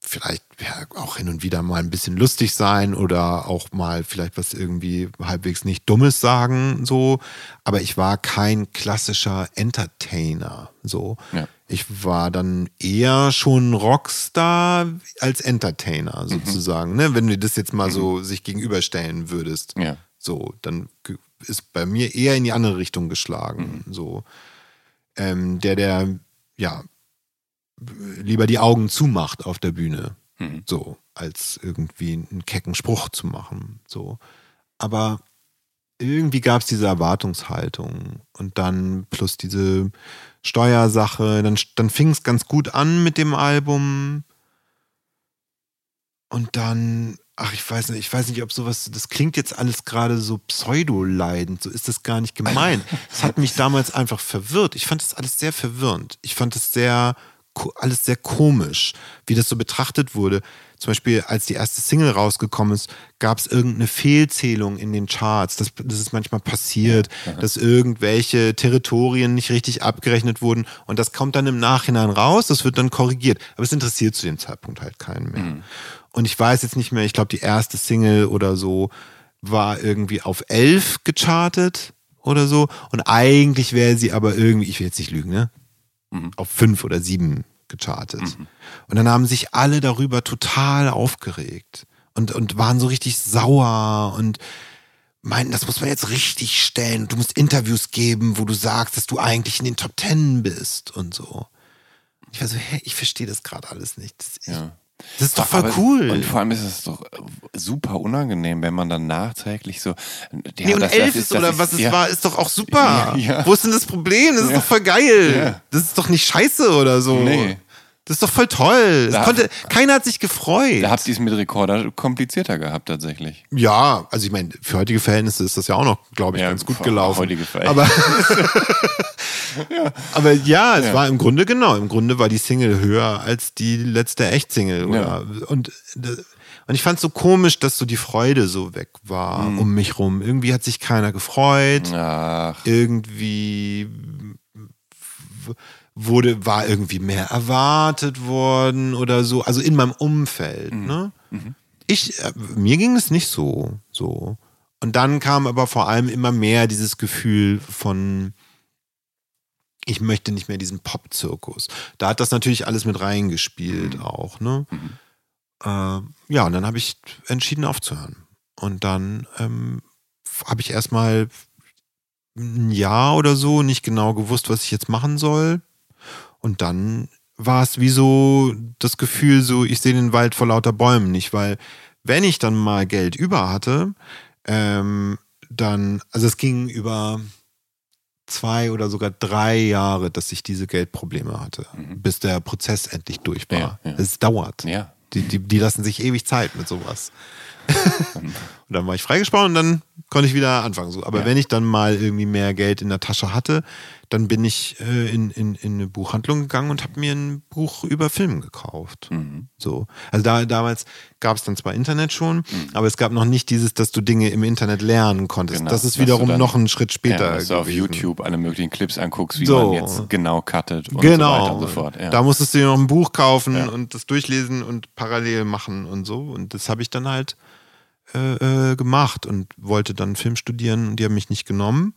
vielleicht ja, auch hin und wieder mal ein bisschen lustig sein oder auch mal vielleicht was irgendwie halbwegs nicht Dummes sagen, so. Aber ich war kein klassischer Entertainer, so. Ja. Ich war dann eher schon Rockstar als Entertainer mhm. sozusagen, mhm. ne? Wenn du das jetzt mal mhm. so sich gegenüberstellen würdest, ja. so, dann ist bei mir eher in die andere Richtung geschlagen, mhm. so. Ähm, der, der, ja, lieber die Augen zumacht auf der Bühne. Mhm. So, als irgendwie einen kecken Spruch zu machen. So. Aber irgendwie gab es diese Erwartungshaltung und dann plus diese Steuersache, dann, dann fing es ganz gut an mit dem Album und dann ach, ich weiß nicht, ich weiß nicht, ob sowas, das klingt jetzt alles gerade so pseudo-leidend, so ist das gar nicht gemeint. Es hat mich damals einfach verwirrt. Ich fand das alles sehr verwirrend. Ich fand das sehr, alles sehr komisch, wie das so betrachtet wurde. Zum Beispiel, als die erste Single rausgekommen ist, gab es irgendeine Fehlzählung in den Charts. Das, das ist manchmal passiert, ja. dass irgendwelche Territorien nicht richtig abgerechnet wurden. Und das kommt dann im Nachhinein raus, das wird dann korrigiert. Aber es interessiert zu dem Zeitpunkt halt keinen mehr. Mhm. Und ich weiß jetzt nicht mehr, ich glaube, die erste Single oder so war irgendwie auf elf gechartet oder so. Und eigentlich wäre sie aber irgendwie, ich will jetzt nicht lügen, ne? Mhm. Auf fünf oder sieben gechartet. Mhm. Und dann haben sich alle darüber total aufgeregt und, und waren so richtig sauer und meinten, das muss man jetzt richtig stellen. Du musst Interviews geben, wo du sagst, dass du eigentlich in den Top Ten bist und so. Ich war so, hä, ich verstehe das gerade alles nicht. Das, ja. Das ist doch voll Aber, cool. Und vor allem ist es doch super unangenehm, wenn man dann nachträglich so. Ja, nee, und elf ist, oder ist, was es ja. war, ist doch auch super. Ja, Wo ist denn das Problem? Das ist doch voll geil. Das ist doch nicht scheiße oder so. Nee. Das ist doch voll toll. Da konnte, keiner hat sich gefreut. Da habt ihr es mit Rekorder komplizierter gehabt, tatsächlich. Ja, also ich meine, für heutige Verhältnisse ist das ja auch noch, glaube ich, ja, ganz gut gelaufen. Heutige Verhältnisse. Aber, ja. aber ja, es ja. war im Grunde genau. Im Grunde war die Single höher als die letzte Echt-Single. Ja. Und, und ich fand es so komisch, dass so die Freude so weg war mhm. um mich rum. Irgendwie hat sich keiner gefreut. Ach. Irgendwie wurde, war irgendwie mehr erwartet worden oder so, also in meinem Umfeld. Mhm. Ne? Mhm. Ich, äh, mir ging es nicht so, so. Und dann kam aber vor allem immer mehr dieses Gefühl von, ich möchte nicht mehr diesen Pop-Zirkus. Da hat das natürlich alles mit reingespielt mhm. auch, ne? Mhm. Äh, ja, und dann habe ich entschieden aufzuhören. Und dann ähm, habe ich erstmal ein Jahr oder so nicht genau gewusst, was ich jetzt machen soll. Und dann war es wie so das Gefühl, so ich sehe den Wald vor lauter Bäumen nicht, weil wenn ich dann mal Geld über hatte, ähm, dann, also es ging über zwei oder sogar drei Jahre, dass ich diese Geldprobleme hatte, mhm. bis der Prozess endlich durch war. Ja, ja. Es dauert. Ja. Die, die, die lassen sich ewig Zeit mit sowas. und dann war ich freigesprochen und dann konnte ich wieder anfangen. So. Aber wenn ich dann mal irgendwie mehr Geld in der Tasche hatte, dann bin ich äh, in, in, in eine Buchhandlung gegangen und habe mir ein Buch über Film gekauft. Mhm. So. Also da, damals gab es dann zwar Internet schon, mhm. aber es gab noch nicht dieses, dass du Dinge im Internet lernen konntest. Genau. Das ist wiederum dann, noch ein Schritt später. Ja, dass du auf YouTube alle möglichen Clips anguckst, wie so. man jetzt genau cuttet und genau. so weiter und so fort. Ja. Da musstest du dir noch ein Buch kaufen ja. und das durchlesen und parallel machen und so. Und das habe ich dann halt äh, äh, gemacht und wollte dann Film studieren und die haben mich nicht genommen.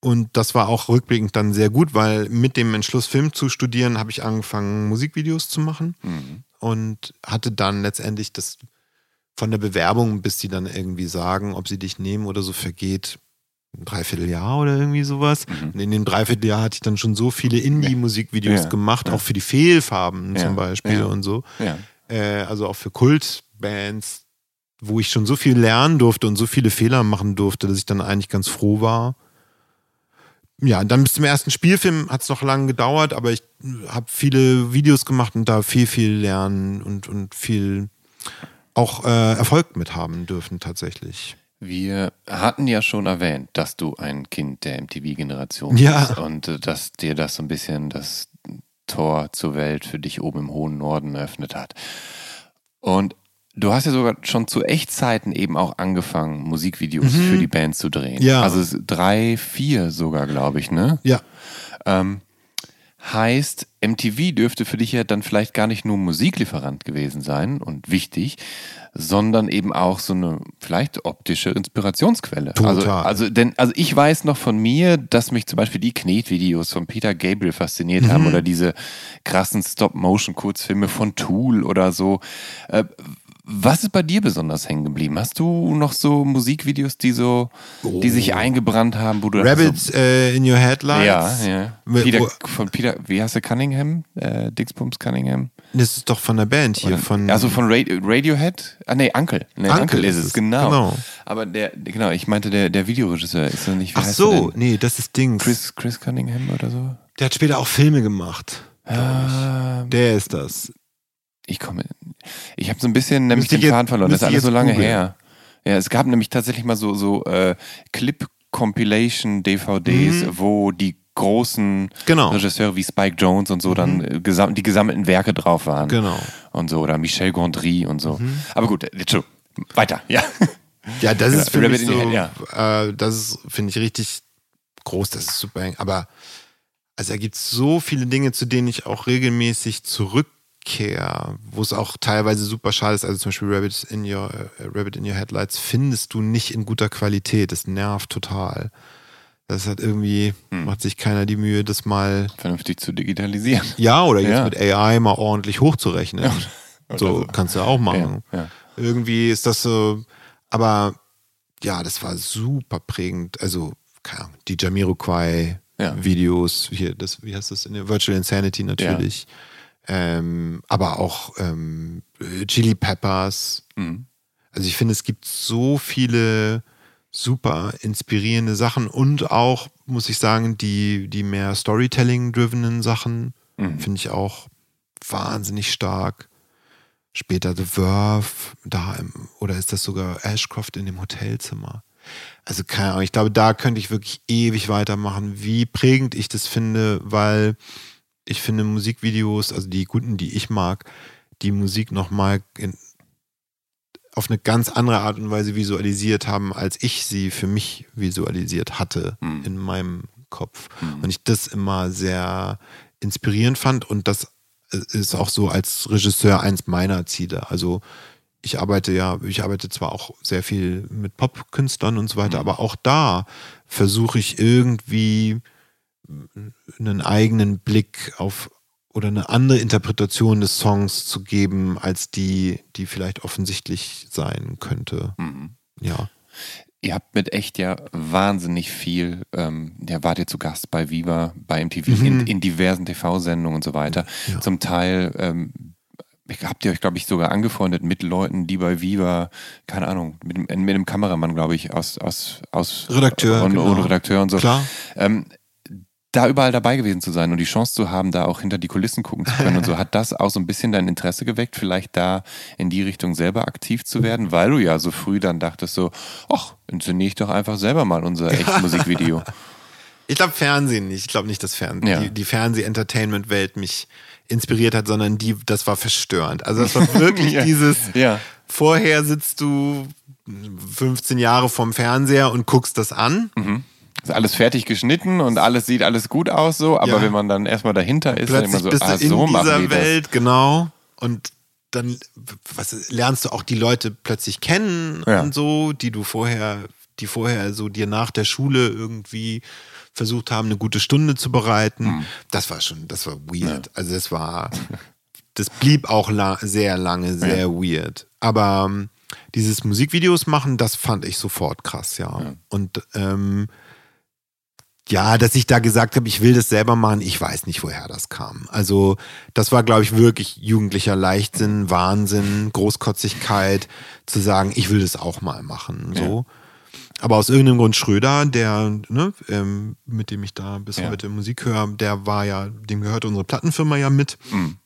Und das war auch rückblickend dann sehr gut, weil mit dem Entschluss, Film zu studieren, habe ich angefangen, Musikvideos zu machen mhm. und hatte dann letztendlich das von der Bewerbung, bis sie dann irgendwie sagen, ob sie dich nehmen oder so, vergeht ein Dreivierteljahr oder irgendwie sowas. Mhm. Und in dem Dreivierteljahr hatte ich dann schon so viele Indie-Musikvideos ja. gemacht, ja. auch für die Fehlfarben ja. zum Beispiel und so. Äh, also auch für Kultbands, wo ich schon so viel lernen durfte und so viele Fehler machen durfte, dass ich dann eigentlich ganz froh war. Ja, dann bis zum ersten Spielfilm hat es noch lange gedauert, aber ich habe viele Videos gemacht und da viel, viel lernen und, und viel auch äh, Erfolg mit haben dürfen tatsächlich. Wir hatten ja schon erwähnt, dass du ein Kind der MTV-Generation ja. bist und äh, dass dir das so ein bisschen das Tor zur Welt für dich oben im hohen Norden eröffnet hat. Und Du hast ja sogar schon zu Echtzeiten eben auch angefangen, Musikvideos mhm. für die Band zu drehen. Ja. Also drei, vier sogar, glaube ich, ne? Ja. Ähm, heißt, MTV dürfte für dich ja dann vielleicht gar nicht nur Musiklieferant gewesen sein und wichtig, sondern eben auch so eine vielleicht optische Inspirationsquelle. Total. Also, also, denn, also ich weiß noch von mir, dass mich zum Beispiel die Knetvideos von Peter Gabriel fasziniert mhm. haben oder diese krassen Stop-Motion-Kurzfilme von Tool oder so. Äh, was ist bei dir besonders hängen geblieben? Hast du noch so Musikvideos, die so, oh. die sich oh. eingebrannt haben, wo du Rabbits so, äh, in Your Headlights? Ja, ja. Peter, von Peter, wie heißt der Cunningham? Äh, Dixbums Cunningham? Das ist doch von der Band hier. Oder, von also von Radio, Radiohead? Ah, nee, Uncle. Nee, Uncle, Uncle ist es, genau. genau. Aber der, genau, ich meinte, der, der Videoregisseur ist so nicht, Ach so, nee, das ist Dings. Chris, Chris Cunningham oder so? Der hat später auch Filme gemacht. Ah, der ist das. ich komme. Ich habe so ein bisschen nämlich den Faden verloren. Das ist alles so lange googeln. her. Ja, es gab nämlich tatsächlich mal so, so äh, Clip-Compilation-DVDs, wo die großen Mhm. Genau. Regisseure wie Spike Jones und so dann äh, gesam die gesammelten Werke drauf waren. Genau. Und so, oder Michel Gondry und so. Aber gut, äh, jetzt schon. Weiter, ja. Ja, das ist für Rabbit mich so, Head, äh, das ist, finde ich, richtig groß, das ist super. Aber also, da gibt es so viele Dinge, zu denen ich auch regelmäßig zurückkehre, wo es auch teilweise super schade ist. Also zum Beispiel Rabbit in Your, äh, Rabbit in Your Headlights findest du nicht in guter Qualität. Das nervt total. Das hat irgendwie, Hm. macht sich keiner die Mühe, das mal, Vernünftig zu digitalisieren. ja, oder jetzt Ja. mit AI mal ordentlich hochzurechnen. oder so, so. kannst du auch machen. Ja, ja. Irgendwie ist das so, aber ja, das war super prägend. Also, keine Ahnung, die Jamiroquai-Videos, hier, das, wie heißt das, in der Virtual Insanity natürlich. Ähm, aber auch ähm, Chili Peppers. Mhm. Also ich finde, es gibt so viele super inspirierende Sachen und auch, muss ich sagen, die, die mehr Storytelling-drivenen Sachen finde ich auch wahnsinnig stark. Später The Verve, da im, oder ist das sogar Ashcroft in dem Hotelzimmer? Also keine Ahnung, ich glaube, da könnte ich wirklich ewig weitermachen, wie prägend ich das finde, weil ich finde Musikvideos, also die guten, die ich mag, die Musik nochmal auf eine ganz andere Art und Weise visualisiert haben, als ich sie für mich visualisiert hatte Mhm. in meinem Kopf. Und ich das immer sehr inspirierend fand und das ist auch so als Regisseur eins meiner Ziele. Also ich arbeite ja, ich arbeite zwar auch sehr viel mit Popkünstlern und so weiter, aber auch da versuche ich irgendwie einen eigenen Blick auf oder eine andere Interpretation des Songs zu geben, als die, die vielleicht offensichtlich sein könnte. Ja. Ihr habt mit echt ja wahnsinnig viel, ähm, ja, wart ihr zu Gast bei Viva, bei MTV, Mhm. in, in diversen TV-Sendungen und so weiter. Zum Teil ähm, habt ihr euch, glaube ich, sogar angefreundet mit Leuten, die bei Viva, keine Ahnung, mit, mit einem Kameramann, glaube ich, aus, aus, aus Redakteur, und, genau. und Redakteur und so. Klar. Ähm, da überall dabei gewesen zu sein und die Chance zu haben, da auch hinter die Kulissen gucken zu können und so, hat das auch so ein bisschen dein Interesse geweckt, vielleicht da in die Richtung selber aktiv zu werden, weil du ja so früh dann dachtest so, ach, inszeniere ich doch einfach selber mal unser echtes Musikvideo. Ich glaube Fernsehen nicht. Ich glaube nicht, dass Fern Ja. die, die Fernseh-Entertainment-Welt mich inspiriert hat, sondern die, das war verstörend. Also das war wirklich Ja. dieses, Ja. vorher sitzt du 15 Jahre vorm Fernseher und guckst das an. Ist alles fertig geschnitten und alles sieht alles gut aus so, aber Ja. wenn man dann erstmal dahinter ist, dann immer so, bist ah, du in so machen dieser die. Welt, genau. Und dann was, lernst du auch die Leute plötzlich kennen Ja. und so, die du vorher, die vorher so dir nach der Schule irgendwie versucht haben, eine gute Stunde zu bereiten. Hm. Das war schon, das war weird. Also das war, das blieb auch la sehr lange sehr weird. Aber ähm, dieses Musikvideos machen, das fand ich sofort krass, ja. Und ähm, ja, dass ich da gesagt habe, ich will das selber machen, ich weiß nicht, woher das kam. Also, das war, glaube ich, wirklich jugendlicher Leichtsinn, Wahnsinn, Großkotzigkeit, zu sagen, ich will das auch mal machen. So. Aber aus irgendeinem Grund Schröder, der, ne, ähm, mit dem ich da bis Ja. heute Musik höre, der war ja, dem gehört unsere Plattenfirma ja mit. Mhm.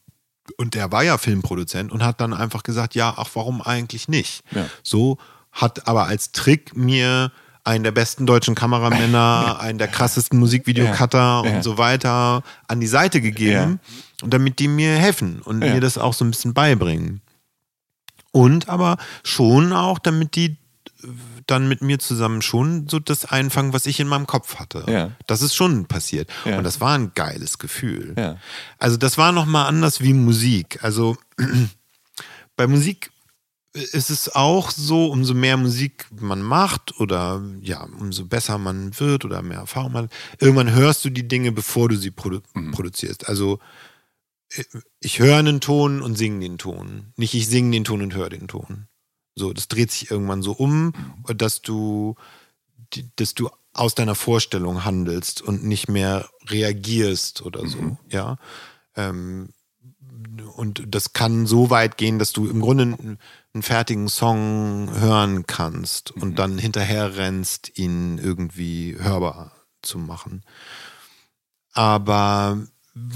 Und der war ja Filmproduzent und hat dann einfach gesagt, ja, ach, warum eigentlich nicht? Ja. So hat aber als Trick mir einen der besten deutschen Kameramänner, einen der krassesten Musikvideocutter Ja. Ja. und so weiter an die Seite gegeben, und damit die mir helfen und Ja. mir das auch so ein bisschen beibringen. Und aber schon auch, damit die äh, dann mit mir zusammen schon so das einfangen, was ich in meinem Kopf hatte. Ja. Das ist schon passiert. Ja. Und das war ein geiles Gefühl. Ja. Also das war nochmal anders wie Musik. Also bei Musik ist es auch so, umso mehr Musik man macht oder ja, umso besser man wird oder mehr Erfahrung man hat, irgendwann hörst du die Dinge, bevor du sie produ produzierst. Also äh, ich höre einen Ton und singe den Ton. Nicht ich singe den Ton und höre den Ton. So, das dreht sich irgendwann so um, dass du, dass du aus deiner Vorstellung handelst und nicht mehr reagierst oder so, ja. Ähm, und das kann so weit gehen, dass du im Grunde einen, fertigen Song hören kannst und dann hinterher rennst, ihn irgendwie hörbar zu machen. Aber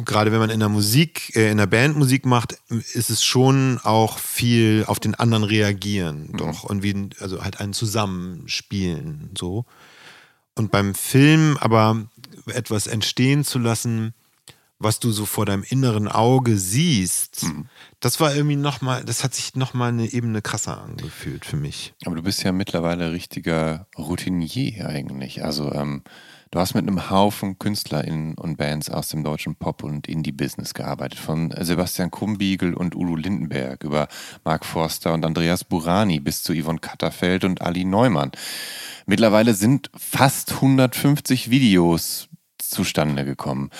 gerade wenn man in der Musik, äh, in der Band Musik macht, ist es schon auch viel auf den anderen reagieren, mhm. doch. Und wie, also halt ein Zusammenspielen, so. Und beim Film aber etwas entstehen zu lassen, was du so vor deinem inneren Auge siehst, mhm. das war irgendwie nochmal, das hat sich nochmal eine Ebene krasser angefühlt für mich. Aber du bist ja mittlerweile richtiger Routinier eigentlich. Also ähm, du hast mit einem Haufen KünstlerInnen und Bands aus dem deutschen Pop- und Indie-Business gearbeitet. Von Sebastian Kumbiegel und Udo Lindenberg über Mark Forster und Andreas Burani bis zu Yvonne Katterfeld und Ali Neumann. Mittlerweile sind fast 150 Videos zustande gekommen.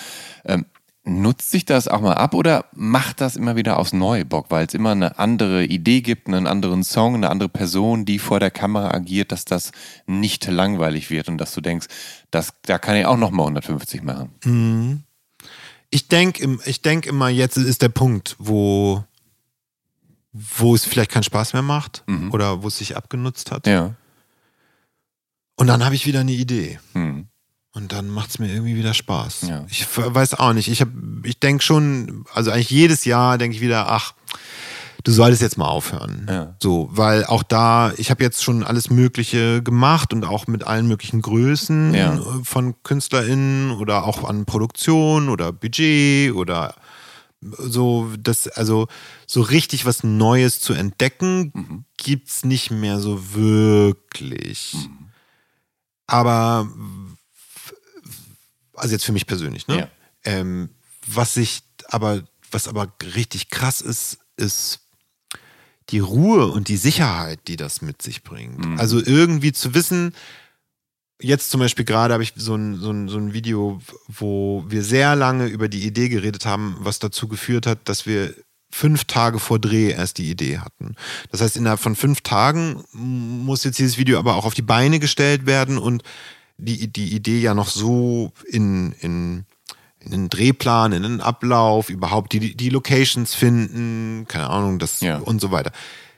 Ähm, Nutzt sich das auch mal ab oder macht das immer wieder aus Neubock, weil es immer eine andere Idee gibt, einen anderen Song, eine andere Person, die vor der Kamera agiert, dass das nicht langweilig wird und dass du denkst, das, da kann ich auch nochmal 150 machen? Mhm. Ich denke ich denk immer, jetzt ist der Punkt, wo, wo es vielleicht keinen Spaß mehr macht mhm. oder wo es sich abgenutzt hat. Ja. Und dann habe ich wieder eine Idee. Mhm. Und dann macht es mir irgendwie wieder Spaß. Ja. Ich weiß auch nicht. Ich, ich denke schon, also eigentlich jedes Jahr denke ich wieder, ach, du solltest jetzt mal aufhören. Ja. So, weil auch da, ich habe jetzt schon alles Mögliche gemacht und auch mit allen möglichen Größen ja. von KünstlerInnen oder auch an Produktion oder Budget oder so, das, also so richtig was Neues zu entdecken, mhm. gibt es nicht mehr so wirklich. Mhm. Aber also jetzt für mich persönlich, ne? Ja. Ähm, was sich aber, was aber richtig krass ist, ist die Ruhe und die Sicherheit, die das mit sich bringt. Mhm. Also irgendwie zu wissen, jetzt zum Beispiel gerade habe ich so ein, so, ein, so ein Video, wo wir sehr lange über die Idee geredet haben, was dazu geführt hat, dass wir fünf Tage vor Dreh erst die Idee hatten. Das heißt, innerhalb von fünf Tagen muss jetzt dieses Video aber auch auf die Beine gestellt werden und die, die Idee ja noch so in, in, in einen Drehplan, in einen Ablauf, überhaupt die, die Locations finden, keine Ahnung, das ja. und so weiter.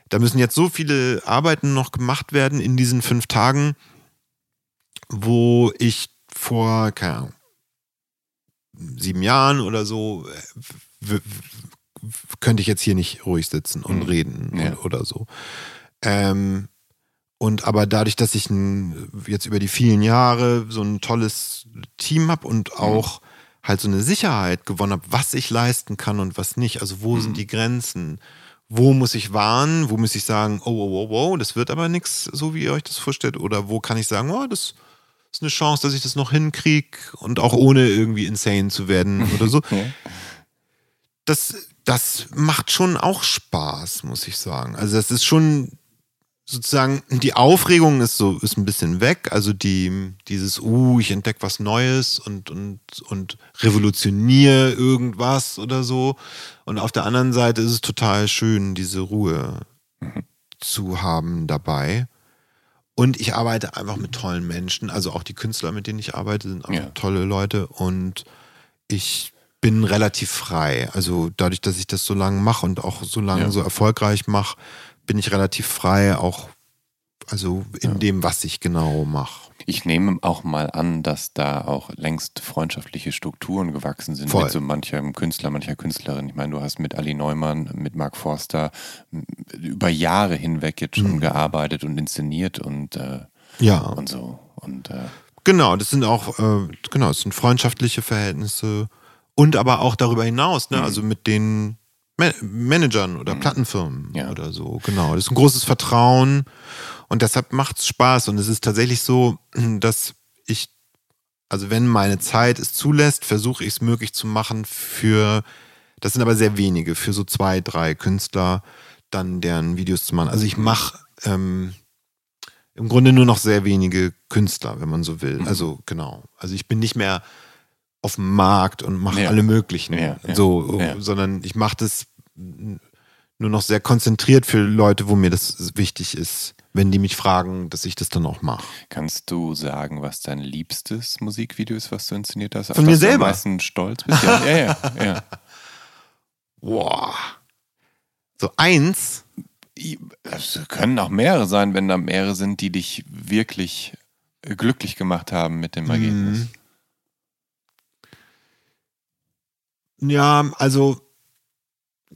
Da müssen jetzt so viele Arbeiten noch gemacht werden in diesen fünf Tagen, wo ich vor, keine Ahnung, sieben Jahren oder so könnte ich jetzt hier nicht ruhig sitzen und mhm. reden ja. oder so. Ähm, und aber dadurch, dass ich ein, jetzt über die vielen Jahre so ein tolles Team habe und mhm. auch mhm. halt so eine Sicherheit gewonnen habe, was ich leisten kann und was nicht. Also wo mhm. sind die Grenzen? Wo muss ich warnen? Wo muss ich sagen, oh, oh, oh, oh, das wird aber nichts, so wie ihr euch das vorstellt? Oder wo kann ich sagen, oh, das ist eine Chance, dass ich das noch hinkriege und auch ohne irgendwie insane zu werden oder so. Das, das macht schon auch Spaß, muss ich sagen. Also das ist schon sozusagen die Aufregung ist so ist ein bisschen weg, also die dieses uh, ich entdecke was Neues und und und revolutioniere irgendwas oder so und auf der anderen Seite ist es total schön diese Ruhe mhm. zu haben dabei. Und ich arbeite einfach mit tollen Menschen, also auch die Künstler, mit denen ich arbeite, sind auch ja. tolle Leute und ich bin relativ frei. Also dadurch, dass ich das so lange mache und auch so lange ja. so erfolgreich mache, bin ich relativ frei, auch also in ja. dem, was ich genau mache. Ich nehme auch mal an, dass da auch längst freundschaftliche Strukturen gewachsen sind Voll. mit so manchem Künstler, mancher Künstlerin. Ich meine, du hast mit Ali Neumann, mit Mark Forster über Jahre hinweg jetzt schon mhm. gearbeitet und inszeniert und, äh, ja. und so. Und, äh, genau, das sind auch, äh, genau, das sind freundschaftliche Verhältnisse und aber auch darüber hinaus, ne? Mhm. also mit denen Managern oder mhm. Plattenfirmen ja. oder so. Genau. Das ist ein großes Vertrauen und deshalb macht es Spaß. Und es ist tatsächlich so, dass ich, also wenn meine Zeit es zulässt, versuche ich es möglich zu machen für, das sind aber sehr wenige, für so zwei, drei Künstler, dann deren Videos zu machen. Also ich mache ähm, im Grunde nur noch sehr wenige Künstler, wenn man so will. Mhm. Also genau. Also ich bin nicht mehr auf dem Markt und mache ja. alle möglichen. Ja, so, sondern ich mache das nur noch sehr konzentriert für Leute, wo mir das wichtig ist, wenn die mich fragen, dass ich das dann auch mache. Kannst du sagen, was dein liebstes Musikvideo ist, was du inszeniert hast? Von mir selber? Du am meisten stolz bist? Ja, ja, ja. ja. Boah. So eins? Es können auch mehrere sein, wenn da mehrere sind, die dich wirklich glücklich gemacht haben mit dem Ergebnis. Mhm. Ja, also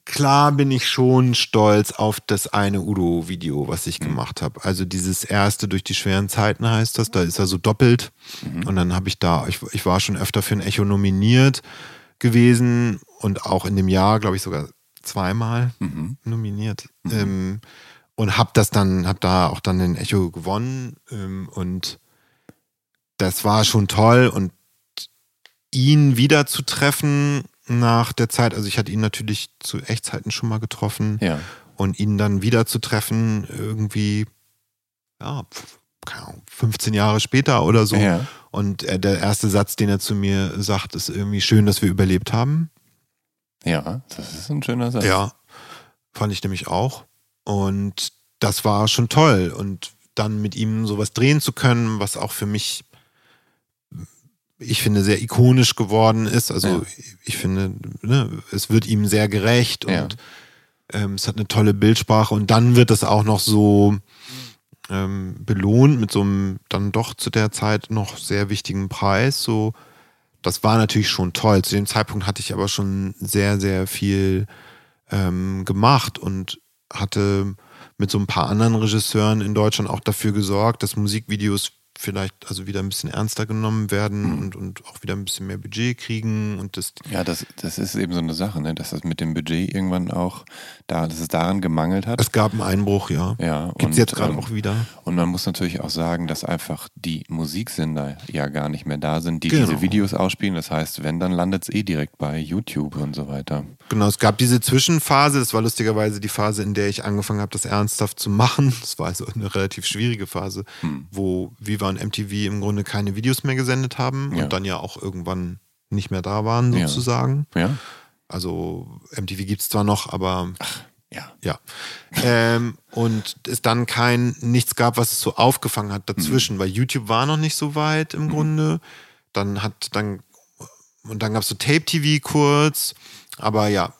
klar bin ich schon stolz auf das eine Udo-Video, was ich mhm. gemacht habe. Also dieses erste durch die schweren Zeiten heißt das, da ist er so doppelt. Mhm. Und dann habe ich da, ich, ich war schon öfter für ein Echo nominiert gewesen und auch in dem Jahr, glaube ich, sogar zweimal mhm. nominiert. Mhm. Ähm, und habe das dann, habe da auch dann den Echo gewonnen ähm, und das war schon toll und ihn wieder zu treffen nach der Zeit, also ich hatte ihn natürlich zu Echtzeiten schon mal getroffen ja. und ihn dann wieder zu treffen irgendwie, ja, 15 Jahre später oder so. Ja. Und äh, der erste Satz, den er zu mir sagt, ist irgendwie schön, dass wir überlebt haben. Ja, das ist ein schöner Satz. Ja, fand ich nämlich auch. Und das war schon toll. Und dann mit ihm sowas drehen zu können, was auch für mich ich finde, sehr ikonisch geworden ist. Also ja. ich finde, ne, es wird ihm sehr gerecht und ja. ähm, es hat eine tolle Bildsprache und dann wird es auch noch so ähm, belohnt mit so einem dann doch zu der Zeit noch sehr wichtigen Preis. So, das war natürlich schon toll. Zu dem Zeitpunkt hatte ich aber schon sehr, sehr viel ähm, gemacht und hatte mit so ein paar anderen Regisseuren in Deutschland auch dafür gesorgt, dass Musikvideos vielleicht also wieder ein bisschen ernster genommen werden mhm. und, und auch wieder ein bisschen mehr Budget kriegen und das. Ja, das, das ist eben so eine Sache, ne? dass das mit dem Budget irgendwann auch da, dass es daran gemangelt hat. Es gab einen Einbruch, ja. Ja. Gibt es jetzt gerade ähm, auch wieder. Und man muss natürlich auch sagen, dass einfach die Musiksender ja gar nicht mehr da sind, die genau. diese Videos ausspielen. Das heißt, wenn, dann landet es eh direkt bei YouTube und so weiter. Genau, es gab diese Zwischenphase, das war lustigerweise die Phase, in der ich angefangen habe, das ernsthaft zu machen. Das war also eine relativ schwierige Phase, hm. wo Viva und MTV im Grunde keine Videos mehr gesendet haben ja. und dann ja auch irgendwann nicht mehr da waren, sozusagen. Ja. ja. Also MTV gibt es zwar noch, aber Ach, ja. Ja. ähm, und es dann kein nichts gab, was es so aufgefangen hat dazwischen, mhm. weil YouTube war noch nicht so weit im mhm. Grunde. Dann hat dann und dann gab es so Tape-TV kurz aber ja,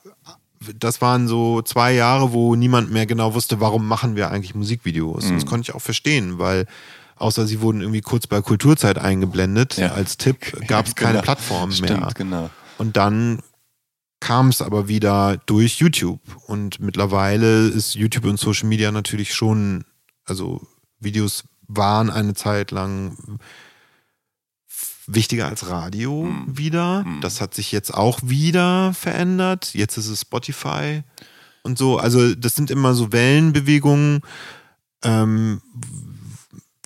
das waren so zwei Jahre, wo niemand mehr genau wusste, warum machen wir eigentlich Musikvideos. Mhm. Das konnte ich auch verstehen, weil außer sie wurden irgendwie kurz bei Kulturzeit eingeblendet ja. als Tipp, gab es keine genau. Plattform mehr. Stimmt, genau. Und dann kam es aber wieder durch YouTube. Und mittlerweile ist YouTube und Social Media natürlich schon, also Videos waren eine Zeit lang wichtiger als Radio mhm. wieder. Mhm. Das hat sich jetzt auch wieder verändert. Jetzt ist es Spotify und so. Also das sind immer so Wellenbewegungen. Ähm,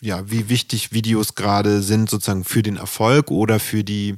ja, wie wichtig Videos gerade sind sozusagen für den Erfolg oder für die,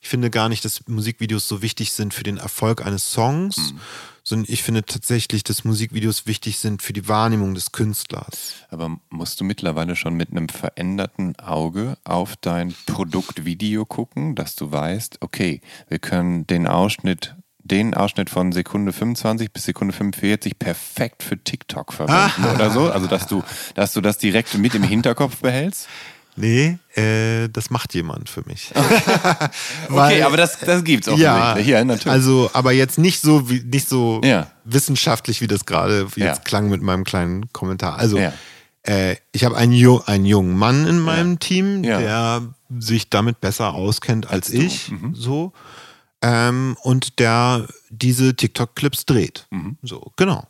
ich finde gar nicht, dass Musikvideos so wichtig sind für den Erfolg eines Songs, mhm sondern ich finde tatsächlich, dass Musikvideos wichtig sind für die Wahrnehmung des Künstlers. Aber musst du mittlerweile schon mit einem veränderten Auge auf dein Produktvideo gucken, dass du weißt, okay, wir können den Ausschnitt den Ausschnitt von Sekunde 25 bis Sekunde 45 perfekt für TikTok verwenden oder so? Also, dass du, dass du das direkt mit im Hinterkopf behältst? Nee, äh, das macht jemand für mich. Weil, okay, aber das, das gibt's auch ja, ja, natürlich. Also, aber jetzt nicht so wie, nicht so ja. wissenschaftlich, wie das gerade jetzt ja. klang mit meinem kleinen Kommentar. Also, ja. äh, ich habe einen, einen jungen Mann in meinem Team, der sich damit besser auskennt als, als ich. Mhm. So. Ähm, und der diese TikTok-Clips dreht. Mhm. So, genau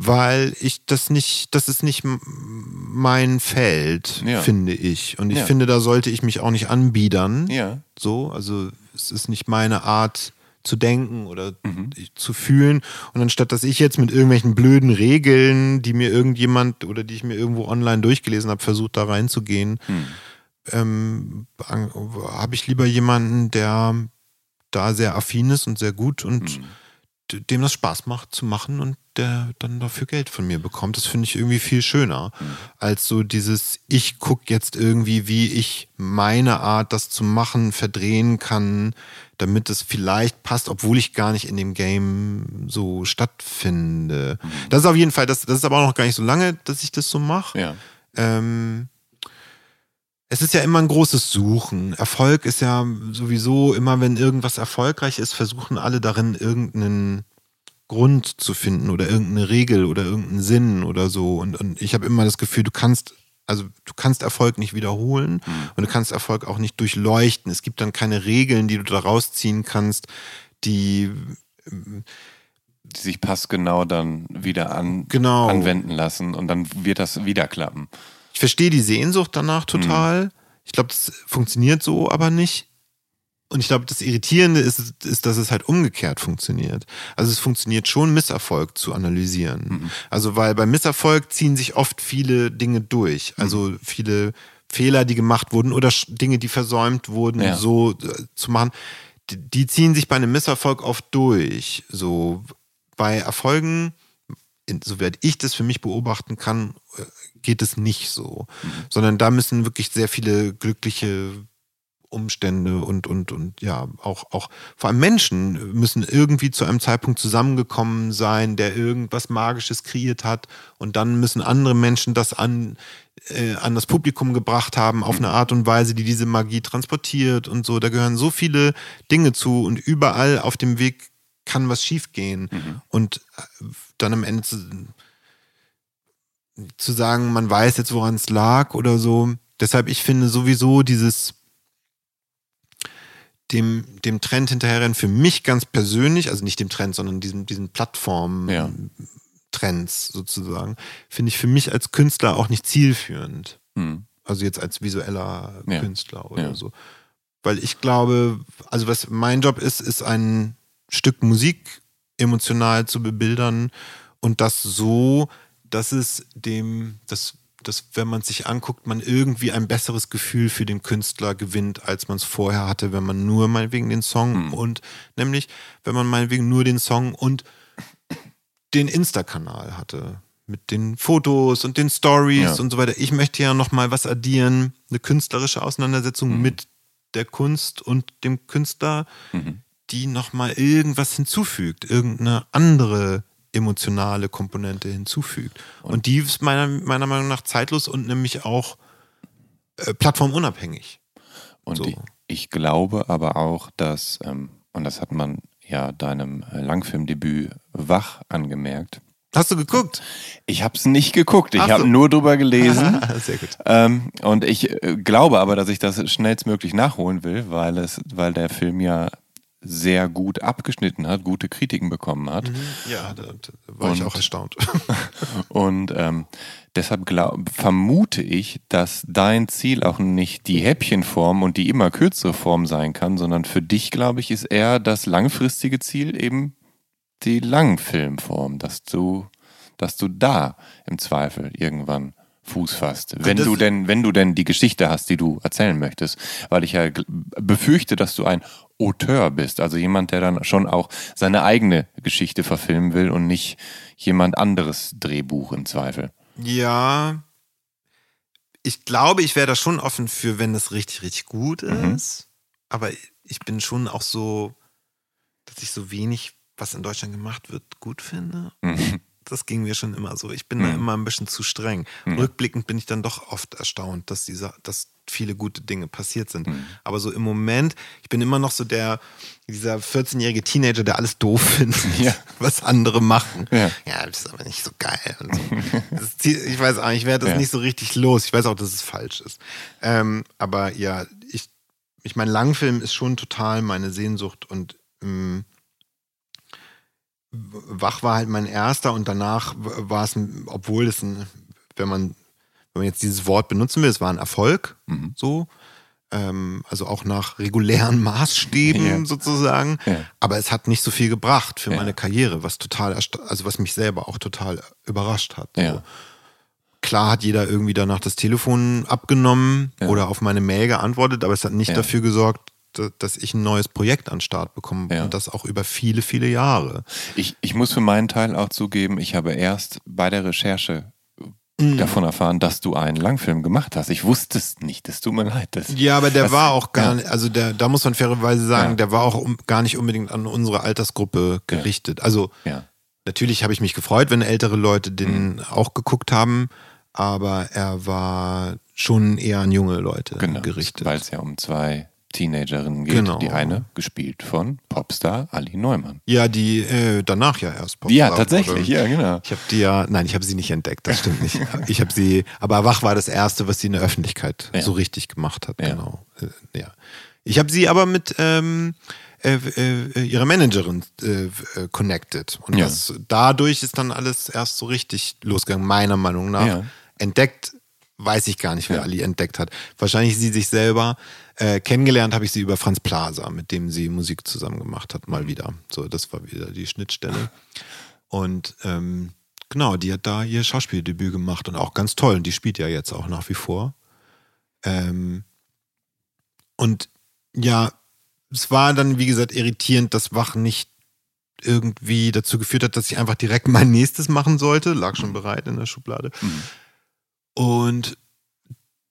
weil ich das nicht, das ist nicht mein Feld, ja. finde ich. Und ich ja. finde, da sollte ich mich auch nicht anbiedern. Ja. So, also es ist nicht meine Art zu denken oder mhm. zu fühlen. Und anstatt dass ich jetzt mit irgendwelchen blöden Regeln, die mir irgendjemand oder die ich mir irgendwo online durchgelesen habe, versucht da reinzugehen, mhm. ähm, habe ich lieber jemanden, der da sehr affin ist und sehr gut und mhm dem das Spaß macht zu machen und der dann dafür Geld von mir bekommt. Das finde ich irgendwie viel schöner, als so dieses, ich gucke jetzt irgendwie, wie ich meine Art, das zu machen, verdrehen kann, damit es vielleicht passt, obwohl ich gar nicht in dem Game so stattfinde. Mhm. Das ist auf jeden Fall, das, das ist aber auch noch gar nicht so lange, dass ich das so mache. Ja. Ähm, es ist ja immer ein großes Suchen. Erfolg ist ja sowieso immer, wenn irgendwas erfolgreich ist, versuchen alle darin irgendeinen Grund zu finden oder irgendeine Regel oder irgendeinen Sinn oder so. Und, und ich habe immer das Gefühl, du kannst, also du kannst Erfolg nicht wiederholen mhm. und du kannst Erfolg auch nicht durchleuchten. Es gibt dann keine Regeln, die du daraus ziehen kannst, die die sich passgenau dann wieder an, Genau. anwenden lassen und dann wird das wieder klappen. Ich verstehe die Sehnsucht danach total. Mhm. Ich glaube, das funktioniert so aber nicht. Und ich glaube, das Irritierende ist, ist, dass es halt umgekehrt funktioniert. Also es funktioniert schon, Misserfolg zu analysieren. Mhm. Also weil beim Misserfolg ziehen sich oft viele Dinge durch. Mhm. Also viele Fehler, die gemacht wurden oder Dinge, die versäumt wurden, Ja. so äh, zu machen. Die, ziehen sich bei einem Misserfolg oft durch. So bei Erfolgen soweit ich das für mich beobachten kann, äh, geht es nicht so. Sondern da müssen wirklich sehr viele glückliche Umstände und, und, und ja, auch, auch vor allem Menschen müssen irgendwie zu einem Zeitpunkt zusammengekommen sein, der irgendwas Magisches kreiert hat und dann müssen andere Menschen das an, äh, an das Publikum gebracht haben auf eine Art und Weise, die diese Magie transportiert und so. Da gehören so viele Dinge zu und überall auf dem Weg kann was schiefgehen und äh, dann am Ende zu, zu sagen, man weiß jetzt, woran es lag oder so. Deshalb, ich finde sowieso dieses dem, dem Trend hinterherrennen für mich ganz persönlich, also nicht dem Trend, sondern diesem, diesen Plattformen Ja. Trends sozusagen, finde ich für mich als Künstler auch nicht zielführend. Hm. Also jetzt als visueller Ja. Künstler oder Ja. so. Weil ich glaube, also was mein Job ist, ist ein Stück Musik emotional zu bebildern und das so, dass es dem, dass, dass wenn man sich anguckt, man irgendwie ein besseres Gefühl für den Künstler gewinnt, als man es vorher hatte, wenn man nur meinetwegen den Song und nämlich, wenn man meinetwegen nur den Song und den Insta-Kanal hatte. Mit den Fotos und den Stories Ja. und so weiter. Ich möchte ja nochmal was addieren, eine künstlerische Auseinandersetzung mit der Kunst und dem Künstler, die nochmal irgendwas hinzufügt, irgendeine andere emotionale Komponente hinzufügt. Und, die ist meiner, meiner Meinung nach zeitlos und nämlich auch äh, plattformunabhängig. Und So. ich, ich glaube aber auch, dass, ähm, und das hat man ja deinem äh, Langfilmdebüt Wach angemerkt. Hast du geguckt? Ich habe es nicht geguckt, ich habe nur drüber gelesen. Sehr gut. ähm, und ich äh, glaube aber, dass ich das schnellstmöglich nachholen will, weil, es, weil der Film ja sehr gut abgeschnitten hat, gute Kritiken bekommen hat. Ja, da, war ich Und- auch erstaunt. Und ähm, deshalb glaub, vermute ich, dass dein Ziel auch nicht die Häppchenform und die immer kürzere Form sein kann, sondern für dich, glaube ich, ist eher das langfristige Ziel eben die Langfilmform, dass du, dass du da im Zweifel irgendwann Fuß fasst. Wenn das- du denn, wenn du denn die Geschichte hast, die du erzählen möchtest. Weil ich ja befürchte, dass du ein Auteur bist, also jemand, der dann schon auch seine eigene Geschichte verfilmen will und nicht jemand anderes Drehbuch im Zweifel. Ja, ich glaube, ich wäre da schon offen für, wenn das richtig, richtig gut Mhm. ist. Aber ich bin schon auch so, dass ich so wenig, was in Deutschland gemacht wird, gut finde. Mhm. Das ging mir schon immer so. Ich bin da immer ein bisschen zu streng. Rückblickend bin ich dann doch oft erstaunt, dass diese, dass viele gute Dinge passiert sind. Mhm. Aber so im Moment, ich bin immer noch so der, dieser 14-jährige Teenager, der alles doof findet, Ja. was andere machen. Ja. ja, das ist aber nicht so geil. Und so. Zieht, ich weiß auch, ich werde das Ja. nicht so richtig los. Ich weiß auch, dass es falsch ist. Ähm, aber ja, ich, ich mein Langfilm ist schon total meine Sehnsucht und ähm, Wach war halt mein erster und danach war es, obwohl es ein, wenn man, wenn man jetzt dieses Wort benutzen will, es war ein Erfolg, Mhm. so. Ähm, also auch nach regulären Maßstäben Ja. sozusagen. Ja. Aber es hat nicht so viel gebracht für Ja. meine Karriere, was total, also was mich selber auch total überrascht hat. So. Klar hat jeder irgendwie danach das Telefon abgenommen oder auf meine Mail geantwortet, aber es hat nicht dafür gesorgt, dass ich ein neues Projekt an Start bekomme Ja. und das auch über viele, viele Jahre. Ich, ich muss für meinen Teil auch zugeben, ich habe erst bei der Recherche Mhm. davon erfahren, dass du einen Langfilm gemacht hast. Ich wusste es nicht. Es tut mir leid. Das, Ja, aber der das- war auch gar ja. nicht, also der, da muss man fairerweise sagen, Ja. der war auch um, gar nicht unbedingt an unsere Altersgruppe gerichtet. Also Ja. natürlich habe ich mich gefreut, wenn ältere Leute den Mhm. auch geguckt haben, aber er war schon eher an junge Leute Genau, gerichtet. weil es ja um zwei Teenagerinnen geht. Genau. Die eine gespielt von Popstar Ali Neumann. Ja, die äh, danach ja erst. Popstar Ja, wurde. tatsächlich, ja, genau. Ich habe die ja, nein, ich habe sie nicht entdeckt, das stimmt nicht. Ich habe sie, aber Wach war das erste, was sie in der Öffentlichkeit Ja. so richtig gemacht hat, Ja. genau. Äh, ja. Ich habe sie aber mit, ähm, äh, äh, ihre Managerin äh, äh, connected. Und Ja. das, dadurch ist dann alles erst so richtig losgegangen, meiner Meinung nach. Entdeckt weiß ich gar nicht, wer. Ali entdeckt hat. Wahrscheinlich sie sich selber. Äh, kennengelernt habe ich sie über Franz Plaza, mit dem sie Musik zusammen gemacht hat, mal wieder. So, das war wieder die Schnittstelle. Und ähm, genau, die hat da ihr Schauspieldebüt gemacht und auch ganz toll. Und die spielt ja jetzt auch nach wie vor. Ähm, und ja, es war dann, wie gesagt, irritierend, dass Wach nicht irgendwie dazu geführt hat, dass ich einfach direkt mein nächstes machen sollte. Lag schon bereit in der Schublade. Und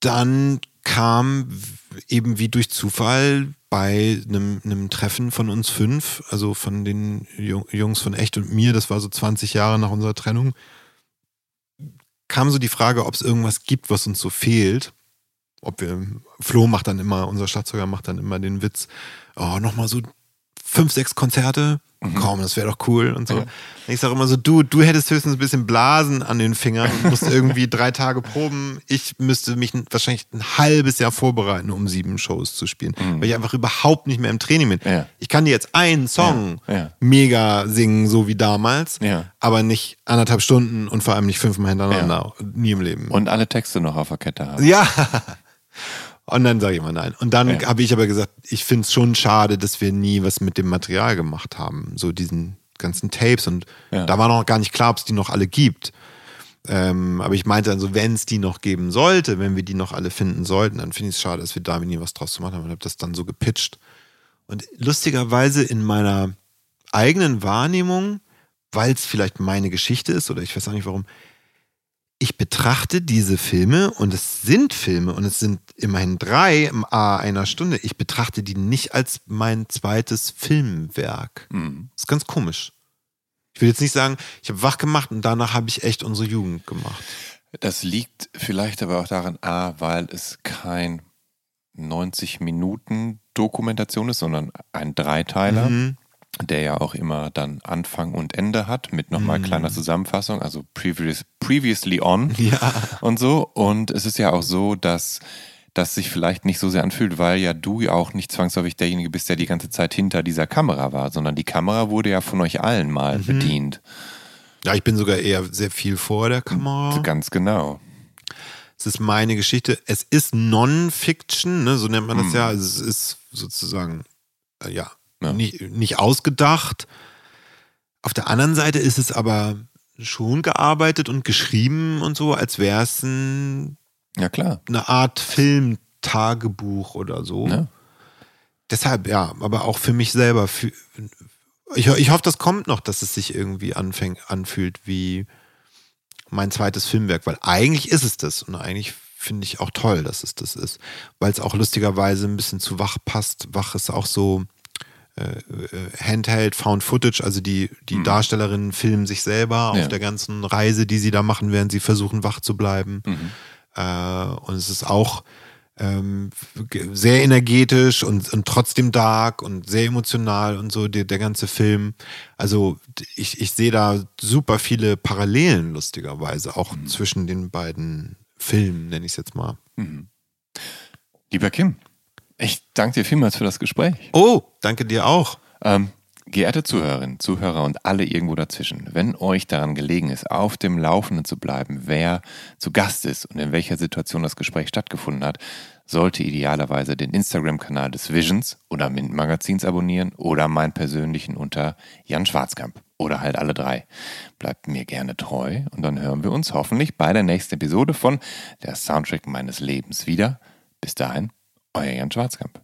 dann kam eben wie durch Zufall bei einem, einem Treffen von uns fünf, also von den Jung- Jungs von Echt und mir, das war so 20 Jahre nach unserer Trennung, kam so die Frage, ob es irgendwas gibt, was uns so fehlt. Ob wir, Flo macht dann immer, unser Schlagzeuger macht dann immer den Witz, oh, nochmal so fünf, sechs Konzerte, komm, das wäre doch cool und so. Ich sage immer so, du, du hättest höchstens ein bisschen Blasen an den Fingern und musst irgendwie drei Tage proben. Ich müsste mich wahrscheinlich ein halbes Jahr vorbereiten, um sieben Shows zu spielen, weil ich einfach überhaupt nicht mehr im Training bin. Ja. Ich kann dir jetzt einen Song Ja, ja. mega singen, so wie damals, Ja. aber nicht anderthalb Stunden und vor allem nicht fünfmal hintereinander. Nie im Leben. Und alle Texte noch auf der Kette haben. Ja. Und dann sage ich immer nein. Und dann Ja. habe ich aber gesagt, ich finde es schon schade, dass wir nie was mit dem Material gemacht haben. So diesen ganzen Tapes. Und Ja. da war noch gar nicht klar, ob es die noch alle gibt. Ähm, aber ich meinte dann so, wenn es die noch geben sollte, wenn wir die noch alle finden sollten, dann finde ich es schade, dass wir da nie was draus gemacht haben. Und habe das dann so gepitcht. Und lustigerweise in meiner eigenen Wahrnehmung, weil es vielleicht meine Geschichte ist oder ich weiß auch nicht warum, ich betrachte diese Filme und es sind Filme und es sind immerhin drei im A einer Stunde. Ich betrachte die nicht als mein zweites Filmwerk. Mhm. Das ist ganz komisch. Ich will jetzt nicht sagen, ich habe wach gemacht und danach habe ich echt unsere Jugend gemacht. Das liegt vielleicht aber auch daran, A, weil es kein 90 Minuten Dokumentation ist, sondern ein Dreiteiler, Mhm. Der ja auch immer dann Anfang und Ende hat, mit nochmal kleiner Zusammenfassung, also previous, previously on Ja. und so. Und es ist ja auch so, dass das sich vielleicht nicht so sehr anfühlt, weil ja du ja auch nicht zwangsläufig derjenige bist, der die ganze Zeit hinter dieser Kamera war, sondern die Kamera wurde ja von euch allen mal bedient. Ja, ich bin sogar eher sehr viel vor der Kamera. Ganz genau. Es ist meine Geschichte. Es ist Non-Fiction, ne? so nennt man das ja. Also es ist sozusagen, äh, ja, Ja. Nicht, nicht ausgedacht. Auf der anderen Seite ist es aber schon gearbeitet und geschrieben und so, als wäre es ein, Ja, klar. eine Art Film-Tagebuch oder so. Ne? Deshalb, ja, aber auch für mich selber. Für, ich, ich hoffe, das kommt noch, dass es sich irgendwie anfängt, anfühlt wie mein zweites Filmwerk, weil eigentlich ist es das und eigentlich finde ich auch toll, dass es das ist, weil es auch lustigerweise ein bisschen zu wach passt. Wach ist auch so Handheld, Found Footage, also die, die Darstellerinnen filmen sich selber Ja. auf der ganzen Reise, die sie da machen, während sie versuchen, wach zu bleiben. Äh, und es ist auch ähm, sehr energetisch und, und trotzdem dark und sehr emotional und so, der, der ganze Film. Also ich, ich sehe da super viele Parallelen, lustigerweise, auch zwischen den beiden Filmen, nenne ich es jetzt mal. Lieber Kim, ich danke dir vielmals für das Gespräch. Oh, danke dir auch. Ähm, geehrte Zuhörerinnen, Zuhörer und alle irgendwo dazwischen, wenn euch daran gelegen ist, auf dem Laufenden zu bleiben, wer zu Gast ist und in welcher Situation das Gespräch stattgefunden hat, sollte idealerweise den Instagram-Kanal des Visions oder Mint Magazins abonnieren oder meinen persönlichen unter Jan Schwarzkamp. Oder halt alle drei. Bleibt mir gerne treu und dann hören wir uns hoffentlich bei der nächsten Episode von Der Soundtrack meines Lebens wieder. Bis dahin, euer Jan Schwarzkamp.